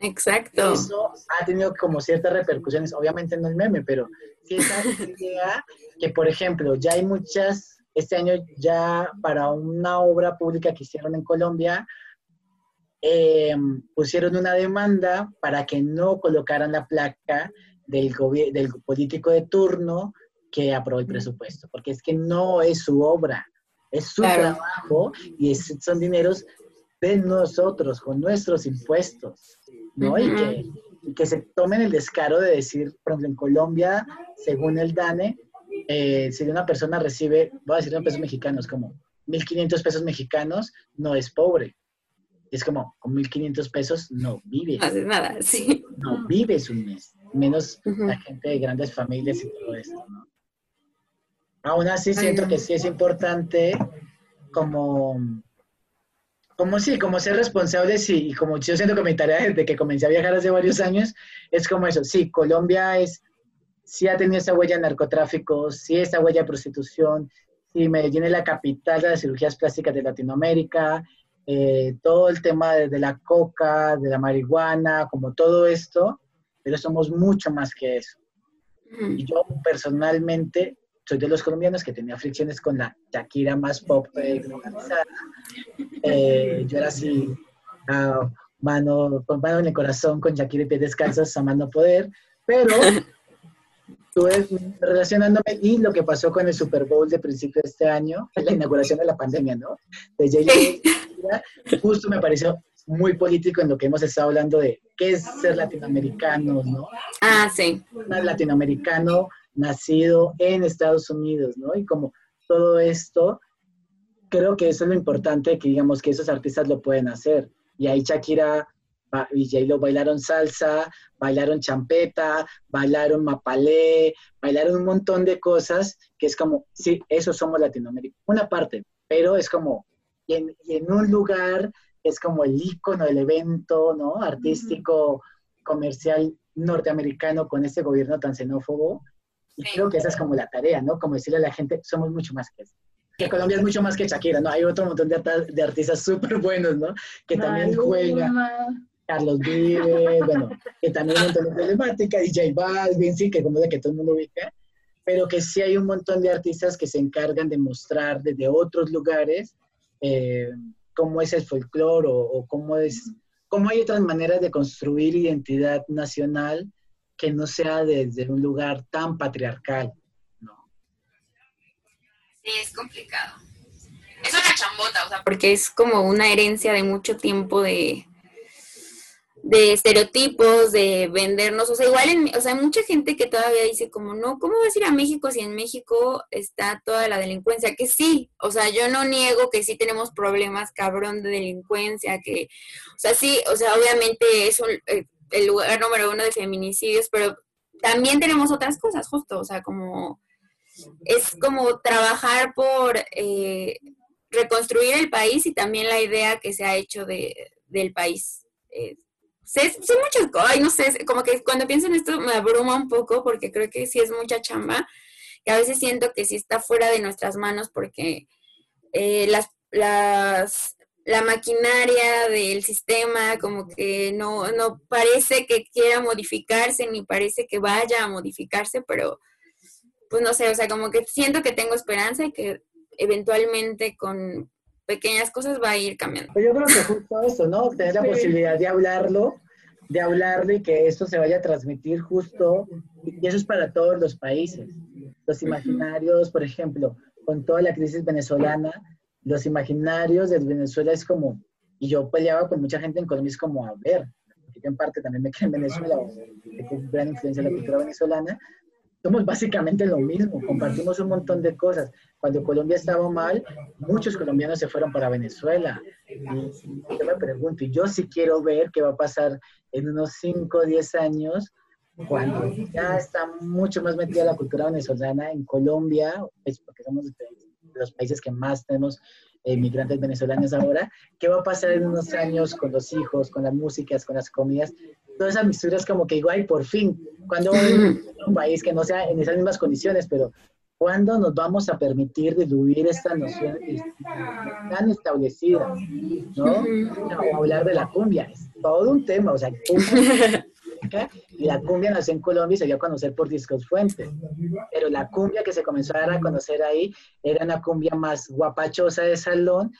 Exacto. Eso ha tenido como ciertas repercusiones, obviamente no el meme, pero sí esa idea que, por ejemplo, ya hay muchas, este año ya para una obra pública que hicieron en Colombia, eh, pusieron una demanda para que no colocaran la placa del, del político de turno que aprobó el presupuesto, porque es que no es su obra, es su trabajo y son dineros de nosotros, con nuestros impuestos, ¿no? y, que, que, se tomen el descaro de decir, por ejemplo, en Colombia, según el DANE, eh, si una persona recibe, voy a decir en pesos mexicanos, como 1.500 pesos mexicanos, no es pobre. Es como, con 1.500 pesos no vive. No haces nada, sí. No vives un mes, menos la gente de grandes familias y todo esto, ¿no? Aún así siento que sí es importante como, como sí, como ser responsables y, como yo siento que mi tarea desde que comencé a viajar hace varios años es como eso, sí, Colombia es, sí ha tenido esa huella de narcotráfico, sí esa huella de prostitución, sí, Medellín es la capital de las cirugías plásticas de Latinoamérica, eh, todo el tema de, la coca, de la marihuana, como todo esto, pero somos mucho más que eso. Y yo personalmente soy de los colombianos que tenía fricciones con la Shakira más pop eh, eh, yo era así, mano, con mano en el corazón, con Shakira y pies descalzos, amando poder, pero estuve relacionándome y lo que pasó con el Super Bowl de principio de este año, la inauguración de la pandemia, ¿no? De justo me pareció muy político en lo que hemos estado hablando de qué es ser latinoamericano, ¿no? Ah, sí. Un latinoamericano nacido en Estados Unidos, ¿no? Y como todo esto, creo que eso es lo importante, que digamos que esos artistas lo pueden hacer. Y ahí Shakira y j bailaron salsa, bailaron champeta, bailaron mapalé, bailaron un montón de cosas que es como, sí, eso somos Latinoamérica, una parte, pero es como, y en, un lugar es como el icono del evento, ¿no? Artístico, comercial norteamericano con este gobierno tan xenófobo, y creo que esa es como la tarea, ¿no? Como decirle a la gente, somos mucho más que eso. Que Colombia es mucho más que Shakira, ¿no? Hay otro montón de, de artistas súper buenos, ¿no? Que también juegan. Carlos Vives, bueno, que también hay un montón de problemática, DJ Balvin, sí, que como de que todo el mundo ubica, pero que sí hay un montón de artistas que se encargan de mostrar desde otros lugares eh, cómo es el folclore o, o, cómo, es, cómo hay otras maneras de construir identidad nacional que no sea desde un lugar tan patriarcal, ¿no? Sí, es complicado. Es una chambota, o sea, porque es como una herencia de mucho tiempo de, de estereotipos, de vendernos, o sea, igual, en, o sea, hay mucha gente que todavía dice como, no, ¿cómo vas a ir a México si en México está toda la delincuencia? Que sí, o sea, yo no niego que sí tenemos problemas cabrón de delincuencia, que, o sea, sí, o sea, obviamente es un, eh, el lugar número uno de feminicidios, pero también tenemos otras cosas, justo, o sea, como, es como trabajar por eh, reconstruir el país y también la idea que se ha hecho de, del país. Eh, muchas cosas, no sé, como que cuando pienso en esto me abruma un poco porque creo que sí es mucha chamba y a veces siento que sí está fuera de nuestras manos porque eh, las, las, la maquinaria del sistema como que no, no parece que quiera modificarse ni parece que vaya a modificarse, pero pues no sé, o sea, como que siento que tengo esperanza y que eventualmente con pequeñas cosas va a ir cambiando. Pero yo creo que justo eso, ¿no? Tener la posibilidad de hablarlo, de hablarlo y que esto se vaya a transmitir justo, y eso es para todos los países. Los imaginarios, por ejemplo, con toda la crisis venezolana, los imaginarios de Venezuela es como, y yo peleaba con mucha gente en Colombia, es como, a ver, porque en parte también me quedé en Venezuela, tengo gran influencia en la cultura venezolana, somos básicamente lo mismo, compartimos un montón de cosas. Cuando Colombia estaba mal, muchos colombianos se fueron para Venezuela. Y yo me pregunto, y yo sí quiero ver qué va a pasar en unos 5 o 10 años, cuando ya está mucho más metida la cultura venezolana en Colombia, pues, porque somos de los países que más tenemos inmigrantes venezolanos ahora, ¿qué va a pasar en unos años con los hijos, con las músicas, con las comidas? Todas esas mixturas como que igual, por fin, cuando un país que no sea en esas mismas condiciones, pero ¿cuándo nos vamos a permitir diluir esta noción tan establecida? ¿no? O hablar de la cumbia, es todo un tema, o sea, cumbia, y la cumbia nació en Colombia y se dio a conocer por Discos Fuentes. Pero la cumbia que se comenzó a dar a conocer ahí era una cumbia más guapachosa de salón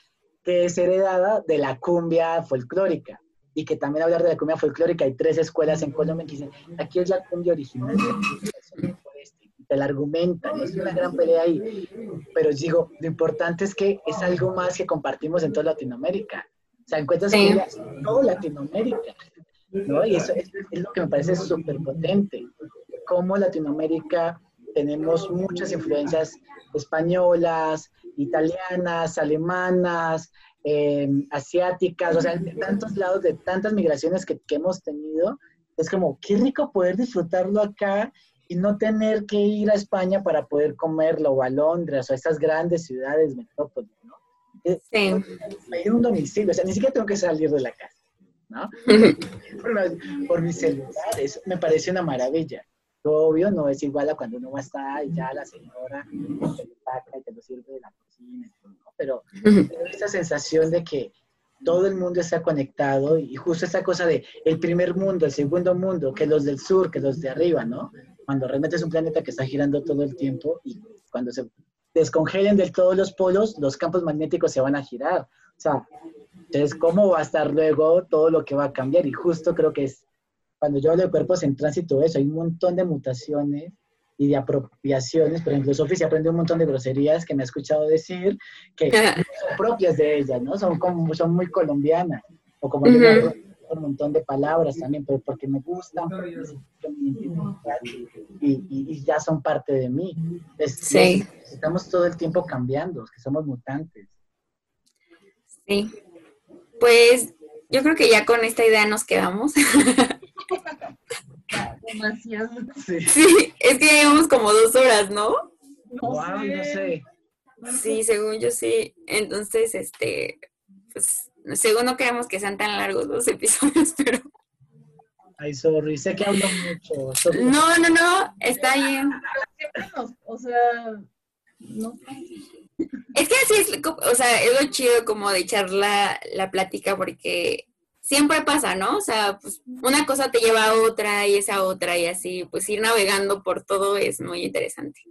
que es heredada de la cumbia folclórica. Y que también hablar de la cumbia folclórica, hay tres escuelas en Colombia que dicen, aquí es la cumbia original. Te la argumentan, es una gran pelea ahí. Pero digo, lo importante es que es algo más que compartimos en toda Latinoamérica. O sea, encuentras sí. en toda Latinoamérica. ¿No? Y eso es, es lo que me parece súper potente. Como Latinoamérica tenemos muchas influencias españolas, italianas, alemanas, eh, asiáticas, o sea, de tantos lados, de tantas migraciones que, que, hemos tenido, es como, qué rico poder disfrutarlo acá y no tener que ir a España para poder comerlo, o a Londres, o a estas grandes ciudades, metrópolis, ¿no? Sí. Pedir un domicilio, o sea, ni siquiera tengo que salir de la casa. ¿No? por, por mis celulares, me parece una maravilla. Obvio, no es igual a cuando uno va a estar y ya la señora te lo saca y te lo sirve de la cocina, ¿no? pero, pero esa sensación de que todo el mundo está conectado y justo esa cosa de el primer mundo, el segundo mundo, que los del sur, que los de arriba, ¿no? Cuando realmente es un planeta que está girando todo el tiempo y cuando se descongelen de todos los polos, los campos magnéticos se van a girar. O sea, entonces, ¿cómo va a estar luego todo lo que va a cambiar? Y justo creo que es, cuando yo hablo de cuerpos en tránsito, eso, hay un montón de mutaciones y de apropiaciones. Por ejemplo, Sofía se aprende un montón de groserías que me ha escuchado decir que son propias de ella, ¿no? Son, como, son muy colombianas. O como uh -huh. yo un montón de palabras también, pero porque me gustan, porque y, y, y, ya son parte de mí. Es, sí. Estamos todo el tiempo cambiando, que somos mutantes. Sí. Pues yo creo que ya con esta idea nos quedamos. Demasiado. Sí. Sí, es que llevamos como dos horas, ¿no? wow, no sé. Sí, según yo sí. Entonces, este, pues, según no queremos que sean tan largos los episodios, pero... Ay, sorry, sé que hablo mucho. Sorry. No, no, no, está bien. Siempre nos, o sea, no. Es que así es, o sea, es lo chido como de echar la, la plática porque siempre pasa, ¿no? O sea, pues una cosa te lleva a otra y esa otra y así, pues ir navegando por todo es muy interesante.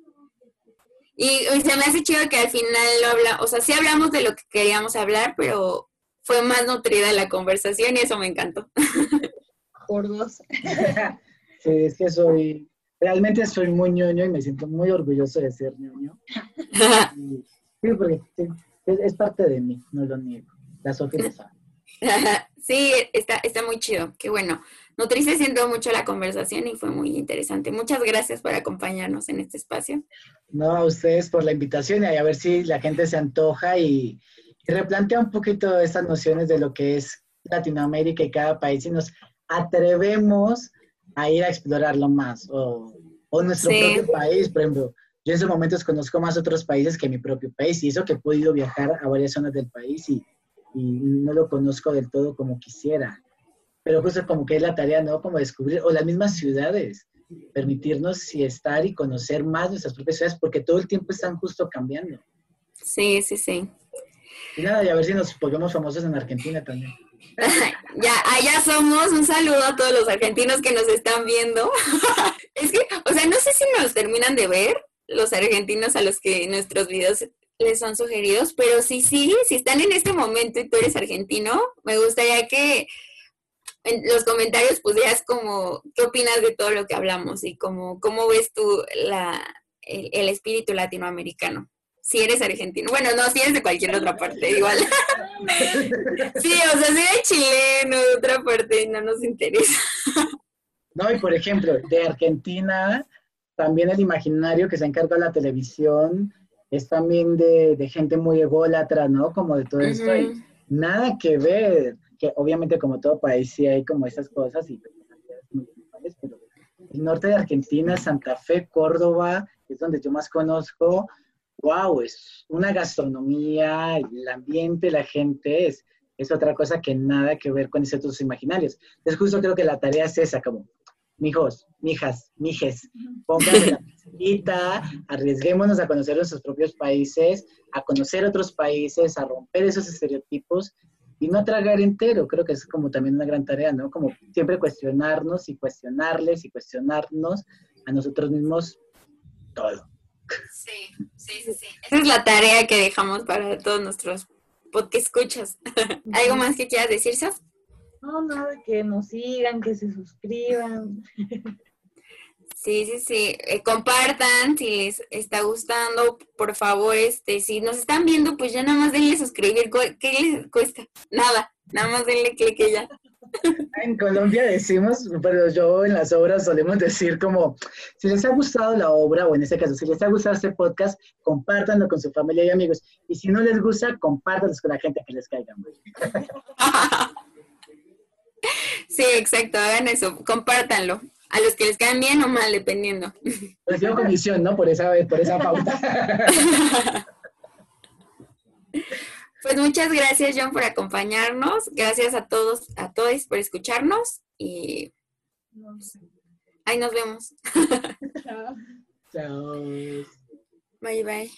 Y, y, se me hace chido que al final lo habla, o sea, sí hablamos de lo que queríamos hablar, pero fue más nutrida la conversación y eso me encantó. Por dos. sí, es que soy, realmente soy muy ñoño y me siento muy orgulloso de ser ñoño. Sí, porque es, parte de mí, no lo niego. La Sofía lo sabe. Sí, está, está muy chido. Qué bueno. Nutrice siento mucho la conversación y fue muy interesante. Muchas gracias por acompañarnos en este espacio. No, a ustedes por la invitación y a ver si la gente se antoja y, y replantea un poquito estas nociones de lo que es Latinoamérica y cada país y nos atrevemos a ir a explorarlo más. O, o nuestro Sí. propio país, por ejemplo. Yo en esos momentos conozco más otros países que mi propio país y eso que he podido viajar a varias zonas del país y, y no lo conozco del todo como quisiera. Pero justo como que es la tarea, ¿no? Como descubrir, o las mismas ciudades, permitirnos sí, estar y conocer más nuestras propias ciudades porque todo el tiempo están justo cambiando. Sí, sí, sí. Y nada, y a ver si nos volvemos famosos en Argentina también. Ya, allá somos. Un saludo a todos los argentinos que nos están viendo. es que, o sea, no sé si nos terminan de ver los argentinos a los que nuestros videos les son sugeridos, pero sí, sí, si están en este momento y tú eres argentino, me gustaría que en los comentarios pusieras como qué opinas de todo lo que hablamos y como cómo ves tú el espíritu latinoamericano. Si eres argentino. Bueno, no, si eres de cualquier otra parte, igual. Sí, o sea, si eres chileno de otra parte, no nos interesa. No, y por ejemplo, de Argentina, también el imaginario que se encarga la televisión es también de, de gente muy ególatra, ¿no? Como de todo esto. Y nada que ver, que obviamente como todo país sí hay como esas cosas y principales, pero el norte de Argentina, Santa Fe, Córdoba, es donde yo más conozco, wow, es una gastronomía, el ambiente, la gente, es, es otra cosa que nada que ver con esos imaginarios. Entonces justo creo que la tarea es esa, como, mijos, mijas, mijes, pónganse la pizzita, arriesguémonos a conocer nuestros propios países, a conocer otros países, a romper esos estereotipos y no tragar entero. Creo que es como también una gran tarea, ¿no? Como siempre cuestionarnos y cuestionarles y cuestionarnos a nosotros mismos todo. Sí, sí, sí, sí. Esa es la tarea que dejamos para todos nuestros podcast escuchas. ¿Algo más que quieras decir, Saf? No, nada, que nos sigan, que se suscriban. Sí, sí, sí. Eh, compartan si les está gustando, por favor, este, si nos están viendo, pues ya nada más denle suscribir. ¿Qué les cuesta? Nada, nada más denle clic y ya. En Colombia decimos, pero yo en las obras solemos decir como, si les ha gustado la obra, o en este caso, si les ha gustado este podcast, compártanlo con su familia y amigos. Y si no les gusta, compártanlo con la gente que les caiga mal. Sí, exacto, hagan eso, compártanlo. A los que les caen bien o mal, dependiendo. Recibo comisión, ¿no? Por esa, por esa pauta. Pues muchas gracias, John, por acompañarnos. Gracias a todos, a todos por escucharnos y ahí nos vemos. Chao. Chao. Bye, bye.